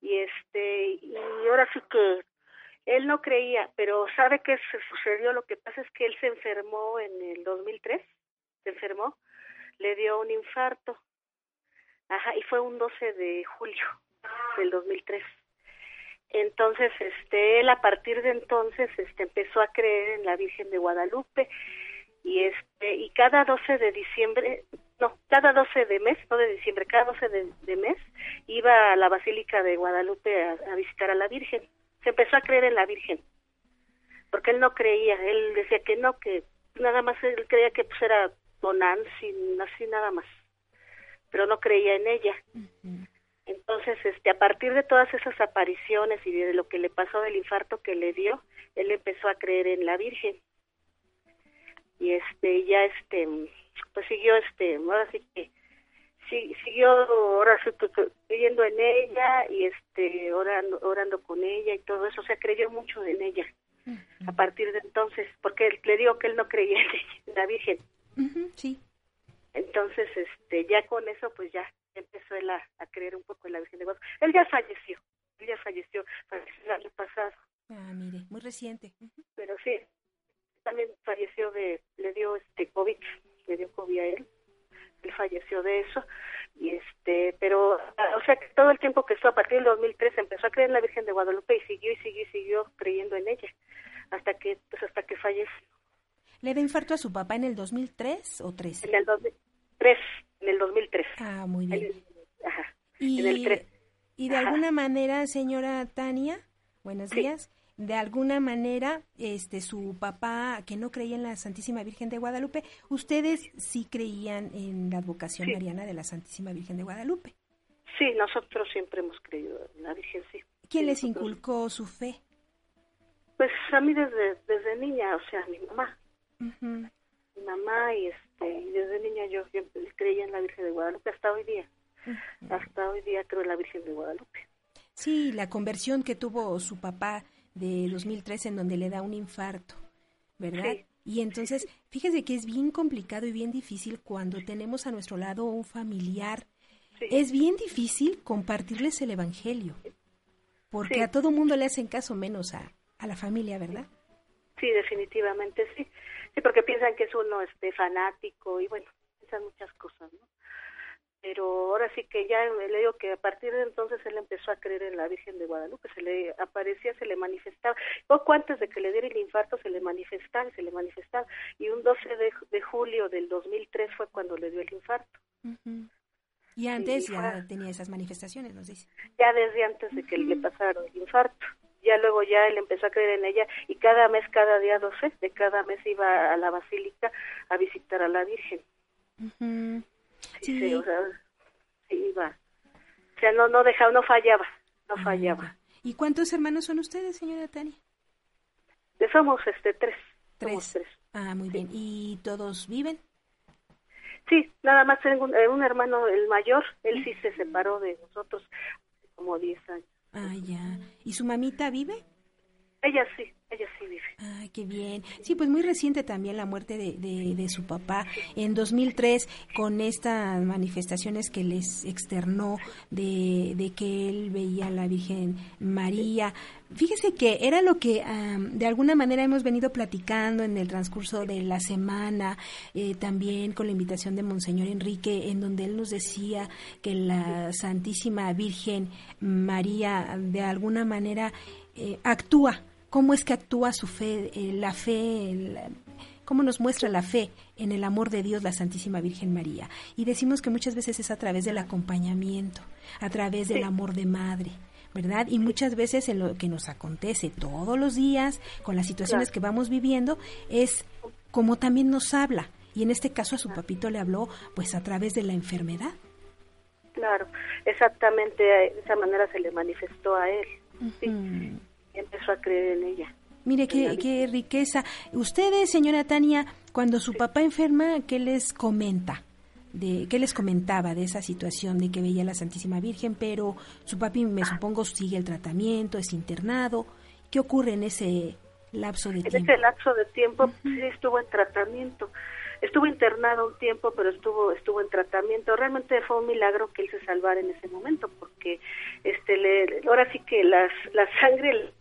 y este, y ahora sí que él no creía, pero ¿sabe qué se sucedió? Lo que pasa es que él se enfermó en el 2003, se enfermó, le dio un infarto, ajá, y fue un 12 de julio del 2003. Entonces, este, él a partir de entonces, este, empezó a creer en la Virgen de Guadalupe y este, y cada 12 de diciembre, no, cada 12 de mes, no de diciembre, cada 12 de, mes, iba a la Basílica de Guadalupe a, visitar a la Virgen. Se empezó a creer en la Virgen, porque él no creía, él decía que no, que nada más él creía que pues era sin así nada más, pero no creía en ella. Entonces, este, a partir de todas esas apariciones y de lo que le pasó del infarto que le dio, él empezó a creer en la Virgen. Y este, ya este, pues siguió este, ahora sí que siguió ahora sí creyendo en ella y este orando, orando con ella y todo eso, o sea, creyó mucho en ella. A partir de entonces, porque le digo que él no creía en la Virgen. sí. Entonces, este, ya con eso, pues ya empezó él a, creer un poco en la Virgen de Guadalupe. Él ya falleció, él ya falleció, falleció el año pasado. Ah, mire, muy reciente. Pero sí, también falleció de, le dio este COVID, le dio COVID a él, él falleció de eso, y este, pero, o sea, que todo el tiempo que estuvo a partir del 2003 empezó a creer en la Virgen de Guadalupe y siguió y siguió y siguió creyendo en ella, hasta que, pues hasta que falleció. ¿Le dio infarto a su papá en el 2003 o 13? En el 2003, en el 2003. Ah, muy bien. ajá, y, en el 3. Y de alguna manera, señora Tania, buenos días, de alguna manera, este, su papá, que no creía en la Santísima Virgen de Guadalupe, ustedes sí creían en la advocación mariana de la Santísima Virgen de Guadalupe. Sí, nosotros siempre hemos creído en la Virgen, sí. ¿Quién les inculcó su fe? Pues a mí desde, desde niña, o sea, mi mamá. Mi mamá y este desde niña yo, creía en la Virgen de Guadalupe hasta hoy día. Hasta hoy día creo en la Virgen de Guadalupe. Sí, la conversión que tuvo su papá de 2003 en donde le da un infarto, ¿verdad? Y entonces, fíjese que es bien complicado y bien difícil cuando tenemos a nuestro lado un familiar. Es bien difícil compartirles el Evangelio, porque a todo mundo le hacen caso menos a, a la familia, ¿verdad? Sí, definitivamente sí. Sí, porque piensan que es uno este fanático y bueno, piensan muchas cosas, ¿no? Pero ahora sí que ya le digo que a partir de entonces él empezó a creer en la Virgen de Guadalupe, se le aparecía, se le manifestaba. Poco antes de que le diera el infarto se le manifestaba, se le manifestaba. Y un 12 de, julio del 2003 fue cuando le dio el infarto. Y antes ya tenía esas manifestaciones, nos dice. Ya desde antes de que le pasara el infarto ya luego ya él empezó a creer en ella y cada mes, cada día 12 de cada mes iba a la basílica a visitar a la Virgen. sí. o sea, iba. O sea, no, no dejaba, no fallaba, no fallaba. ¿Y cuántos hermanos son ustedes, señora Tania? Somos este tres. Tres. tres. Ah, muy bien. ¿Y todos viven? Sí, nada más tengo un, un hermano, el mayor, él sí se separó de nosotros como 10 años. Ah, ya. ¿Y su mamita vive? Ella sí, ella sí vive. Ay, qué bien. Sí, pues muy reciente también la muerte de, de, su papá en 2003 con estas manifestaciones que les externó de, de que él veía a la Virgen María. Fíjese que era lo que de alguna manera hemos venido platicando en el transcurso de la semana, eh, también con la invitación de Monseñor Enrique, en donde él nos decía que la Santísima Virgen María de alguna manera eh, actúa, cómo es que actúa su fe, eh, la fe, cómo nos muestra la fe en el amor de Dios la Santísima Virgen María. Y decimos que muchas veces es a través del acompañamiento, a través del amor de madre. ¿verdad? Y muchas veces en lo que nos acontece todos los días, con las situaciones que vamos viviendo, es como también nos habla. Y en este caso a su papito le habló pues a través de la enfermedad. Claro, exactamente de esa manera se le manifestó a él. sí, y empezó a creer en ella. Mire qué, qué riqueza. Ustedes, señora Tania, cuando su papá enferma, ¿qué les comenta? de qué les comentaba de esa situación de que veía a la Santísima Virgen, pero su papi me supongo sigue el tratamiento, es internado. ¿Qué ocurre en ese lapso de tiempo? En ese lapso de tiempo sí estuvo en tratamiento. Estuvo internado un tiempo, pero estuvo estuvo en tratamiento. Realmente fue un milagro que él se salvara en ese momento, porque este le, ahora sí que las, la sangre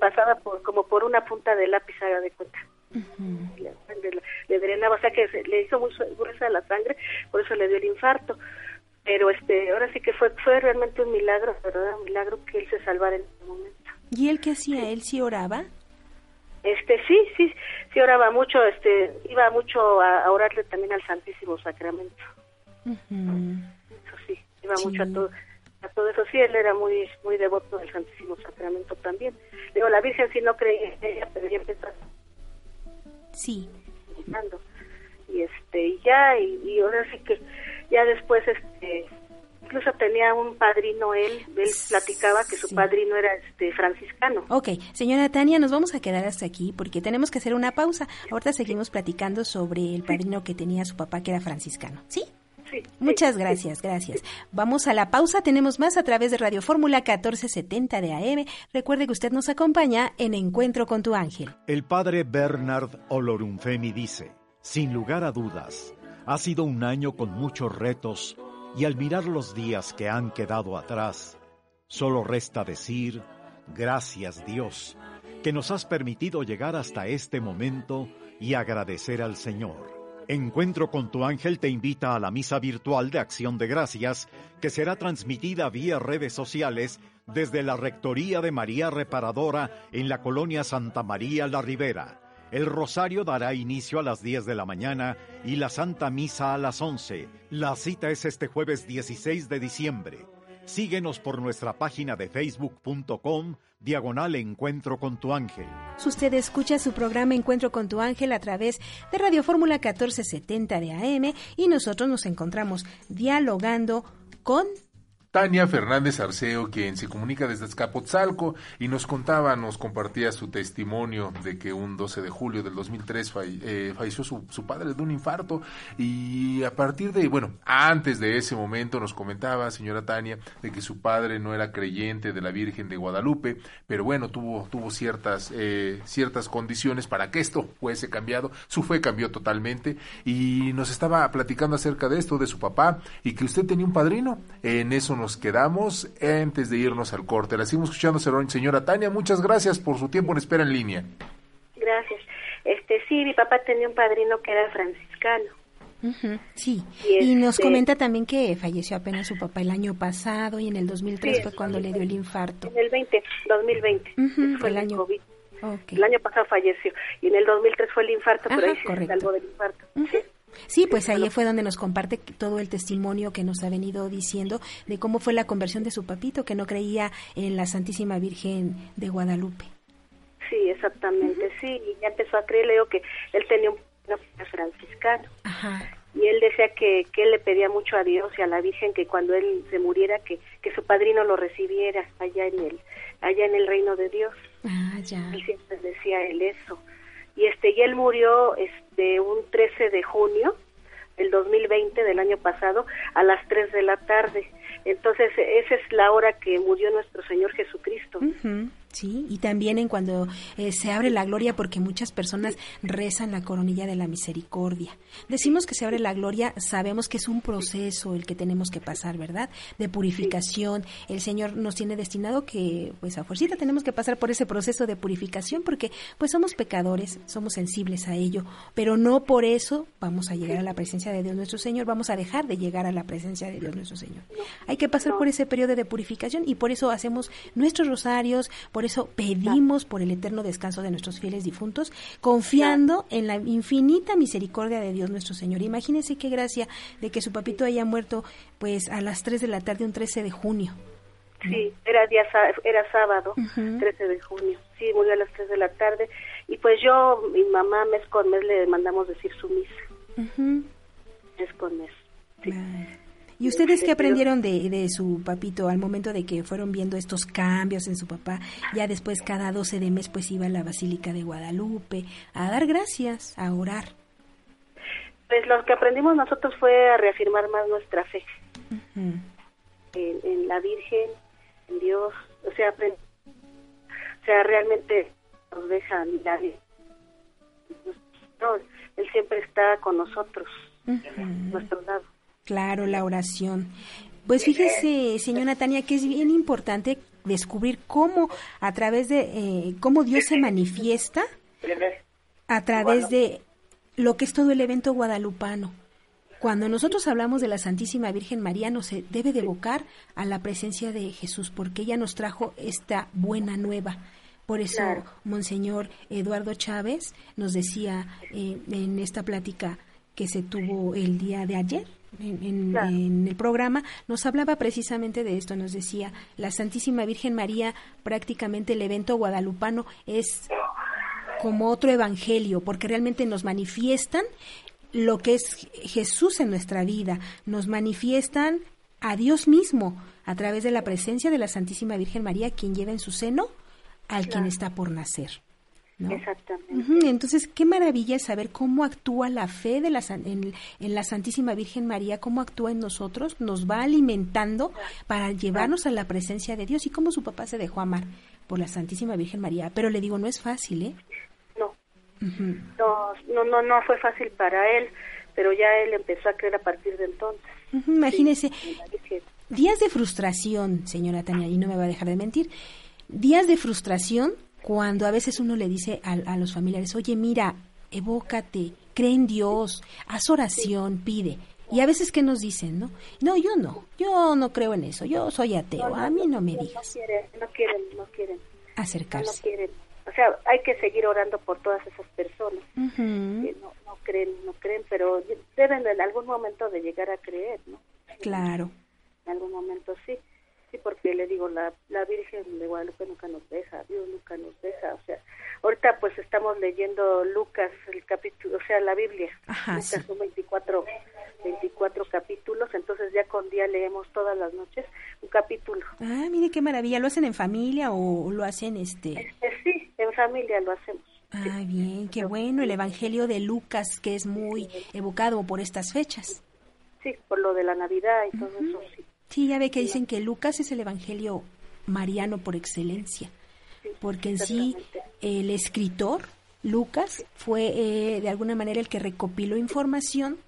pasaba por como por una punta de lápiz, haga de cuenta le, drenaba, o sea que le hizo muy gruesa la sangre, por eso le dio el infarto. Pero este, ahora sí que fue fue realmente un milagro, ¿verdad? Un milagro que él se salvara en ese momento. ¿Y él qué hacía? ¿Él sí oraba? Este, sí, sí, sí oraba mucho, este, iba mucho a, orarle también al Santísimo Sacramento. Eso sí, iba mucho a todo, a todo eso. Sí, él era muy muy devoto del Santísimo Sacramento también. Digo, la Virgen sí no creía en ella, pero ya empezó. Sí. Y este, y ya, y, y ahora sí que ya después este incluso tenía un padrino él, él platicaba que su padrino era este franciscano. Ok, señora Tania, nos vamos a quedar hasta aquí porque tenemos que hacer una pausa. Ahorita seguimos platicando sobre el padrino que tenía su papá que era franciscano. ¿Sí? Sí, Muchas gracias, gracias. Vamos a la pausa, tenemos más a través de Radio Fórmula 1470 de AM. Recuerde que usted nos acompaña en Encuentro con tu ángel. El padre Bernard Olorunfemi dice, sin lugar a dudas, ha sido un año con muchos retos y al mirar los días que han quedado atrás, solo resta decir, gracias Dios, que nos has permitido llegar hasta este momento y agradecer al Señor. Encuentro con tu ángel te invita a la misa virtual de acción de gracias que será transmitida vía redes sociales desde la Rectoría de María Reparadora en la colonia Santa María La Ribera. El rosario dará inicio a las 10 de la mañana y la Santa Misa a las 11. La cita es este jueves 16 de diciembre. Síguenos por nuestra página de facebook.com diagonal Encuentro con tu ángel. Usted escucha su programa Encuentro con tu ángel a través de Radio Fórmula 1470 de AM y nosotros nos encontramos dialogando con Tania Fernández Arceo, quien se comunica desde Escapotzalco y nos contaba, nos compartía su testimonio de que un 12 de julio del 2003 eh, falleció su, padre de un infarto. Y a partir de, bueno, antes de ese momento nos comentaba, señora Tania, de que su padre no era creyente de la Virgen de Guadalupe, pero bueno, tuvo, tuvo ciertas, eh, ciertas condiciones para que esto fuese cambiado, su fe cambió totalmente. Y nos estaba platicando acerca de esto, de su papá y que usted tenía un padrino, en eso nos quedamos antes de irnos al corte. La seguimos escuchando, señora Tania. Muchas gracias por su tiempo en espera en línea. Gracias. Este, sí, mi papá tenía un padrino que era franciscano. sí, y, nos este comenta también que falleció apenas su papá el año pasado y en el 2003 sí, fue cuando le dio el infarto. En el 20, 2020, fue el, año COVID. Okay. El año pasado falleció y en el 2003 fue el infarto, pero ahí sí salvo del infarto. ¿sí? Sí, pues ahí fue donde nos comparte todo el testimonio que nos ha venido diciendo de cómo fue la conversión de su papito, que no creía en la Santísima Virgen de Guadalupe. Sí, exactamente, sí, y ya empezó a creer, le digo que él tenía un franciscano. Ajá. Y él decía que, que él le pedía mucho a Dios y a la Virgen que cuando él se muriera, que, que su padrino lo recibiera allá en el, allá en el reino de Dios. Ah, ya. Y siempre decía él eso y este y él murió este un 13 de junio del 2020 del año pasado a las 3 de la tarde. Entonces, esa es la hora que murió nuestro Señor Jesucristo. Sí, y también en cuando eh, se abre la gloria, porque muchas personas rezan la coronilla de la misericordia. Decimos que se abre la gloria, sabemos que es un proceso el que tenemos que pasar, ¿verdad? De purificación. El Señor nos tiene destinado que, pues a fuercita tenemos que pasar por ese proceso de purificación, porque pues somos pecadores, somos sensibles a ello, pero no por eso vamos a llegar a la presencia de Dios nuestro Señor, vamos a dejar de llegar a la presencia de Dios nuestro Señor. Hay que pasar por ese periodo de purificación y por eso hacemos nuestros rosarios, eso pedimos por el eterno descanso de nuestros fieles difuntos, confiando en la infinita misericordia de Dios nuestro Señor. Imagínense qué gracia de que su papito haya muerto pues a las 3 de la tarde un 13 de junio. Sí, era día era sábado, uh -huh. 13 de junio. Sí, murió a las 3 de la tarde y pues yo, mi mamá mes con mes le mandamos decir su misa. Uh -huh. Mes con mes. Sí. ¿Y ustedes qué aprendieron de, de, su papito al momento de que fueron viendo estos cambios en su papá? Ya después cada 12 de mes pues iba a la Basílica de Guadalupe a dar gracias, a orar. Pues lo que aprendimos nosotros fue a reafirmar más nuestra fe uh -huh. en, en, la Virgen, en Dios, o sea, o sea realmente nos deja mirar. No, él siempre está con nosotros, uh -huh. en nuestro lado. Claro, la oración. Pues fíjese, señora Tania, que es bien importante descubrir cómo a través de eh, cómo Dios se manifiesta a través de lo que es todo el evento guadalupano. Cuando nosotros hablamos de la Santísima Virgen María, nos debe de evocar a la presencia de Jesús, porque ella nos trajo esta buena nueva. Por eso, claro. Monseñor Eduardo Chávez nos decía eh, en esta plática que se tuvo el día de ayer, en, en, el programa, nos hablaba precisamente de esto, nos decía, la Santísima Virgen María, prácticamente el evento guadalupano es como otro evangelio, porque realmente nos manifiestan lo que es Jesús en nuestra vida, nos manifiestan a Dios mismo a través de la presencia de la Santísima Virgen María, quien lleva en su seno al quien está por nacer. Exactamente. Entonces, qué maravilla es saber cómo actúa la fe de la, en, la Santísima Virgen María, cómo actúa en nosotros, nos va alimentando para llevarnos a la presencia de Dios y cómo su papá se dejó amar por la Santísima Virgen María. Pero le digo, no es fácil, ¿eh? No. no, no, no, fue fácil para él, pero ya él empezó a creer a partir de entonces. imagínese, días de frustración, señora Tania, y no me va a dejar de mentir, días de frustración cuando a veces uno le dice a, los familiares, oye, mira, evócate, cree en Dios, haz oración, pide. Y a veces, ¿qué nos dicen, no? No, yo no, yo no creo en eso, yo soy ateo, a mí no me digas. No quieren, no quieren, no quieren. Acercarse. No quieren. O sea, hay que seguir orando por todas esas personas que no, no creen, no creen, pero deben en algún momento de llegar a creer, ¿no? Claro. En algún momento sí. Sí, porque le digo, la, la Virgen de Guadalupe nunca nos deja, Dios nunca nos deja. O sea, ahorita pues estamos leyendo Lucas, el capítulo, o sea, la Biblia. Lucas son 24, 24 capítulos, entonces ya con día leemos todas las noches un capítulo. Ah, mire qué maravilla. ¿Lo hacen en familia o lo hacen este? este sí, en familia lo hacemos. Ah, bien, qué bueno. El Evangelio de Lucas, que es muy evocado por estas fechas. Sí, por lo de la Navidad y todo eso, sí. Sí, ya ve que dicen que Lucas es el Evangelio mariano por excelencia, porque en sí el escritor, Lucas, fue eh, de alguna manera el que recopiló información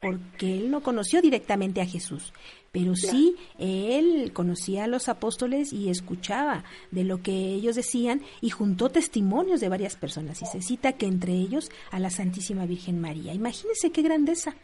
porque él no conoció directamente a Jesús, pero sí él conocía a los apóstoles y escuchaba de lo que ellos decían y juntó testimonios de varias personas y se cita que entre ellos a la Santísima Virgen María. Imagínense qué grandeza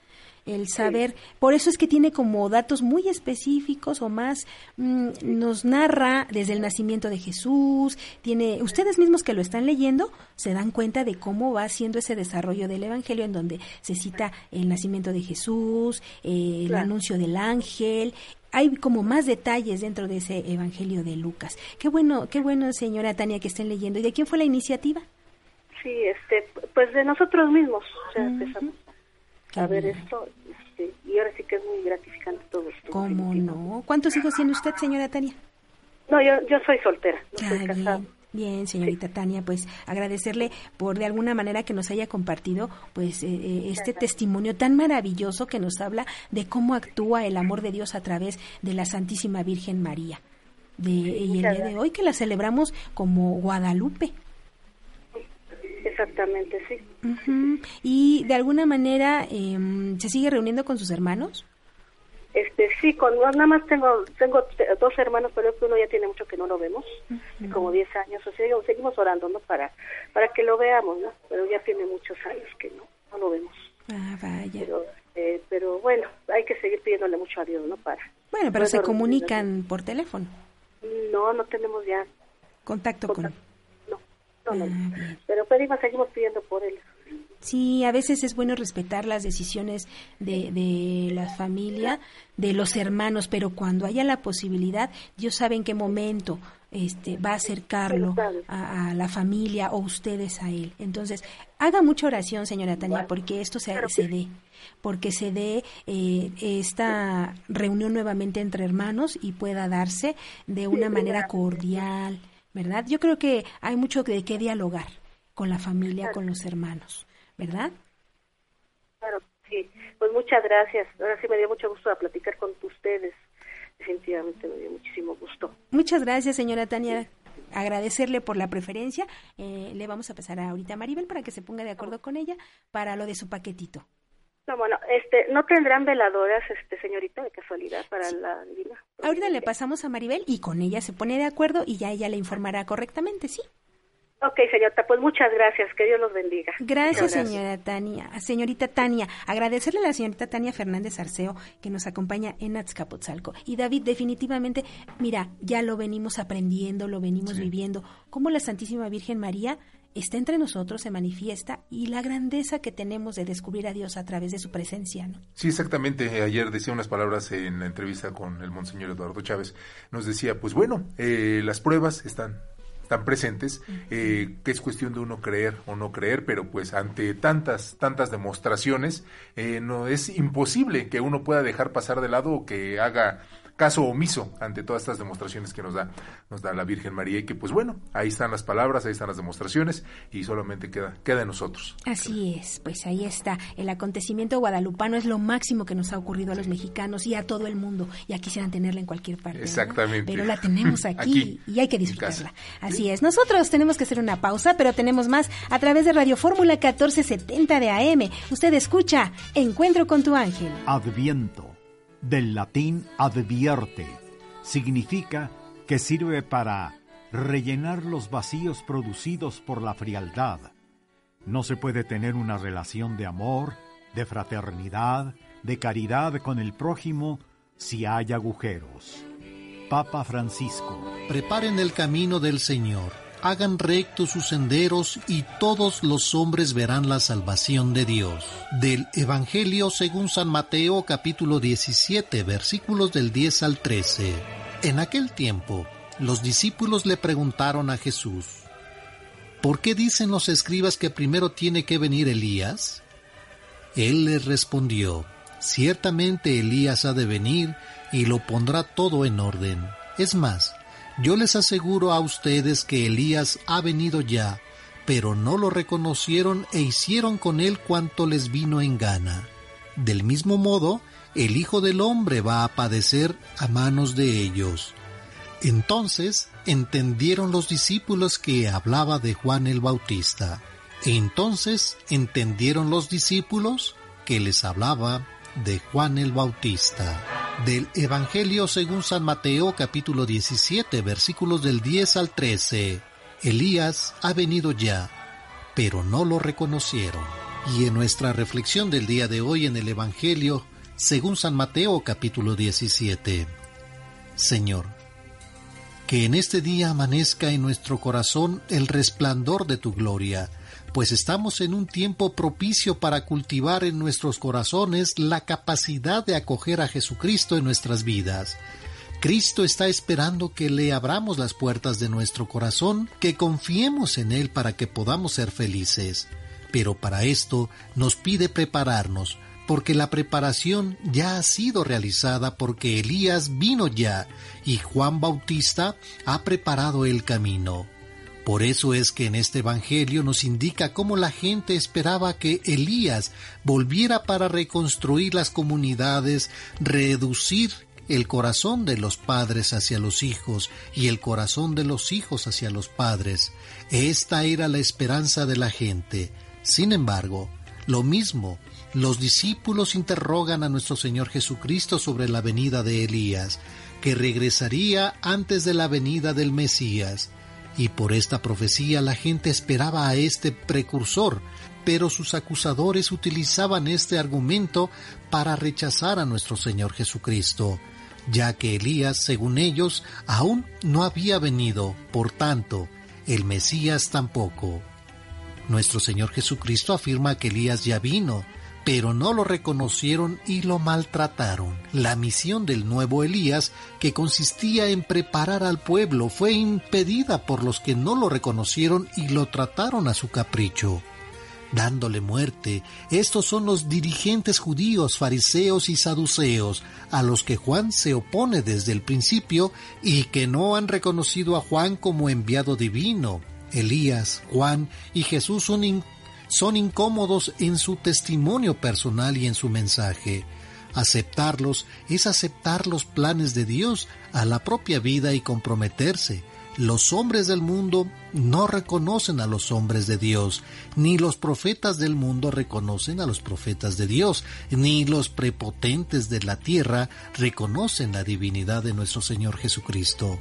el saber, por eso es que tiene como datos muy específicos o más, mm, nos narra desde el nacimiento de Jesús, tiene, ustedes mismos que lo están leyendo, se dan cuenta de cómo va haciendo ese desarrollo del Evangelio en donde se cita el nacimiento de Jesús, eh, el anuncio del ángel, hay como más detalles dentro de ese Evangelio de Lucas. Qué bueno, qué bueno, señora Tania, que estén leyendo. ¿Y de quién fue la iniciativa? Sí, este, pues de nosotros mismos. O sea, empezamos a ver esto este, y ahora sí que es muy gratificante todo esto. ¿Cómo no? ¿Cuántos hijos tiene usted, señora Tania? No, yo, yo soy soltera, no soy casada. Bien. señorita Tania, pues agradecerle por de alguna manera que nos haya compartido pues eh, eh, este testimonio tan maravilloso que nos habla de cómo actúa el amor de Dios a través de la Santísima Virgen María. De, y el día de hoy que la celebramos como Guadalupe. Exactamente, sí. ¿Y de alguna manera eh, se sigue reuniendo con sus hermanos? Este, sí, con, nada más tengo tengo dos hermanos, pero uno ya tiene mucho que no lo vemos, como 10 años, o sea, seguimos orando, ¿no? Para, para que lo veamos, ¿no? Pero ya tiene muchos años que no, no lo vemos. Ah, vaya. Pero, eh, pero bueno, hay que seguir pidiéndole mucho a Dios, ¿no? Para. Bueno, pero se comunican por teléfono. No, no tenemos ya contacto. con Ah, pero pedimos, seguimos pidiendo por él. Sí, a veces es bueno respetar las decisiones de, de, la familia, de los hermanos, pero cuando haya la posibilidad, Dios sabe en qué momento este, va a acercarlo a, la familia o ustedes a él. Entonces, haga mucha oración, señora Tania, porque esto se, se dé, porque se dé eh, esta reunión nuevamente entre hermanos y pueda darse de una manera cordial, ¿verdad? Yo creo que hay mucho de qué dialogar con la familia, con los hermanos, ¿verdad? Claro, sí. Pues muchas gracias. Ahora sí me dio mucho gusto a platicar con ustedes. Definitivamente me dio muchísimo gusto. Muchas gracias, señora Tania. Agradecerle por la preferencia. Eh, le vamos a pasar ahorita a Maribel para que se ponga de acuerdo con ella para lo de su paquetito. No, bueno, este, ¿no tendrán veladoras, este, señorita, de casualidad para la divina? Ahorita le pasamos a Maribel y con ella se pone de acuerdo y ya ella le informará correctamente, ¿sí? Ok, señorita, pues muchas gracias, que Dios los bendiga. Gracias, señora Tania, señorita Tania. Agradecerle a la señorita Tania Fernández Arceo que nos acompaña en Azcapotzalco. Y David, definitivamente, mira, ya lo venimos aprendiendo, lo venimos viviendo, como la Santísima Virgen María está entre nosotros, se manifiesta y la grandeza que tenemos de descubrir a Dios a través de su presencia, ¿no? Sí, exactamente. Ayer decía unas palabras en la entrevista con el Monseñor Eduardo Chávez. Nos decía, pues bueno, eh, las pruebas están están presentes, eh, que es cuestión de uno creer o no creer, pero pues ante tantas, tantas demostraciones, eh, no es imposible que uno pueda dejar pasar de lado o que haga caso omiso ante todas estas demostraciones que nos da, nos da la Virgen María y que pues bueno, ahí están las palabras, ahí están las demostraciones y solamente queda, queda en nosotros. Así es, pues ahí está. El acontecimiento guadalupano es lo máximo que nos ha ocurrido a los mexicanos y a todo el mundo. Ya quisieran tenerla en cualquier parte. Exactamente. Pero la tenemos aquí, y hay que disfrutarla. Así es. Nosotros tenemos que hacer una pausa, pero tenemos más a través de Radio Fórmula 1470 de AM. Usted escucha Encuentro con tu ángel. Adviento del latín advierte, significa que sirve para rellenar los vacíos producidos por la frialdad. No se puede tener una relación de amor, de fraternidad, de caridad con el prójimo si hay agujeros. Papa Francisco. Preparen el camino del Señor hagan rectos sus senderos y todos los hombres verán la salvación de Dios. Del Evangelio según San Mateo capítulo 17 versículos del 10 al 13. En aquel tiempo, los discípulos le preguntaron a Jesús, ¿por qué dicen los escribas que primero tiene que venir Elías? Él les respondió, ciertamente Elías ha de venir y lo pondrá todo en orden. Es más, yo les aseguro a ustedes que Elías ha venido ya, pero no lo reconocieron e hicieron con él cuanto les vino en gana. Del mismo modo, el Hijo del Hombre va a padecer a manos de ellos. Entonces entendieron los discípulos que hablaba de Juan el Bautista. Entonces entendieron los discípulos que les hablaba de Juan el Bautista. Del Evangelio según San Mateo capítulo 17 versículos del 10 al 13. Elías ha venido ya, pero no lo reconocieron. Y en nuestra reflexión del día de hoy en el Evangelio según San Mateo capítulo 17. Señor, que en este día amanezca en nuestro corazón el resplandor de tu gloria, pues estamos en un tiempo propicio para cultivar en nuestros corazones la capacidad de acoger a Jesucristo en nuestras vidas. Cristo está esperando que le abramos las puertas de nuestro corazón, que confiemos en Él para que podamos ser felices. Pero para esto nos pide prepararnos, porque la preparación ya ha sido realizada porque Elías vino ya y Juan Bautista ha preparado el camino. Por eso es que en este Evangelio nos indica cómo la gente esperaba que Elías volviera para reconstruir las comunidades, reducir el corazón de los padres hacia los hijos y el corazón de los hijos hacia los padres. Esta era la esperanza de la gente. Sin embargo, lo mismo, los discípulos interrogan a nuestro Señor Jesucristo sobre la venida de Elías, que regresaría antes de la venida del Mesías y por esta profecía la gente esperaba a este precursor, pero sus acusadores utilizaban este argumento para rechazar a nuestro Señor Jesucristo, ya que Elías, según ellos, aún no había venido, por tanto, el Mesías tampoco. Nuestro Señor Jesucristo afirma que Elías ya vino, pero no lo reconocieron y lo maltrataron. La misión del nuevo Elías, que consistía en preparar al pueblo, fue impedida por los que no lo reconocieron y lo trataron a su capricho. Dándole muerte, estos son los dirigentes judíos, fariseos y saduceos, a los que Juan se opone desde el principio y que no han reconocido a Juan como enviado divino. Elías, Juan y Jesús son son incómodos en su testimonio personal y en su mensaje. Aceptarlos es aceptar los planes de Dios a la propia vida y comprometerse. Los hombres del mundo no reconocen a los hombres de Dios, ni los profetas del mundo reconocen a los profetas de Dios, ni los prepotentes de la tierra reconocen la divinidad de nuestro Señor Jesucristo.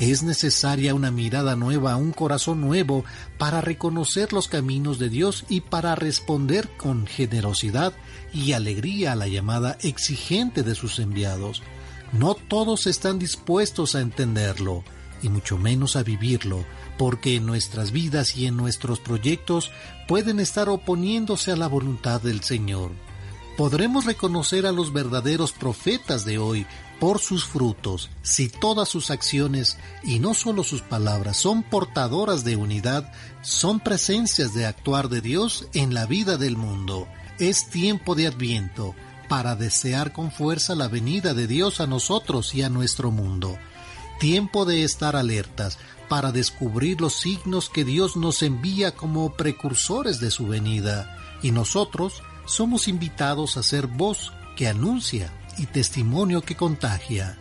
Es necesaria una mirada nueva, un corazón nuevo para reconocer los caminos de Dios y para responder con generosidad y alegría a la llamada exigente de sus enviados. No todos están dispuestos a entenderlo. y mucho menos a vivirlo, porque en nuestras vidas y en nuestros proyectos pueden estar oponiéndose a la voluntad del Señor. Podremos reconocer a los verdaderos profetas de hoy por sus frutos, si todas sus acciones y no solo sus palabras son portadoras de unidad, son presencias de actuar de Dios en la vida del mundo. Es tiempo de adviento para desear con fuerza la venida de Dios a nosotros y a nuestro mundo. Tiempo de estar alertas para descubrir los signos que Dios nos envía como precursores de su venida, y nosotros somos invitados a ser voz que anuncia y testimonio que contagia.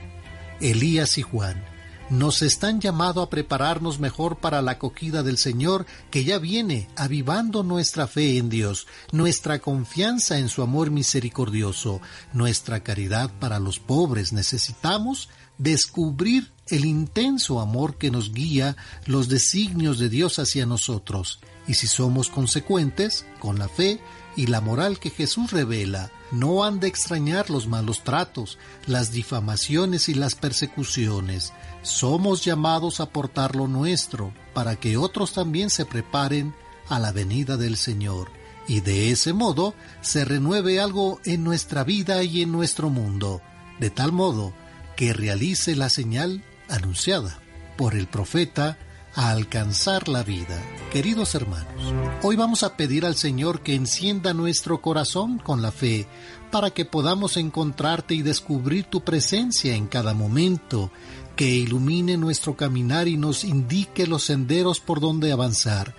Elías y Juan nos están llamado a prepararnos mejor para la acogida del Señor que ya viene avivando nuestra fe en Dios, nuestra confianza en su amor misericordioso, nuestra caridad para los pobres. Necesitamos descubrir el intenso amor que nos guía los designios de Dios hacia nosotros. Y si somos consecuentes con la fe y la moral que Jesús revela, no han de extrañar los malos tratos, las difamaciones y las persecuciones. Somos llamados a portar lo nuestro, para que otros también se preparen a la venida del Señor, y de ese modo se renueve algo en nuestra vida y en nuestro mundo, de tal modo que realice la señal anunciada por el profeta alcanzar la vida. Queridos hermanos, hoy vamos a pedir al Señor que encienda nuestro corazón con la fe para que podamos encontrarte y descubrir tu presencia en cada momento, que ilumine nuestro caminar y nos indique los senderos por donde avanzar,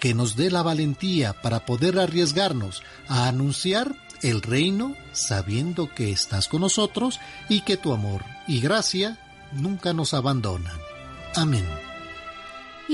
que nos dé la valentía para poder arriesgarnos a anunciar el reino sabiendo que estás con nosotros y que tu amor y gracia nunca nos abandonan. Amén.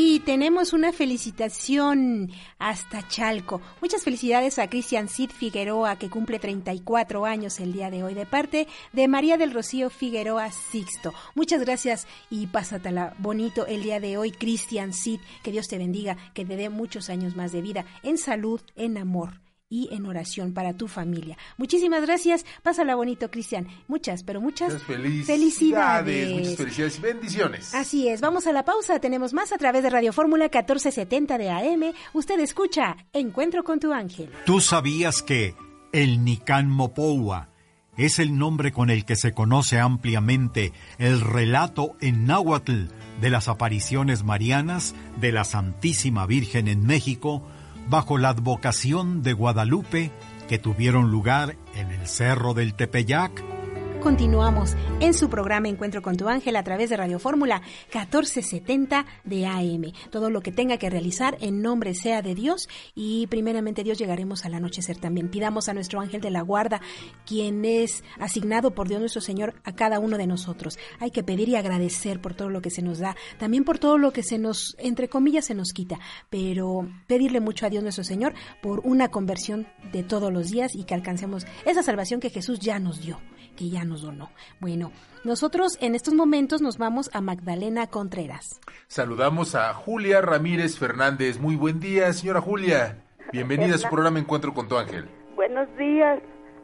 Y tenemos una felicitación hasta Chalco. Muchas felicidades a Cristian Cid Figueroa, que cumple 34 años el día de hoy, de parte de María del Rocío Figueroa Sixto. Muchas gracias y pásatela bonito el día de hoy, Cristian Cid. Que Dios te bendiga, que te dé muchos años más de vida, en salud, en amor y en oración para tu familia. Muchísimas gracias. Pásala bonito, Cristian. Muchas, pero muchas, felicidades. Muchas felicidades y bendiciones. Así es. Vamos a la pausa. Tenemos más a través de Radio Fórmula 1470 de AM. Usted escucha Encuentro con tu ángel. ¿Tú sabías que el Nican Mopoua es el nombre con el que se conoce ampliamente el relato en náhuatl de las apariciones marianas de la Santísima Virgen en México? Bajo la advocación de Guadalupe que tuvieron lugar en el Cerro del Tepeyac Continuamos en su programa Encuentro con tu ángel a través de Radio Fórmula 1470 de AM. Todo lo que tenga que realizar en nombre sea de Dios y primeramente Dios llegaremos al anochecer también. Pidamos a nuestro ángel de la guarda, quien es asignado por Dios nuestro Señor a cada uno de nosotros. Hay que pedir y agradecer por todo lo que se nos da, también por todo lo que se nos, entre comillas, se nos quita, pero pedirle mucho a Dios nuestro Señor por una conversión de todos los días y que alcancemos esa salvación que Jesús ya nos dio que ya nos donó. Bueno, nosotros en estos momentos nos vamos a Magdalena Contreras. Saludamos a Julia Ramírez Fernández. Muy buen día, señora Julia. Bienvenida a su programa Encuentro con tu ángel. Buenos días,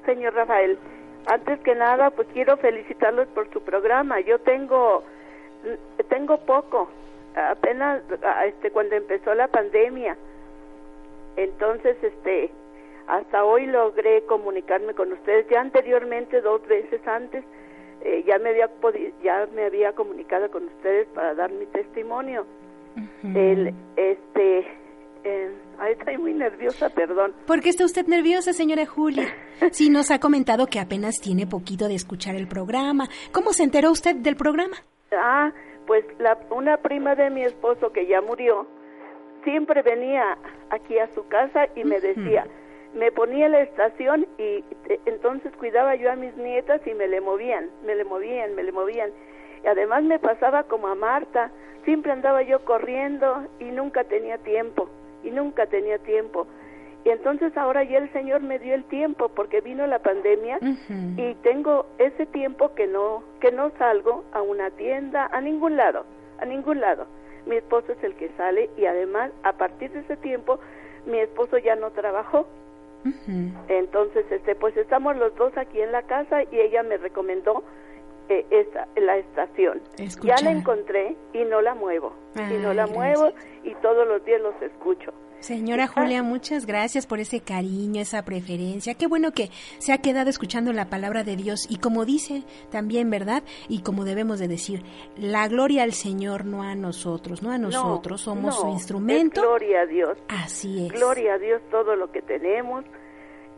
señor Rafael. Antes que nada, pues quiero felicitarlos por su programa. Yo tengo tengo poco, apenas este cuando empezó la pandemia. Entonces, este hasta hoy logré comunicarme con ustedes. Ya anteriormente, dos veces antes, eh, ya me había ya me había comunicado con ustedes para dar mi testimonio. El, este, eh, estoy muy nerviosa, perdón. ¿Por qué está usted nerviosa, señora Julia? Si nos ha comentado que apenas tiene poquito de escuchar el programa. ¿Cómo se enteró usted del programa? Ah, pues la, una prima de mi esposo que ya murió, siempre venía aquí a su casa y me decía, me ponía la estación y entonces cuidaba yo a mis nietas y me le movían, me le movían, me le movían. Y además me pasaba como a Marta, siempre andaba yo corriendo y nunca tenía tiempo, y nunca tenía tiempo. Y entonces ahora ya el Señor me dio el tiempo porque vino la pandemia y tengo ese tiempo que no que no salgo a una tienda, a ningún lado, a ningún lado. Mi esposo es el que sale y además a partir de ese tiempo mi esposo ya no trabajó entonces, este, pues estamos los dos aquí en la casa y ella me recomendó eh, esa, la estación. Ya la encontré y no la muevo. y no la muevo y todos los días los escucho. Señora Julia, muchas gracias por ese cariño, esa preferencia. Qué bueno que se ha quedado escuchando la palabra de Dios y como dice también, ¿verdad? Y como debemos de decir, la gloria al Señor, no a nosotros, no a nosotros, somos su instrumento. gloria a Dios. Así es. Gloria a Dios todo lo que tenemos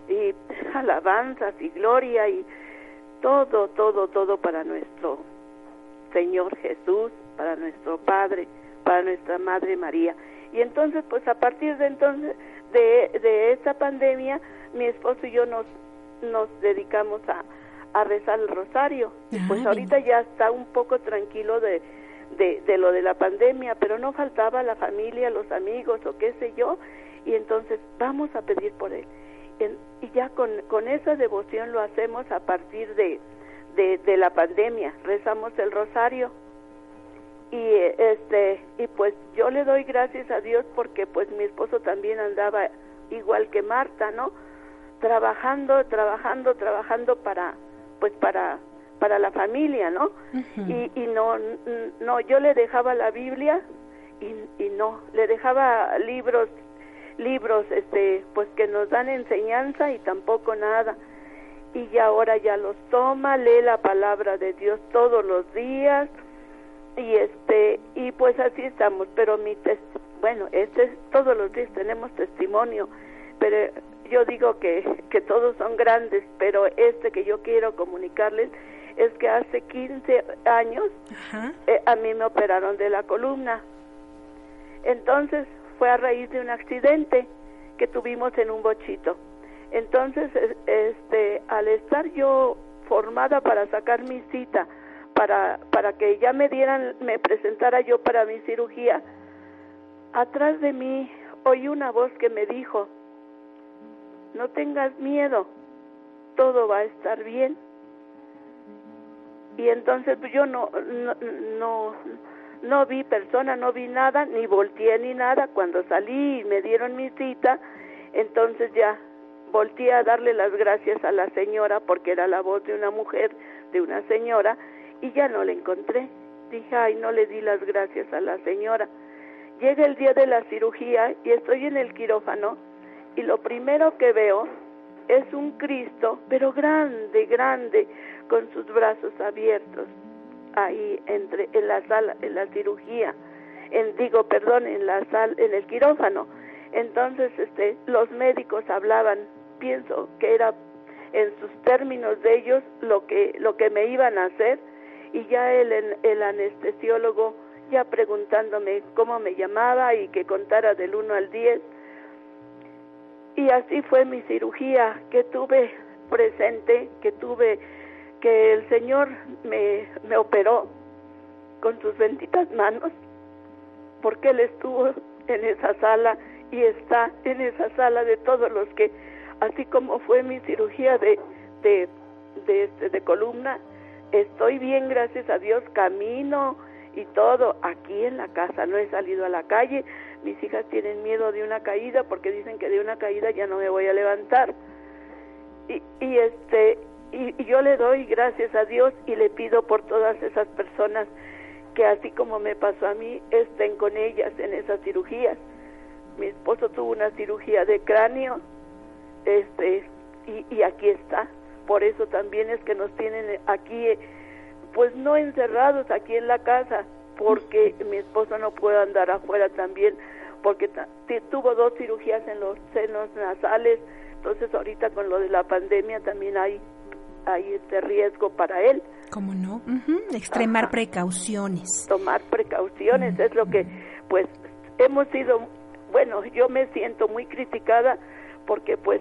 y alabanzas y gloria y todo, todo, todo para nuestro Señor Jesús, para nuestro Padre, para nuestra Madre María. Y entonces, pues a partir de entonces, de, de esta pandemia, mi esposo y yo nos, nos dedicamos a, a rezar el rosario. pues ah, ahorita ya está un poco tranquilo de, de, de, lo de la pandemia, pero no faltaba la familia, los amigos o qué sé yo, y entonces vamos a pedir por él. y ya con, con esa devoción lo hacemos a partir de, de, de la pandemia, rezamos el rosario y este y pues yo le doy gracias a Dios porque pues mi esposo también andaba igual que Marta no trabajando trabajando trabajando para pues para para la familia no y, y no no yo le dejaba la Biblia y, y no le dejaba libros libros este pues que nos dan enseñanza y tampoco nada. Y ya ahora ya los toma lee la palabra de Dios todos los días y este y pues así estamos. Pero mi bueno este todos los días tenemos testimonio pero yo digo que que todos son grandes pero este que yo quiero comunicarles es que hace 15 años eh, a mí me operaron de la columna. Entonces fue a raíz de un accidente que tuvimos en un bochito. Entonces este al estar yo formada para sacar mi cita para, para que ya me dieran, me presentara yo para mi cirugía, atrás de mí oí una voz que me dijo, no tengas miedo, todo va a estar bien. Y entonces yo no, no, no, no vi persona, no vi nada, ni volteé ni nada. Cuando salí y me dieron mi cita, entonces ya volteé a darle las gracias a la señora porque era la voz de una mujer, de una señora, y ya no la encontré. Dije, ay, no le di las gracias a la señora. Llega el día de la cirugía y estoy en el quirófano y lo primero que veo es un Cristo, pero grande, grande, con sus brazos abiertos, ahí entre en la sala, en la cirugía, en digo, perdón, en la sala, en el quirófano. Entonces, este, los médicos hablaban, pienso que era en sus términos de ellos lo que lo que me iban a hacer y ya el, el anestesiólogo ya preguntándome cómo me llamaba y que contara del 1 al 10. Y así fue mi cirugía que tuve presente, que tuve, que el Señor me, me operó con sus benditas manos, porque Él estuvo en esa sala y está en esa sala de todos los que, así como fue mi cirugía de, de, de, este, de columna, estoy bien, gracias a Dios, camino y todo aquí en la casa, no he salido a la calle, mis hijas tienen miedo de una caída porque dicen que de una caída ya no me voy a levantar. Y, y este y, yo le doy gracias a Dios y le pido por todas esas personas que así como me pasó a mí, estén con ellas en esas cirugías. Mi esposo tuvo una cirugía de cráneo, este, y, y aquí está por eso también es que nos tienen aquí, pues no encerrados aquí en la casa, porque mi esposo no puede andar afuera también, porque tuvo dos cirugías en los senos nasales, entonces ahorita con lo de la pandemia también hay, hay este riesgo para él. ¿Cómo no? Extremar precauciones. Tomar precauciones es lo que, pues, hemos sido, bueno, yo me siento muy criticada porque pues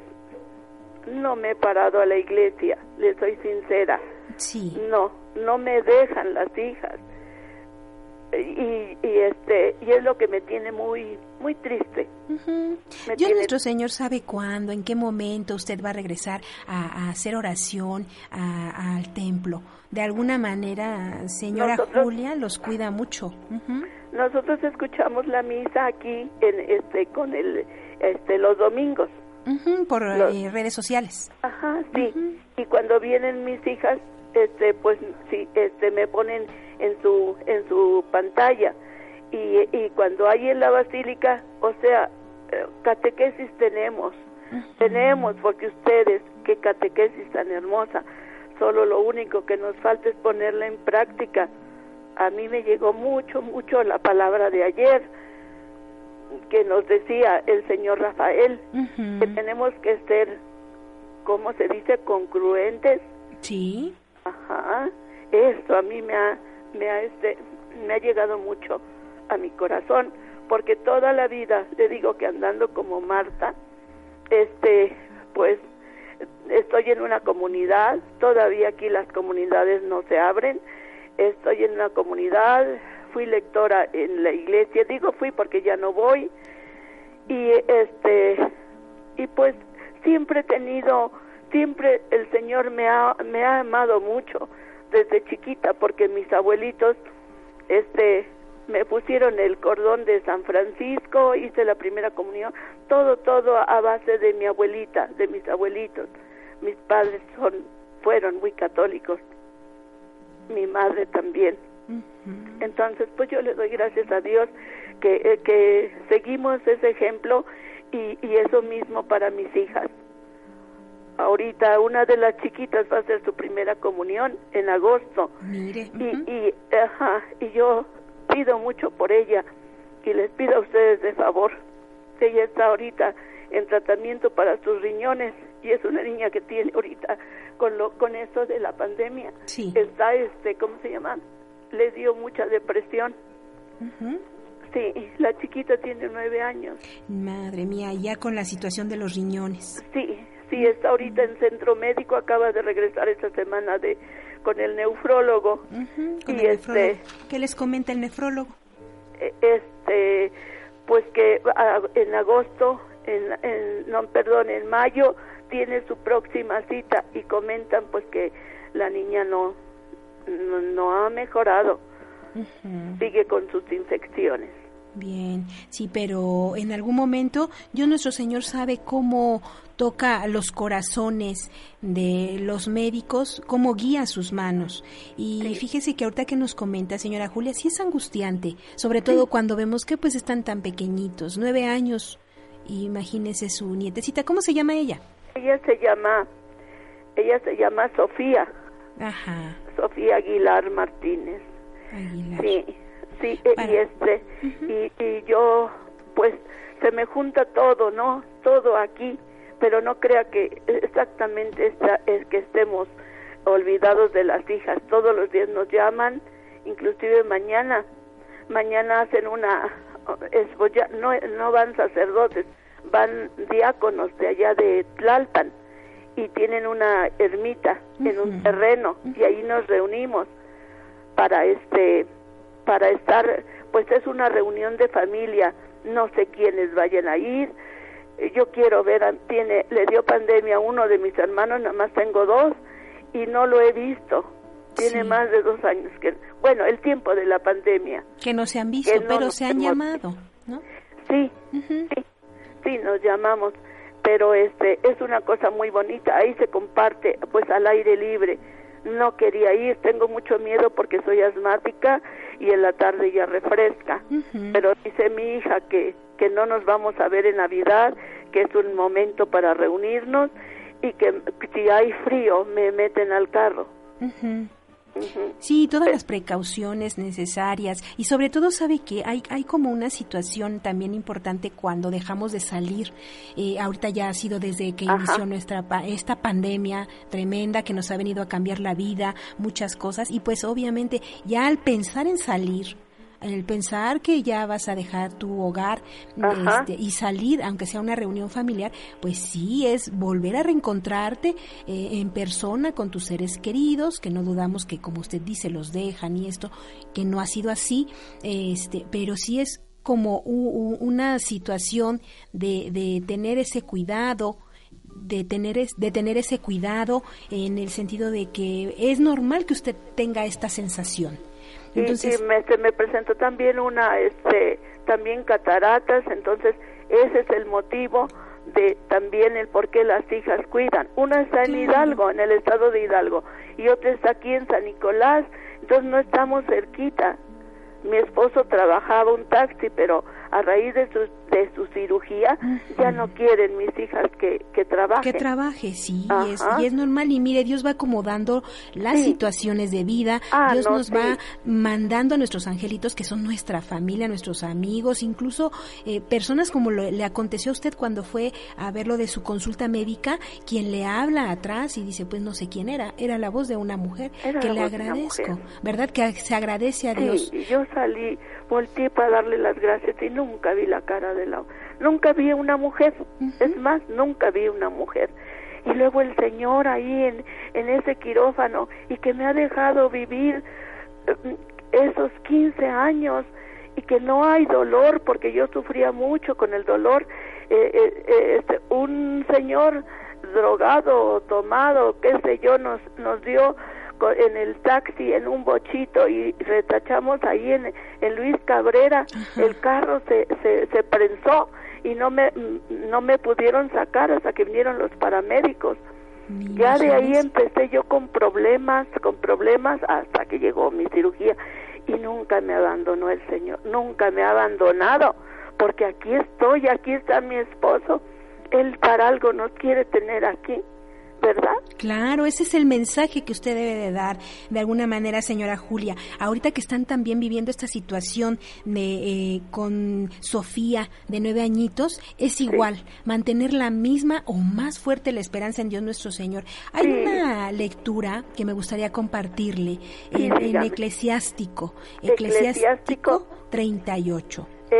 no me he parado a la iglesia, le soy sincera. Sí. No, no me dejan las hijas. Y, y, este y es lo que me tiene muy muy triste. Dios nuestro Señor sabe cuándo, en qué momento usted va a regresar a, hacer oración al templo. De alguna manera, señora Julia los cuida mucho. Nosotros escuchamos la misa aquí en este con el este los domingos por eh, redes sociales. Ajá, sí. Y cuando vienen mis hijas, este pues sí este me ponen en su en su pantalla. Y, y cuando hay en la basílica o sea eh, catequesis tenemos. Tenemos porque ustedes qué catequesis tan hermosa. Solo lo único que nos falta es ponerla en práctica. A mí me llegó mucho mucho la palabra de ayer que nos decía el señor Rafael que tenemos que ser ¿cómo se dice? congruentes. Sí. Ajá, esto a mí me ha, me ha, este, me ha llegado mucho a mi corazón, porque toda la vida le digo que andando como Marta, este, pues estoy en una comunidad, todavía aquí las comunidades no se abren, estoy en una comunidad, fui lectora en la iglesia, digo fui porque ya no voy, y este, y pues siempre he tenido siempre el Señor me ha, me ha amado mucho desde chiquita porque mis abuelitos este me pusieron el cordón de San Francisco, hice la primera comunión, todo todo a base de mi abuelita, de mis abuelitos. Mis padres son fueron muy católicos. Mi madre también. Entonces, pues yo le doy gracias a Dios que, eh, que seguimos ese ejemplo y, y eso mismo para mis hijas. Ahorita una de las chiquitas va a hacer su primera comunión en agosto. Mire. Y, y, ajá, y yo pido mucho por ella y les pido a ustedes de favor. Ella está ahorita en tratamiento para sus riñones y es una niña que tiene ahorita con lo con eso de la pandemia. Sí. Está este, ¿cómo se llama? Le dio mucha depresión. Sí, la chiquita tiene nueve años. Madre mía, ya con la situación de los riñones. Sí, sí, está ahorita en centro médico, acaba de regresar esta semana de con el nefrólogo. Con y el este, nefrólogo. ¿Qué les comenta el nefrólogo? eh, este, pues que ah, en agosto, en, en- no, perdón, en mayo tiene su próxima cita y comentan pues que la niña no, no, no ha mejorado, sigue con sus infecciones. Bien, sí, pero en algún momento Dios nuestro Señor sabe cómo toca los corazones de los médicos, cómo guía sus manos. Y fíjese que ahorita que nos comenta, señora Julia, sí es angustiante, sobre todo cuando vemos que pues están tan pequeñitos, nueve años. Imagínese su nietecita, ¿cómo se llama ella? Ella se llama, ella se llama Sofía, Ajá, Sofía Aguilar Martínez. Aguilar. Sí, sí, e- y este, y, y yo, pues, se me junta todo, ¿no? Todo aquí, pero no crea que exactamente esta, es que estemos olvidados de las hijas. Todos los días nos llaman, inclusive mañana, mañana hacen una, es, ya- no, no van sacerdotes, van diáconos de allá de Tlalpan y tienen una ermita en un terreno y ahí nos reunimos para este para estar pues es una reunión de familia no sé quiénes vayan a ir. Yo quiero ver tiene le dio pandemia a uno de mis hermanos nada más tengo dos y no lo he visto. Tiene Sí. más de dos años que bueno el tiempo de la pandemia. Que no se han visto, no pero se han hemos- llamado, ¿no? sí sí sí nos llamamos pero este es una cosa muy bonita. Ahí se comparte pues al aire libre. No quería ir tengo mucho miedo porque soy asmática y en la tarde ya refresca. Pero dice mi hija que que no nos vamos a ver en navidad que es un momento para reunirnos y que si hay frío me meten al carro Sí, todas las precauciones necesarias y sobre todo sabe que hay, hay como una situación también importante cuando dejamos de salir. Eh, ahorita ya ha sido desde que Ajá. inició nuestra esta pandemia tremenda que nos ha venido a cambiar la vida, muchas cosas y pues obviamente ya al pensar en salir, el pensar que ya vas a dejar tu hogar este, y salir, aunque sea una reunión familiar, pues sí es volver a reencontrarte eh, en persona con tus seres queridos, que no dudamos que como usted dice los dejan y esto, que no ha sido así, este, pero sí es como u- u- una situación de, de tener ese cuidado, de tener, es- de tener ese cuidado en el sentido de que es normal que usted tenga esta sensación. Y- Entonces, y, me, se me presentó también una este también cataratas entonces ese es el motivo este también el por qué las hijas cuidan. Una está en Hidalgo, en el estado de Hidalgo, y otra está aquí en San Nicolás, entonces no estamos cerquita. Mi esposo trabajaba un taxi, pero a raíz de su, de su cirugía ya no quieren mis hijas que, que trabaje. Que trabaje, sí, y es, y es, normal. Y mire, Dios va acomodando las situaciones de vida, Ah, Dios no, nos va mandando a nuestros angelitos que son nuestra familia, nuestros amigos, incluso eh, personas como lo- le aconteció a usted cuando fue a ver lo de su consulta médica, quien le habla atrás y dice, pues no sé quién era, era la voz de una mujer, Era que le agradezco. ¿verdad? Que se agradece a Dios. Sí, yo salí, volteé para darle las gracias y nunca vi la cara de la... Nunca vi una mujer, es más, nunca vi una mujer. Y luego el Señor ahí en, en ese quirófano y que me ha dejado vivir eh, esos 15 años y que no hay dolor porque yo sufría mucho con el dolor. Eh, eh, eh, este, un señor drogado, tomado, qué sé yo, nos, nos dio en el taxi en un bochito y retachamos ahí en, en Luis Cabrera. El carro se, se, se prensó y no me no me pudieron sacar hasta que vinieron los paramédicos. Ya de ahí empecé yo con problemas con problemas hasta que llegó mi cirugía. Y nunca me abandonó el señor nunca me ha abandonado porque aquí estoy aquí está mi esposo. Él para algo nos quiere tener aquí ¿verdad? Claro, ese es el mensaje que usted debe de dar de alguna manera, señora Julia. Ahorita que están también viviendo esta situación de, eh, con Sofía de nueve añitos, es igual, mantener la misma o más fuerte la esperanza en Dios nuestro Señor. Hay Sí. una lectura que me gustaría compartirle Sí, en, en. Eclesiástico, Eclesiástico.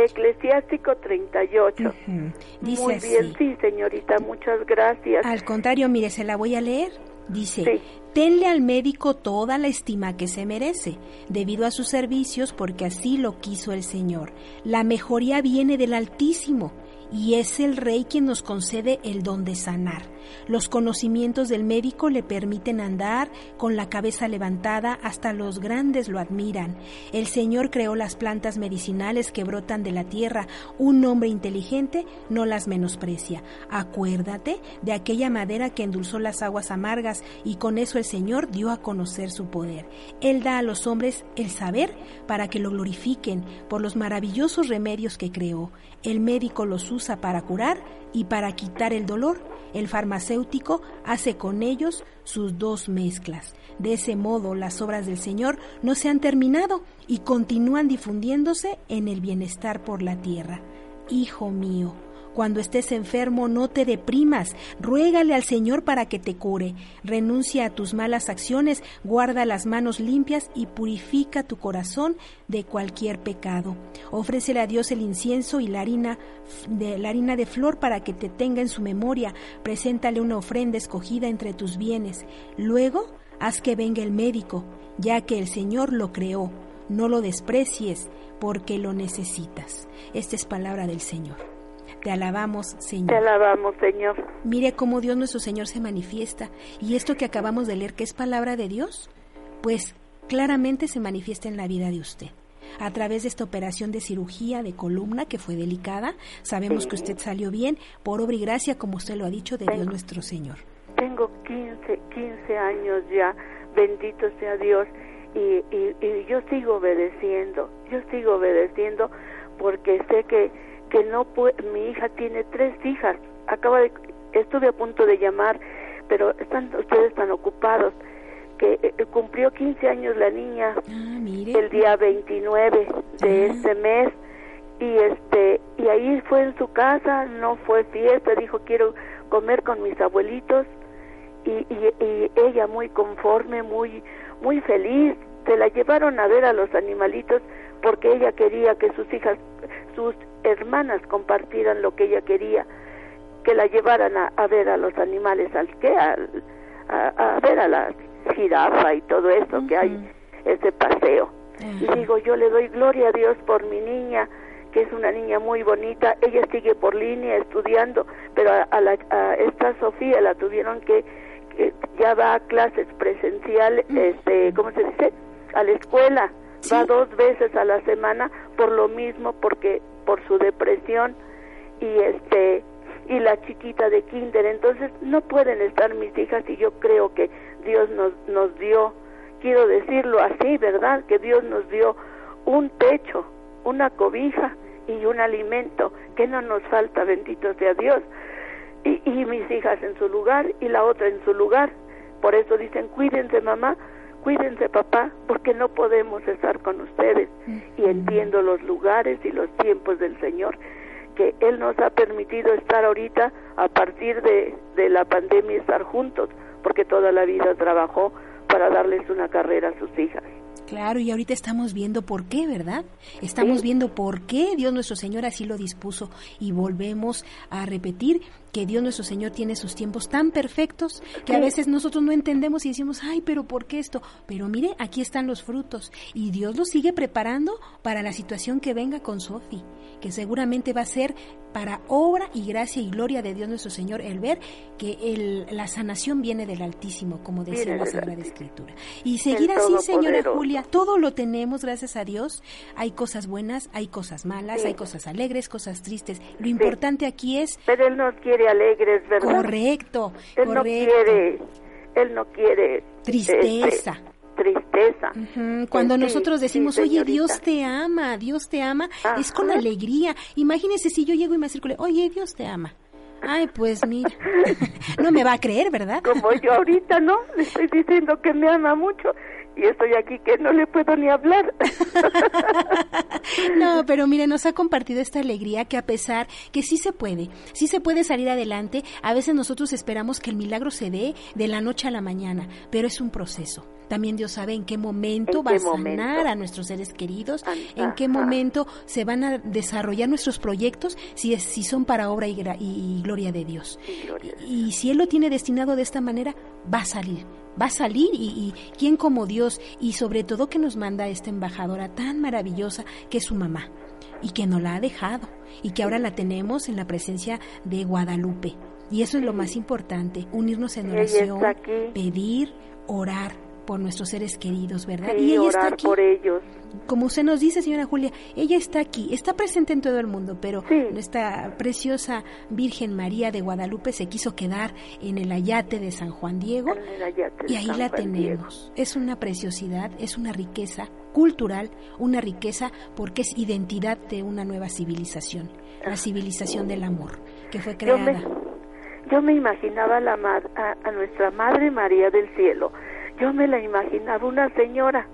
Eclesiástico 38. Eclesiástico 38 Dice muy así. bien sí señorita muchas gracias Al contrario, mire, se la voy a leer. Dice, tenle al médico toda la estima que se merece, debido a sus servicios, porque así lo quiso el Señor. La mejoría viene del Altísimo, y es el Rey quien nos concede el don de sanar. Los conocimientos del médico le permiten andar con la cabeza levantada, hasta los grandes lo admiran. El Señor creó las plantas medicinales que brotan de la tierra. Un hombre inteligente no las menosprecia. Acuérdate de aquella madera que endulzó las aguas amargas y con eso el Señor dio a conocer su poder. Él da a los hombres el saber para que lo glorifiquen por los maravillosos remedios que creó. El médico los usa para curar y para quitar el dolor. El farmacéutico hace con ellos sus dos mezclas. De ese modo las obras del Señor no se han terminado y continúan difundiéndose en el bienestar por la tierra. Hijo mío, cuando estés enfermo no te deprimas, ruégale al Señor para que te cure. Renuncia a tus malas acciones, guarda las manos limpias y purifica tu corazón de cualquier pecado. Ofrécele a Dios el incienso y la harina de, la harina de flor para que te tenga en su memoria. Preséntale una ofrenda escogida entre tus bienes. Luego, haz que venga el médico, ya que el Señor lo creó. No lo desprecies, porque lo necesitas. Esta es palabra del Señor. Te alabamos, Señor. te alabamos Señor Mire cómo Dios nuestro Señor se manifiesta. Y esto que acabamos de leer, que es palabra de Dios, pues claramente se manifiesta en la vida de usted. A través de esta operación de cirugía de columna que fue delicada, sabemos que usted salió bien por obra y gracia, como usted lo ha dicho, de Dios nuestro Señor. tengo 15 15 años ya bendito sea Dios y, y, y yo sigo obedeciendo yo sigo obedeciendo porque sé que que no mi hija tiene tres hijas. Acaba de estuve a punto de llamar pero están ustedes tan ocupados que eh, cumplió 15 años la niña el día 29 de este mes. Y este y ahí fue en su casa no fue fiesta dijo quiero comer con mis abuelitos y, y, y ella muy conforme muy muy feliz se la llevaron a ver a los animalitos porque ella quería que sus hijas sus hermanas compartieran lo que ella quería que la llevaran a, a ver a los animales al que al, a, a ver a la jirafa y todo eso que hay ese paseo. Y digo yo le doy gloria a Dios por mi niña que es una niña muy bonita ella sigue por línea estudiando pero a, a la, a esta Sofía la tuvieron que, que ya va a clases presencial este cómo se dice a la escuela. Va dos veces a la semana por lo mismo porque por su depresión y este y la chiquita de kinder. Entonces no pueden estar mis hijas y yo creo que Dios nos, nos dio, quiero decirlo así, ¿verdad? Que Dios nos dio un techo, una cobija y un alimento que no nos falta, bendito sea Dios. Y, y mis hijas en su lugar y la otra en su lugar. Por eso dicen, cuídense mamá, cuídense papá, porque no podemos estar con ustedes. Y entiendo los lugares y los tiempos del Señor, que Él nos ha permitido estar ahorita a partir de, de la pandemia, estar juntos, porque toda la vida trabajó para darles una carrera a sus hijas. Claro, y ahorita estamos viendo por qué, ¿verdad? Estamos viendo por qué Dios nuestro Señor así lo dispuso y volvemos a repetir que Dios nuestro Señor tiene sus tiempos tan perfectos que a veces nosotros no entendemos y decimos, ay, pero ¿por qué esto? Pero mire, aquí están los frutos y Dios los sigue preparando para la situación que venga con Sofi, que seguramente va a ser para obra y gracia y gloria de Dios nuestro Señor el ver que el, la sanación viene del Altísimo, como decía la Sagrada Escritura. Y seguir así, señora. Julia, todo lo tenemos, gracias a Dios. Hay cosas buenas, hay cosas malas, Sí. hay cosas alegres, cosas tristes. Lo importante aquí es Pero Él nos quiere alegres, ¿verdad? correcto, Él no correcto. quiere, Él no quiere Tristeza. este, tristeza. Cuando Sí, nosotros sí, decimos, oye. Dios te ama, Dios te ama, es con alegría. Imagínese si yo llego y me circule, oye, Dios te ama. Ay, pues mira, no me va a creer, ¿verdad? Como yo ahorita, ¿no? Le estoy diciendo que me ama mucho y estoy aquí que no le puedo ni hablar. No, pero mire, nos ha compartido esta alegría que a pesar que sí se puede, sí se puede salir adelante, a veces nosotros esperamos que el milagro se dé de la noche a la mañana, pero es un proceso. También Dios sabe en qué momento ¿En va qué a sanar momento? a nuestros seres queridos, en qué momento se van a desarrollar nuestros proyectos, si, es, si son para obra y, y gloria de Dios. Y si Él lo tiene destinado de esta manera, va a salir. Va a salir y, y quién como Dios y sobre todo que nos manda esta embajadora tan maravillosa que es su mamá y que no la ha dejado y que ahora la tenemos en la presencia de Guadalupe. Y eso es lo más importante, unirnos en oración, pedir, orar por nuestros seres queridos, ¿verdad? Sí, y ella está aquí. por ellos. Como usted nos dice, señora Julia, ella está aquí, está presente en todo el mundo, pero nuestra preciosa Virgen María de Guadalupe se quiso quedar en el ayate de San Juan Diego y ahí San la Juan Diego. tenemos. Es una preciosidad, es una riqueza cultural, una riqueza porque es identidad de una nueva civilización, la civilización del amor, que fue Yo me, creada. yo me imaginaba la a, a nuestra Madre María del Cielo. Yo me la imaginaba una señora.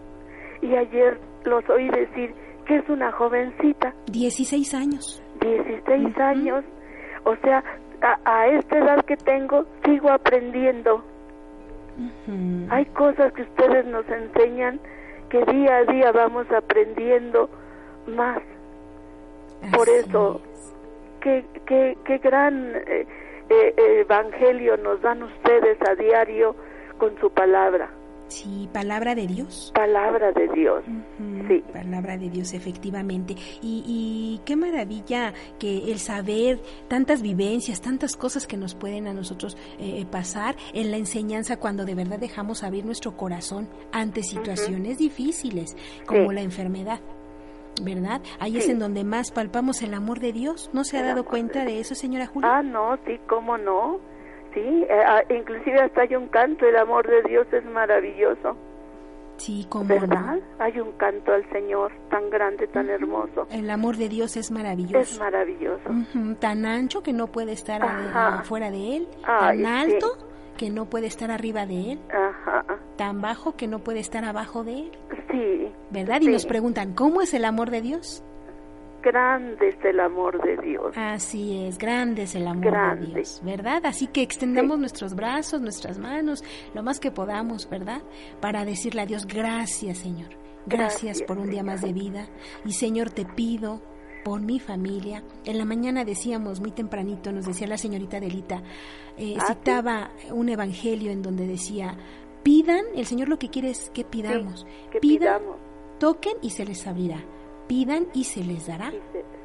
Y ayer los oí decir que es una jovencita. 16 años. 16 años. O sea, a, a esta edad que tengo, sigo aprendiendo. Hay cosas que ustedes nos enseñan que día a día vamos aprendiendo más. Por eso, qué, qué, qué gran eh, eh, evangelio nos dan ustedes a diario con su palabra. Sí, palabra de Dios. Palabra de Dios. Sí. Palabra de Dios, efectivamente. Y, y qué maravilla que el saber tantas vivencias, tantas cosas que nos pueden a nosotros eh, pasar en la enseñanza cuando de verdad dejamos abrir nuestro corazón ante situaciones difíciles, como Sí. la enfermedad. ¿Verdad? Ahí es en donde más palpamos el amor de Dios. ¿No se ha dado cuenta de eso, señora Julia? Ah, no, sí, cómo no. Sí, eh, ah, inclusive hasta hay un canto, el amor de Dios es maravilloso. Sí, como ¿Verdad? Hay un canto al Señor tan grande, tan hermoso. El amor de Dios es maravilloso. Es maravilloso. Tan ancho que no puede estar a- Ajá. afuera de él, Ay, tan sí. alto que no puede estar arriba de él, Ajá. tan bajo que no puede estar abajo de él, Sí. ¿verdad? Y nos preguntan, ¿cómo es el amor de Dios? Grande es el amor de Dios. Así es, grande es el amor Grande. de Dios, ¿verdad? Así que extendamos nuestros brazos, nuestras manos, lo más que podamos, ¿verdad? Para decirle a Dios, gracias Señor, gracias, Gracias, por un día más de vida. Y Señor, te pido por mi familia. En la mañana decíamos, muy tempranito, nos decía la señorita Delita, eh, Ah, sí. citaba un evangelio en donde decía, pidan, el Señor lo que quiere es que pidamos, que pidan, pidamos. toquen y se les abrirá, pidan y se les dará.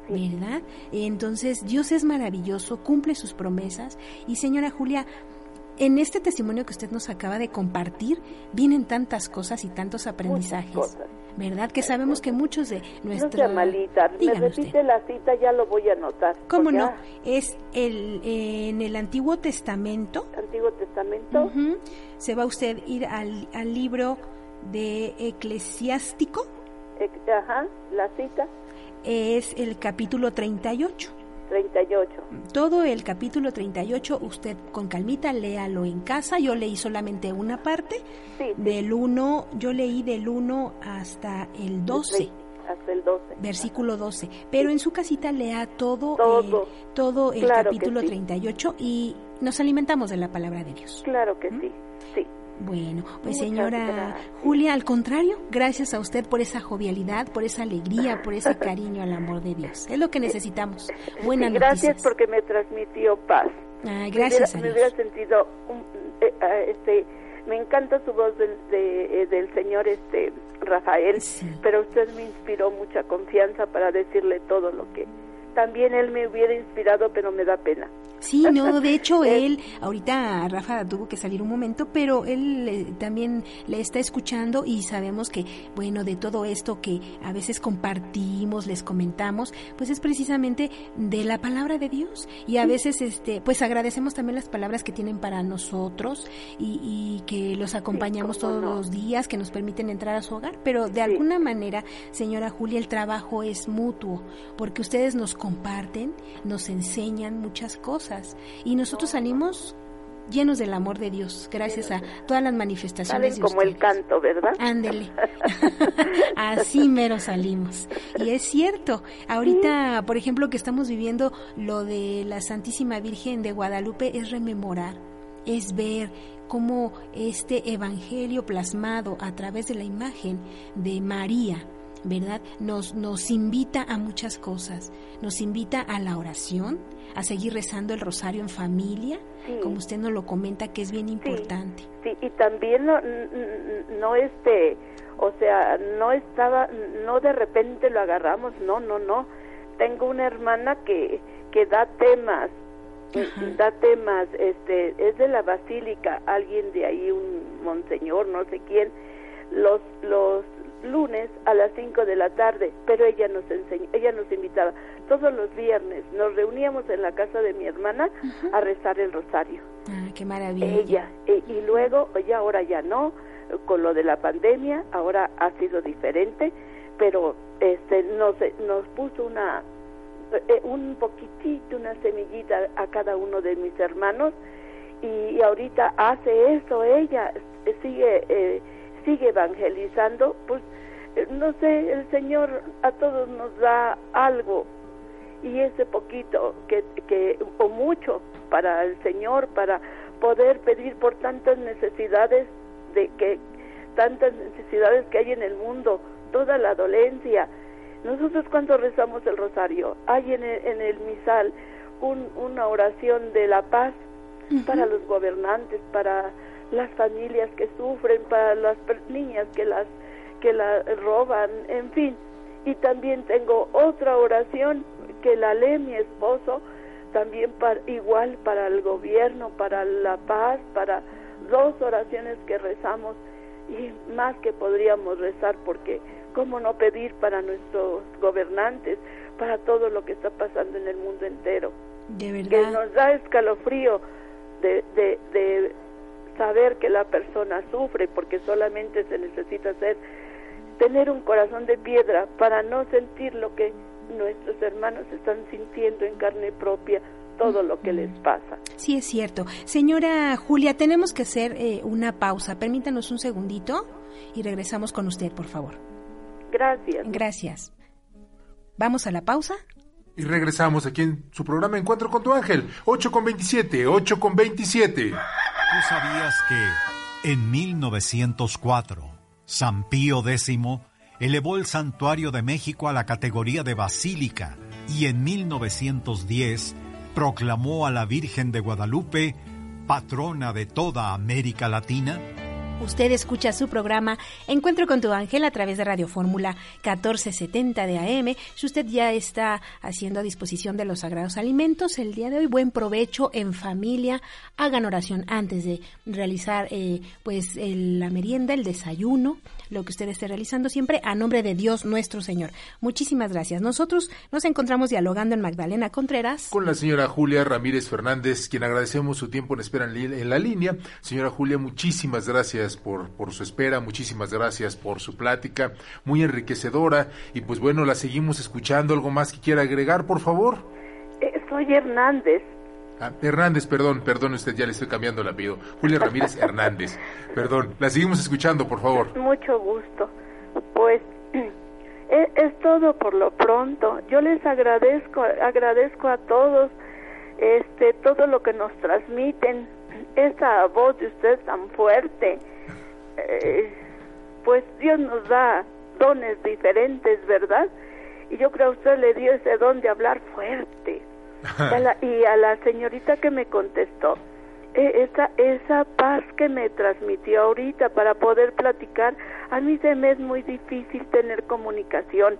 ¿verdad? Entonces Dios es maravilloso, cumple sus promesas y señora Julia, en este testimonio que usted nos acaba de compartir vienen tantas cosas y tantos aprendizajes. ¿Verdad? Que sabemos que muchos de nuestros... No malita, me repite la cita, ya lo voy a anotar. ¿Cómo no? Es el, en el Antiguo Testamento. Antiguo Testamento. Se va usted a ir al, al libro de Eclesiástico. Ajá, la cita. Es el capítulo 38. 38. Todo el capítulo 38, usted con calmita léalo en casa. Yo leí solamente una parte. Del 1, yo leí del 1 hasta el 12. hasta el 12. Versículo 12. Pero en su casita lea todo, todo, todo el capítulo 38 y nos alimentamos de la palabra de Dios. Claro que sí. Sí. Bueno, pues señora Julia, al contrario, gracias a usted por esa jovialidad, por esa alegría, por ese cariño al amor de Dios. Es lo que necesitamos. Buenas Gracias porque me transmitió paz. gracias me hubiera, sentido, eh, ah, este, me encanta su voz del, eh, del señor este Rafael, pero usted me inspiró mucha confianza para decirle todo lo que también él me hubiera inspirado, pero me da pena. Sí, no, de hecho él, ahorita Rafa tuvo que salir un momento, pero él eh, también le está escuchando y sabemos que, bueno, de todo esto que a veces compartimos, les comentamos, pues es precisamente de la palabra de Dios. Y a veces, este, pues agradecemos también las palabras que tienen para nosotros y, que los acompañamos todos los días, que nos permiten entrar a su hogar. Pero de alguna manera, señora Julia, el trabajo es mutuo, porque ustedes nos comparten, nos enseñan muchas cosas y nosotros salimos llenos del amor de Dios, gracias a todas las manifestaciones. Salen como el canto, ¿verdad? Ándele. Así mero salimos. Y es cierto, ahorita, por ejemplo, que estamos viviendo lo de la Santísima Virgen de Guadalupe, es rememorar, es ver cómo este evangelio plasmado a través de la imagen de María, ¿verdad? Nos, nos invita a muchas cosas. Nos invita a la oración, a seguir rezando el rosario en familia, como usted nos lo comenta, que es bien importante. Sí, y también no, no este, o sea, no estaba, no de repente lo agarramos, no, no, no. Tengo una hermana que, que da temas, da temas, este, es de la basílica, alguien de ahí, un monseñor, no sé quién, los, los lunes a las 5 de la tarde, pero ella nos enseñó, ella nos invitaba todos los viernes, nos reuníamos en la casa de mi hermana a rezar el rosario. Ah, qué maravilla. Ella, e, y luego, ya ahora ya no, con lo de la pandemia, ahora ha sido diferente, pero este nos, nos puso una eh, un poquitito, una semillita a cada uno de mis hermanos y, ahorita hace eso ella, sigue eh, sigue evangelizando, pues eh, no sé, el Señor a todos nos da algo y ese poquito que, que o mucho para el Señor para poder pedir por tantas necesidades de que tantas necesidades que hay en el mundo, toda la dolencia. Nosotros cuando rezamos el rosario, hay en el, en el misal un, una oración de la paz para los gobernantes, para las familias que sufren, para las niñas que las que la roban, en fin. Y también tengo otra oración que la lee mi esposo, también para, igual para el gobierno, para la paz, para dos oraciones que rezamos y más que podríamos rezar porque cómo no pedir para nuestros gobernantes, para todo lo que está pasando en el mundo entero. De verdad. Que nos da escalofrío de, de, de saber que la persona sufre porque solamente se necesita hacer tener un corazón de piedra para no sentir lo que nuestros hermanos están sintiendo en carne propia todo lo que les pasa. Sí, es cierto. Señora Julia, tenemos que hacer eh, una pausa. Permítanos un segundito y regresamos con usted, por favor. Gracias. Gracias. Vamos a la pausa. Y regresamos aquí en su programa Encuentro con tu ángel, 8 con 27, 8 con 27. ¿Tú sabías que en 1904 San Pío X elevó el Santuario de México a la categoría de basílica y en 1910 proclamó a la Virgen de Guadalupe patrona de toda América Latina? Usted escucha su programa Encuentro con tu ángel a través de Radio Fórmula 1470 de AM. Si usted ya está haciendo a disposición de los sagrados alimentos el día de hoy, buen provecho en familia. Hagan oración antes de realizar eh, pues la merienda, el desayuno, lo que usted esté realizando siempre a nombre de Dios nuestro Señor. Muchísimas gracias. Nosotros nos encontramos dialogando en Magdalena Contreras. Con la señora Julia Ramírez Fernández, quien agradecemos su tiempo en espera en la línea. Señora Julia, muchísimas gracias por, por su espera, muchísimas gracias por su plática, muy enriquecedora. Y pues bueno, la seguimos escuchando. ¿Algo más que quiera agregar, por favor? Eh, soy Hernández. Ah, Hernández, perdón, perdón, usted ya le estoy cambiando el apellido. Julia Ramírez Hernández. Perdón, la seguimos escuchando, por favor. Mucho gusto. Pues es, es, todo por lo pronto. Yo les agradezco, agradezco a todos este todo lo que nos transmiten. Esa voz de usted tan fuerte. Eh, pues Dios nos da dones diferentes, ¿verdad? Y yo creo que usted le dio ese don de hablar fuerte y a la señorita que me contestó, e, esa, esa paz que me transmitió ahorita para poder platicar, a mí se me es muy difícil tener comunicación.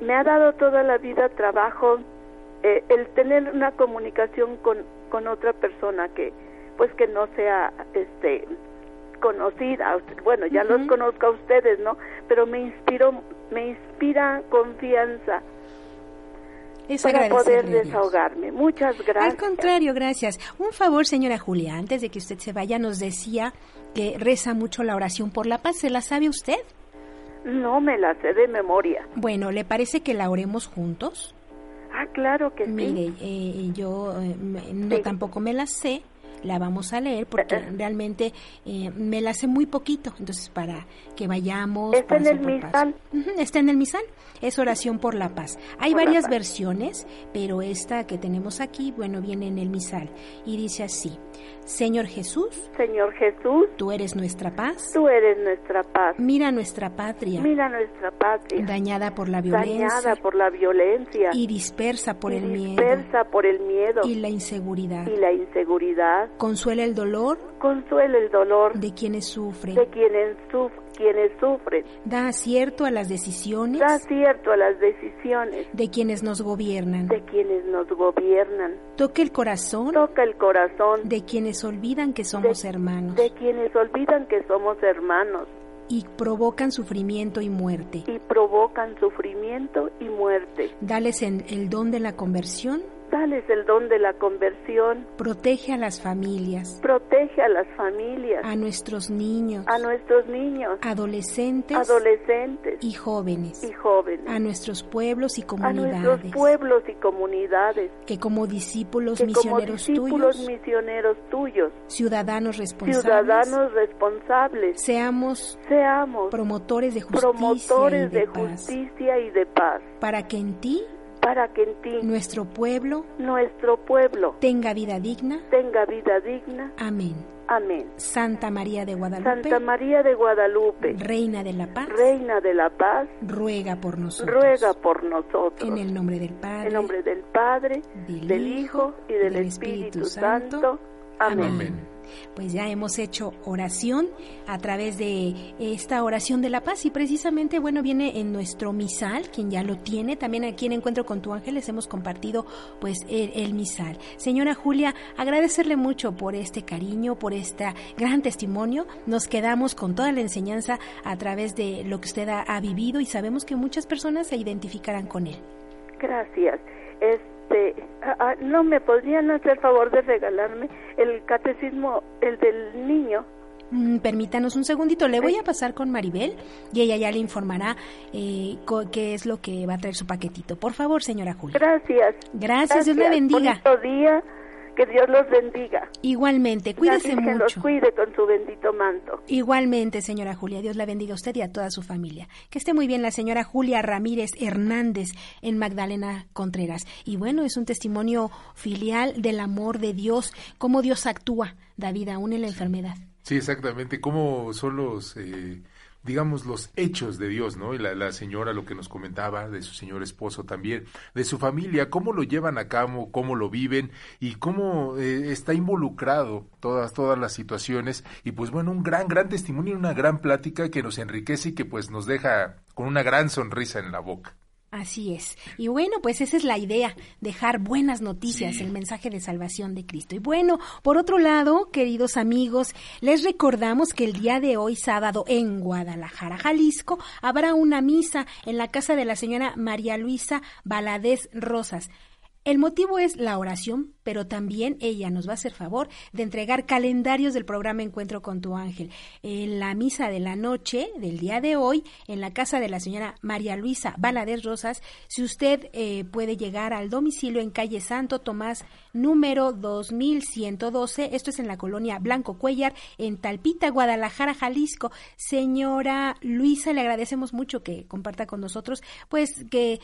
Me ha dado toda la vida trabajo eh, el tener una comunicación con, con otra persona que pues que no sea este conocida bueno ya los conozco a ustedes no pero me inspiró me inspira confianza para poder desahogarme. Muchas gracias. Al contrario, gracias. Un favor, señora Julia, antes de que usted se vaya, nos decía que reza mucho la oración por la paz. ¿Se la sabe usted? No me la sé de memoria. Bueno, ¿le parece que la oremos juntos? Ah, claro que sí. Mire, eh, yo eh, no tampoco me la sé, la vamos a leer porque realmente eh, me la sé muy poquito, entonces para que vayamos. Está en el misal. está en el misal, es oración por la paz. Hay varias versiones, pero esta que tenemos aquí, bueno, viene en el misal y dice así. Señor Jesús, Señor Jesús, tú eres nuestra paz. Tú eres nuestra paz. Mira nuestra patria. Mira nuestra patria. Dañada por la violencia. Dañada por la violencia. Y dispersa por y el dispersa miedo. Dispersa por el miedo. Y la inseguridad. Y la inseguridad. Consuela el dolor. Consuela el dolor. De quienes sufren. De quienes sufren quienes sufren. Da acierto a las decisiones. Da acierto a las decisiones. De quienes nos gobiernan. De quienes nos gobiernan. Toca el corazón. Toca el corazón. De quienes olvidan que somos de, hermanos. De quienes olvidan que somos hermanos. Y provocan sufrimiento y muerte. Y provocan sufrimiento y muerte. Dales en el don de la conversión Dales el don de la conversión. Protege a las familias. Protege a las familias. A nuestros niños. A nuestros niños. Adolescentes. Adolescentes. Y jóvenes. Y jóvenes. A nuestros pueblos y comunidades. A nuestros pueblos y comunidades. Que como discípulos que misioneros como discípulos tuyos. misioneros tuyos. Ciudadanos responsables. Ciudadanos responsables. Seamos. Seamos. Promotores de justicia. Promotores y de, de paz. justicia y de paz. Para que en ti para que en ti nuestro pueblo nuestro pueblo tenga vida digna. tenga vida digna. Amén. Amén. Santa María de Guadalupe Santa María de Guadalupe Reina de la Paz Reina de la Paz ruega por nosotros. ruega por nosotros. En el nombre del Padre en nombre del Padre del, del Hijo y del, del Espíritu, Espíritu Santo, Santo. amén. amén pues ya hemos hecho oración a través de esta oración de la paz y precisamente, bueno, viene en nuestro misal, quien ya lo tiene, también aquí en Encuentro con tu ángel les hemos compartido pues el, misal. Señora Julia, agradecerle mucho por este cariño, por este gran testimonio. Nos quedamos con toda la enseñanza a través de lo que usted ha, vivido y sabemos que muchas personas se identificarán con él. Gracias. Este, no me podrían hacer favor de regalarme el catecismo, el del niño. Mm, permítanos un segundito, le voy a pasar con Maribel y ella ya le informará eh, qué es lo que va a traer su paquetito. Por favor, señora Julia. Gracias. Gracias, Gracias. Dios le bendiga. Bonito día. Que Dios los bendiga. Igualmente, cuídese mucho. Que los cuide con su bendito manto. Igualmente, señora Julia, Dios la bendiga a usted y a toda su familia. Que esté muy bien la señora Julia Ramírez Hernández en Magdalena Contreras. Y bueno, es un testimonio filial del amor de Dios, cómo Dios actúa, David, aún en la enfermedad. Sí, exactamente, cómo son los... Eh digamos, los hechos de Dios, ¿no? Y la, la, señora lo que nos comentaba de su señor esposo también, de su familia, cómo lo llevan a cabo, cómo lo viven y cómo eh, está involucrado todas, todas las situaciones. Y pues bueno, un gran, gran testimonio, una gran plática que nos enriquece y que pues nos deja con una gran sonrisa en la boca. Así es. Y bueno, pues esa es la idea, dejar buenas noticias, el mensaje de salvación de Cristo. Y bueno, por otro lado, queridos amigos, les recordamos que el día de hoy, sábado, en Guadalajara, Jalisco, habrá una misa en la casa de la señora María Luisa Valadez Rosas. El motivo es la oración, pero también ella nos va a hacer favor de entregar calendarios del programa Encuentro con tu ángel. En la misa de la noche del día de hoy, en la casa de la señora María Luisa Valadez Rosas, si usted eh, puede llegar al domicilio en calle Santo Tomás número 2112, esto es en la colonia Blanco Cuellar, en Talpita, Guadalajara, Jalisco. Señora Luisa, le agradecemos mucho que comparta con nosotros, pues que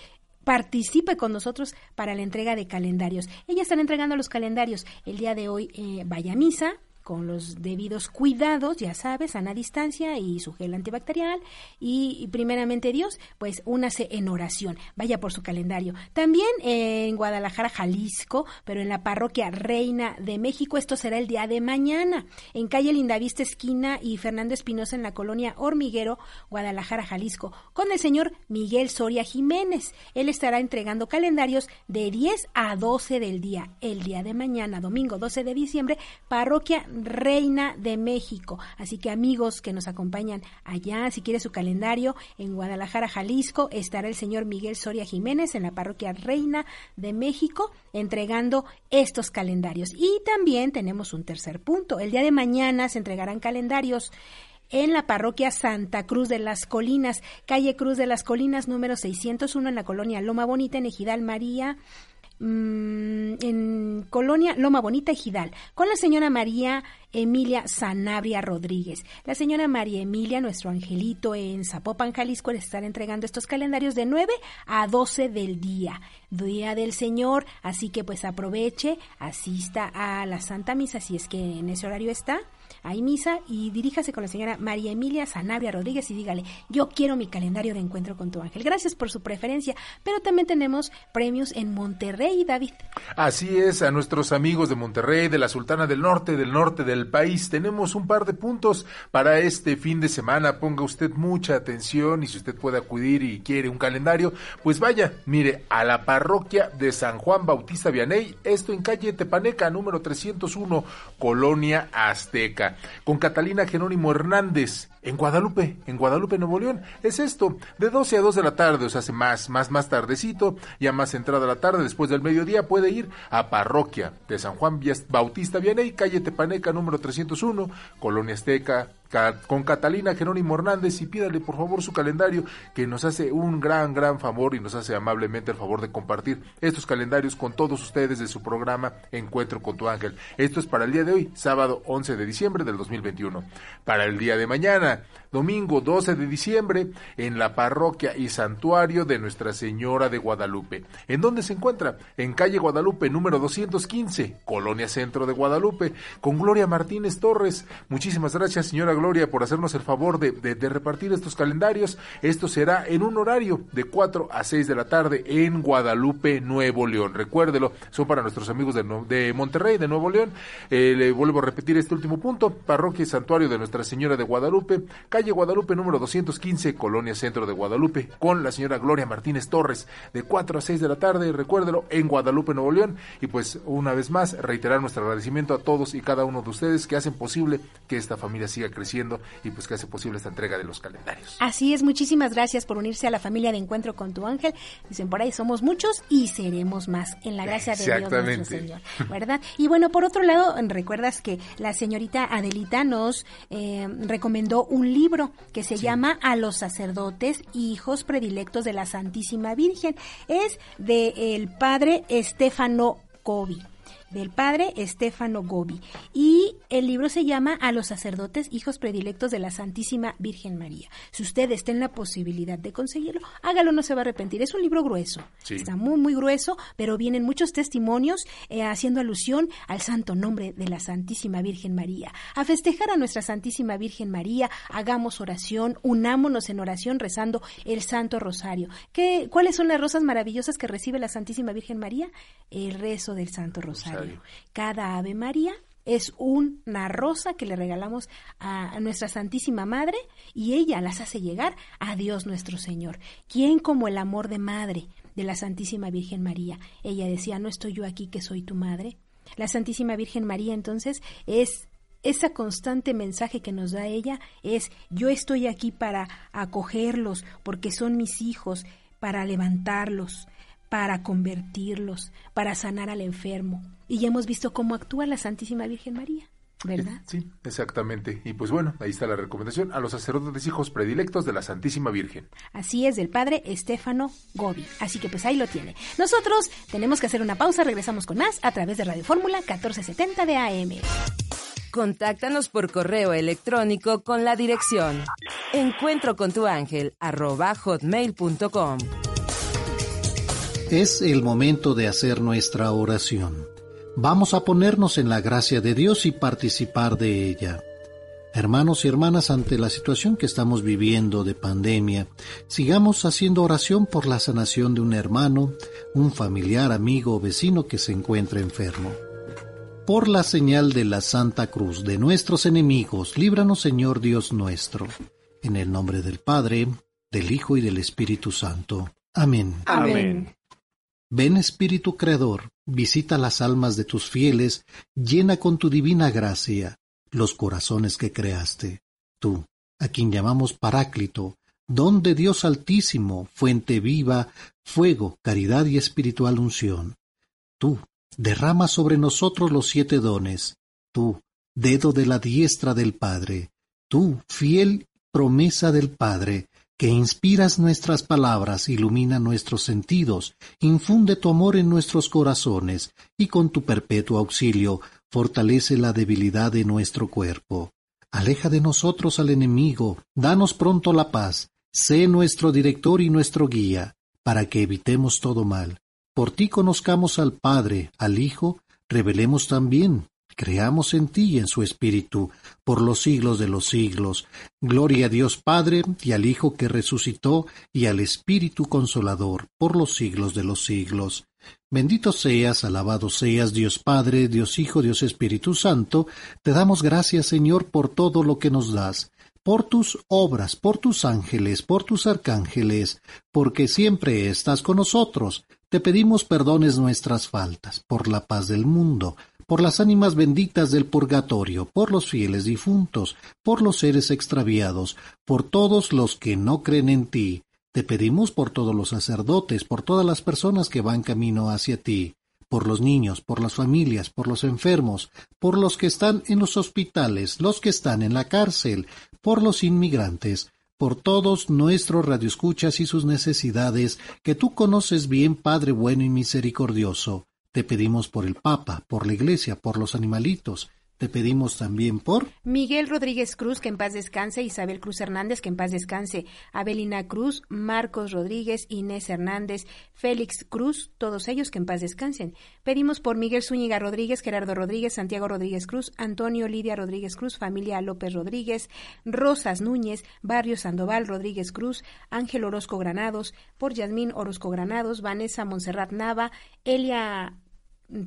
participe con nosotros para la entrega de calendarios. Ellas están entregando los calendarios. El día de hoy eh, vaya misa, con los debidos cuidados, ya sabes, sana distancia y su gel antibacterial. Y, primeramente Dios, pues únase en oración. Vaya por su calendario. También en Guadalajara, Jalisco, pero en la parroquia Reina de México, esto será el día de mañana. En calle Lindavista Esquina y Fernando Espinosa en la colonia Hormiguero, Guadalajara, Jalisco, con el señor Miguel Soria Jiménez. Él estará entregando calendarios de 10 a 12 del día. El día de mañana, domingo 12 de diciembre, parroquia Reina de México. Así que amigos que nos acompañan allá, si quiere su calendario, en Guadalajara, Jalisco, estará el señor Miguel Soria Jiménez en la parroquia Reina de México entregando estos calendarios. Y también tenemos un tercer punto. El día de mañana se entregarán calendarios en la parroquia Santa Cruz de las Colinas, calle Cruz de las Colinas número 601 en la colonia Loma Bonita en Ejidal María Mm, en Colonia Loma Bonita y Gidal, con la señora María Emilia Sanabria Rodríguez. La señora María Emilia, nuestro angelito en Zapopan, Jalisco, le estará entregando estos calendarios de 9 a 12 del día, Día del Señor, así que pues aproveche, asista a la Santa Misa si es que en ese horario está hay misa y diríjase con la señora María Emilia Sanabria Rodríguez y dígale, yo quiero mi calendario de encuentro con tu ángel. Gracias por su preferencia, pero también tenemos premios en Monterrey, David. Así es, a nuestros amigos de Monterrey, de la Sultana del Norte, del norte del país, tenemos un par de puntos para este fin de semana. Ponga usted mucha atención y si usted puede acudir y quiere un calendario, pues vaya, mire, a la parroquia de San Juan Bautista Vianey, esto en calle Tepaneca, número 301, Colonia Azteca con Catalina Jerónimo Hernández en Guadalupe, en Guadalupe, Nuevo León. Es esto, de 12 a 2 de la tarde, o sea, hace más, más, más tardecito, ya más entrada la tarde, después del mediodía, puede ir a Parroquia de San Juan Bautista Vianey, calle Tepaneca, número 301, Colonia Azteca, con Catalina Jerónimo Hernández y pídale por favor su calendario que nos hace un gran, gran favor y nos hace amablemente el favor de compartir estos calendarios con todos ustedes de su programa Encuentro con tu ángel. Esto es para el día de hoy, sábado 11 de diciembre del 2021. Para el día de mañana, domingo 12 de diciembre, en la parroquia y santuario de Nuestra Señora de Guadalupe. ¿En dónde se encuentra? En calle Guadalupe número 215, Colonia Centro de Guadalupe, con Gloria Martínez Torres. Muchísimas gracias, señora Gloria, por hacernos el favor de, repartir estos calendarios. Esto será en un horario de 4 a 6 de la tarde en Guadalupe, Nuevo León. Recuérdelo, son para nuestros amigos de, de Monterrey, de Nuevo León. Eh, le vuelvo a repetir este último punto. Parroquia y Santuario de Nuestra Señora de Guadalupe, calle Guadalupe número 215, Colonia Centro de Guadalupe, con la señora Gloria Martínez Torres, de 4 a 6 de la tarde. Recuérdelo, en Guadalupe, Nuevo León. Y pues, una vez más, reiterar nuestro agradecimiento a todos y cada uno de ustedes que hacen posible que esta familia siga creciendo y pues que hace posible esta entrega de los calendarios. Así es, muchísimas gracias por unirse a la familia de Encuentro con tu Ángel. Dicen por ahí somos muchos y seremos más en la gracia de Dios nuestro Señor, ¿verdad? Y bueno, por otro lado, recuerdas que la señorita Adelita nos eh, recomendó un libro que se llama A los sacerdotes, hijos predilectos de la Santísima Virgen. Es de el padre Estefano Gobi del padre Estefano Gobi. Y El libro se llama A los sacerdotes, hijos predilectos de la Santísima Virgen María. Si usted está en la posibilidad de conseguirlo, hágalo, no se va a arrepentir. Es un libro grueso, está muy, muy grueso, pero vienen muchos testimonios eh, haciendo alusión al santo nombre de la Santísima Virgen María. A festejar a nuestra Santísima Virgen María, hagamos oración, unámonos en oración rezando el Santo Rosario. ¿Qué, ¿Cuáles son las rosas maravillosas que recibe la Santísima Virgen María? El rezo del Santo Rosario. Cada Ave María es una rosa que le regalamos a, nuestra Santísima Madre y ella las hace llegar a Dios nuestro Señor. ¿Quién como el amor de madre de la Santísima Virgen María? Ella decía, no estoy yo aquí que soy tu madre. La Santísima Virgen María entonces es ese constante mensaje que nos da ella es yo estoy aquí para acogerlos porque son mis hijos, para levantarlos, para convertirlos, para sanar al enfermo. Y ya hemos visto cómo actúa la Santísima Virgen María. ¿Verdad? Sí, exactamente. Y pues bueno, ahí está la recomendación a los sacerdotes hijos predilectos de la Santísima Virgen. Así es, del padre Estefano Gobi. Así que pues ahí lo tiene. Nosotros tenemos que hacer una pausa, regresamos con más a través de Radio Fórmula 1470 de AM. Contáctanos por correo electrónico con la dirección encuentro con tu ángel hotmail.com. Es el momento de hacer nuestra oración. Vamos a ponernos en la gracia de Dios y participar de ella. Hermanos y hermanas, ante la situación que estamos viviendo de pandemia, sigamos haciendo oración por la sanación de un hermano, un familiar, amigo o vecino que se encuentra enfermo. Por la señal de la Santa Cruz de nuestros enemigos, líbranos Señor Dios nuestro. En el nombre del Padre, del Hijo y del Espíritu Santo. Amén. Amén. Ven Espíritu Creador, visita las almas de tus fieles, llena con tu divina gracia los corazones que creaste. Tú, a quien llamamos Paráclito, don de Dios Altísimo, fuente viva, fuego, caridad y espiritual unción. Tú, derrama sobre nosotros los siete dones. Tú, dedo de la diestra del Padre. Tú, fiel promesa del Padre, que inspiras nuestras palabras, ilumina nuestros sentidos, infunde tu amor en nuestros corazones, y con tu perpetuo auxilio fortalece la debilidad de nuestro cuerpo. Aleja de nosotros al enemigo, danos pronto la paz, sé nuestro director y nuestro guía, para que evitemos todo mal. Por ti conozcamos al Padre, al Hijo, revelemos también creamos en ti y en su Espíritu, por los siglos de los siglos. Gloria a Dios Padre, y al Hijo que resucitó, y al Espíritu Consolador, por los siglos de los siglos. Bendito seas, alabado seas, Dios Padre, Dios Hijo, Dios Espíritu Santo, te damos gracias, Señor, por todo lo que nos das por tus obras, por tus ángeles, por tus arcángeles, porque siempre estás con nosotros. Te pedimos perdones nuestras faltas, por la paz del mundo, por las ánimas benditas del purgatorio, por los fieles difuntos, por los seres extraviados, por todos los que no creen en ti. Te pedimos por todos los sacerdotes, por todas las personas que van camino hacia ti, por los niños, por las familias, por los enfermos, por los que están en los hospitales, los que están en la cárcel, por los inmigrantes, por todos nuestros radioescuchas y sus necesidades, que tú conoces bien, Padre bueno y misericordioso. Te pedimos por el Papa, por la Iglesia, por los animalitos, te pedimos también por Miguel Rodríguez Cruz, que en paz descanse, Isabel Cruz Hernández, que en paz descanse, Abelina Cruz, Marcos Rodríguez, Inés Hernández, Félix Cruz, todos ellos que en paz descansen. Pedimos por Miguel Zúñiga Rodríguez, Gerardo Rodríguez, Santiago Rodríguez Cruz, Antonio Lidia Rodríguez Cruz, familia López Rodríguez, Rosas Núñez, Barrio Sandoval Rodríguez Cruz, Ángel Orozco Granados, por Yasmín Orozco Granados, Vanessa Monserrat Nava, Elia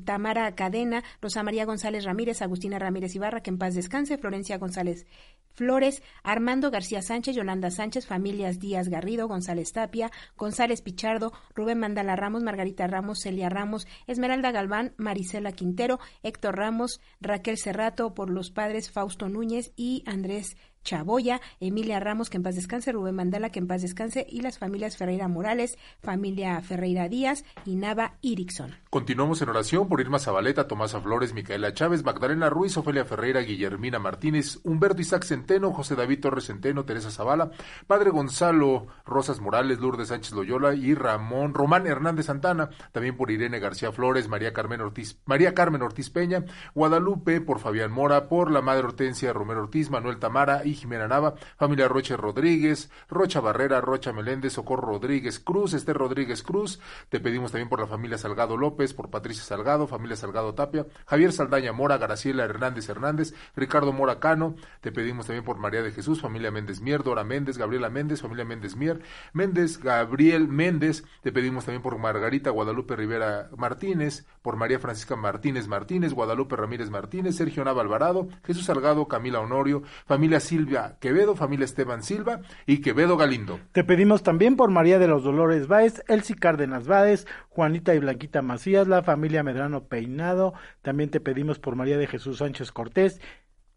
Tamara Cadena, Rosa María González Ramírez, Agustina Ramírez Ibarra, que en paz descanse, Florencia González Flores, Armando García Sánchez, Yolanda Sánchez, familias Díaz Garrido, González Tapia, González Pichardo, Rubén Mandala Ramos, Margarita Ramos, Celia Ramos, Esmeralda Galván, Marisela Quintero, Héctor Ramos, Raquel Cerrato, por los padres Fausto Núñez y Andrés Chaboya, Emilia Ramos, que en paz descanse, Rubén Mandala, que en paz descanse, y las familias Ferreira Morales, familia Ferreira Díaz y Nava Irickson. Continuamos en oración por Irma Zabaleta, Tomasa Flores, Micaela Chávez, Magdalena Ruiz, Ofelia Ferreira, Guillermina Martínez, Humberto Isaac Centeno, José David Torres Centeno, Teresa Zavala, Padre Gonzalo Rosas Morales, Lourdes Sánchez Loyola y Ramón Román Hernández Santana, también por Irene García Flores, María Carmen Ortiz, María Carmen Ortiz Peña, Guadalupe por Fabián Mora, por la Madre Hortensia Romero Ortiz, Manuel Tamara y Jimena Nava, familia Roche Rodríguez, Rocha Barrera, Rocha Meléndez, Socorro Rodríguez Cruz, Esther Rodríguez Cruz, te pedimos también por la familia Salgado López, por Patricia Salgado, familia Salgado Tapia, Javier Saldaña Mora, Graciela Hernández Hernández, Ricardo Mora Cano, te pedimos también por María de Jesús, familia Méndez Mier, Dora Méndez, Gabriela Méndez, familia Méndez Mier, Méndez, Gabriel Méndez, te pedimos también por Margarita Guadalupe Rivera Martínez, por María Francisca Martínez Martínez, Guadalupe Ramírez Martínez, Sergio Nava Alvarado, Jesús Salgado, Camila Honorio, familia Silvia Quevedo, familia Esteban Silva y Quevedo Galindo. Te pedimos también por María de los Dolores Báez, Elsie Cárdenas Báez, Juanita y Blanquita Macías, la familia Medrano Peinado, también te pedimos por María de Jesús Sánchez Cortés,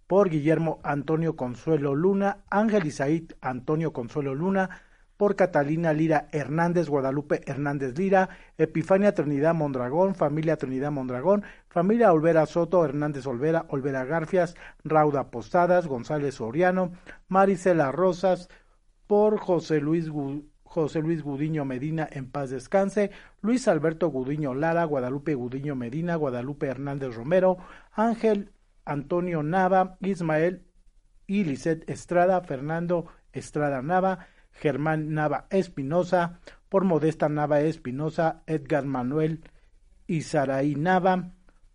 por Guillermo Antonio Consuelo Luna, Ángel Isaid Antonio Consuelo Luna, por Catalina Lira Hernández, Guadalupe Hernández Lira, Epifania Trinidad Mondragón, familia Trinidad Mondragón, familia Olvera Soto, Hernández Olvera, Olvera Garfias, Rauda Posadas, González Soriano, Maricela Rosas, por José Luis José Luis Gudiño Medina en paz descanse, Luis Alberto Gudiño Lara, Guadalupe Gudiño Medina, Guadalupe Hernández Romero, Ángel Antonio Nava, Ismael y Lisette Estrada, Fernando Estrada Nava, Germán Nava Espinosa, por Modesta Nava Espinosa, Edgar Manuel Isaraí Nava,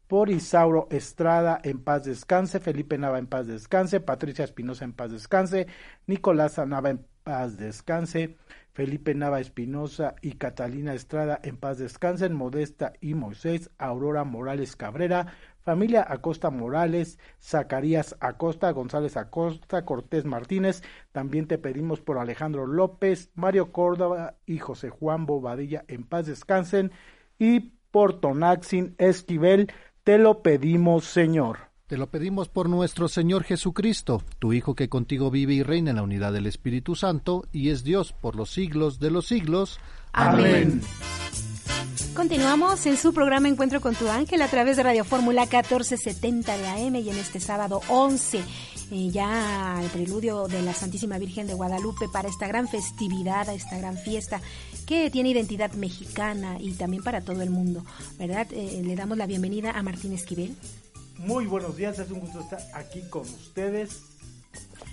por Isauro Estrada en paz descanse, Felipe Nava en paz descanse, Patricia Espinosa en paz descanse, Nicolás Nava en paz descanse, Felipe Nava Espinosa y Catalina Estrada en paz descansen, Modesta y Moisés, Aurora Morales Cabrera, familia Acosta Morales, Zacarías Acosta, González Acosta, Cortés Martínez, también te pedimos por Alejandro López, Mario Córdoba y José Juan Bobadilla en paz descansen, y por Tonaxin Esquivel, te lo pedimos Señor. Te lo pedimos por nuestro Señor Jesucristo, tu Hijo que contigo vive y reina en la unidad del Espíritu Santo y es Dios por los siglos de los siglos. Amén. Continuamos en su programa Encuentro con tu ángel a través de Radio Fórmula 1470 de AM y en este sábado 11 eh, ya el preludio de la Santísima Virgen de Guadalupe para esta gran festividad, esta gran fiesta que tiene identidad mexicana y también para todo el mundo, ¿verdad? Eh, le damos la bienvenida a Martín Esquivel. Muy buenos días, es un gusto estar aquí con ustedes.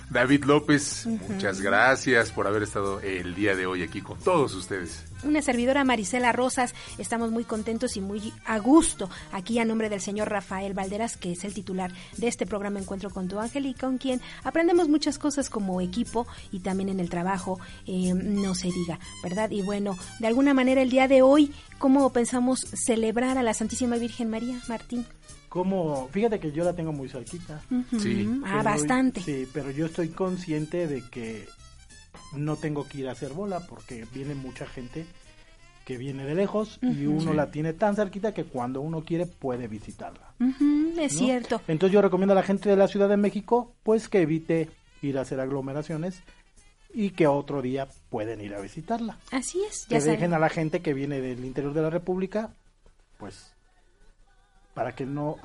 David López, muchas gracias por haber estado el día de hoy aquí con todos ustedes. Una servidora Marisela Rosas, estamos muy contentos y muy a gusto aquí a nombre del señor Rafael Valderas, que es el titular de este programa Encuentro con tu ángel y con quien aprendemos muchas cosas como equipo y también en el trabajo, eh, no se diga, ¿verdad? Y bueno, de alguna manera el día de hoy, ¿cómo pensamos celebrar a la Santísima Virgen María, Martín? como, fíjate que yo la tengo muy cerquita. Sí. Ah, bastante. Sí, pero yo estoy consciente de que no tengo que ir a hacer bola porque viene mucha gente que viene de lejos y uno la tiene tan cerquita que cuando uno quiere puede visitarla. es cierto. Entonces yo recomiendo a la gente de la Ciudad de México pues que evite ir a hacer aglomeraciones y que otro día pueden ir a visitarla. Así es. Ya que dejen a la gente que viene del interior de la República pues para que no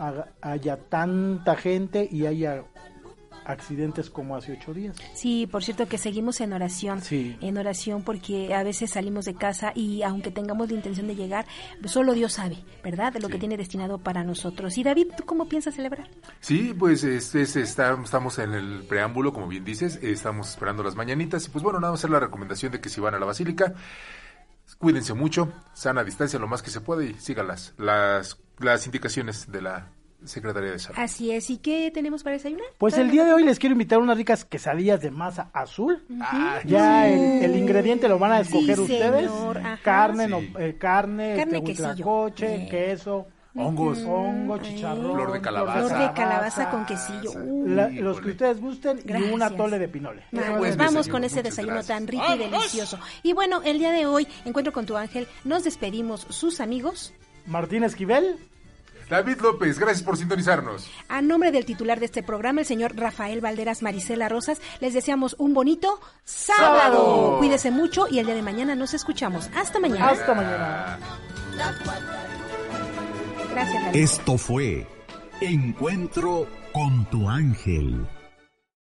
haya tanta gente y haya accidentes como hace ocho días. Sí, por cierto que seguimos en oración, sí. en oración porque a veces salimos de casa y aunque tengamos la intención de llegar, solo Dios sabe, ¿verdad? De lo que tiene destinado para nosotros. Y David, ¿tú cómo piensas celebrar? Sí, pues este, estamos en el preámbulo, como bien dices, estamos esperando las mañanitas y pues bueno, nada más hacer la recomendación de que si van a la basílica, cuídense mucho, sana distancia lo más que se puede y síganlas. Las las indicaciones de la Secretaría de Salud. Así es. ¿Y qué tenemos para desayunar? Pues el día de hoy les quiero invitar unas ricas quesadillas de masa azul. Ah, ya el, ingrediente lo van a escoger ustedes. Carne, no, eh, carne, carne este, coche, queso. Hongos. Hongo, chicharrón. Flor de calabaza. Flor de calabaza con quesillo. los que ustedes gusten y una tole de pinole. pues vamos con ese desayuno tan rico y delicioso. Y bueno, el día de hoy, Encuentro con tu ángel, nos despedimos sus amigos. Martín Esquivel. David López, gracias por sintonizarnos. A nombre del titular de este programa, el señor Rafael Valderas Marisela Rosas, les deseamos un bonito sábado. ¡Sábado! Cuídese mucho y el día de mañana nos escuchamos. Hasta mañana. Hasta mañana. Gracias, David. Esto fue Encuentro con tu ángel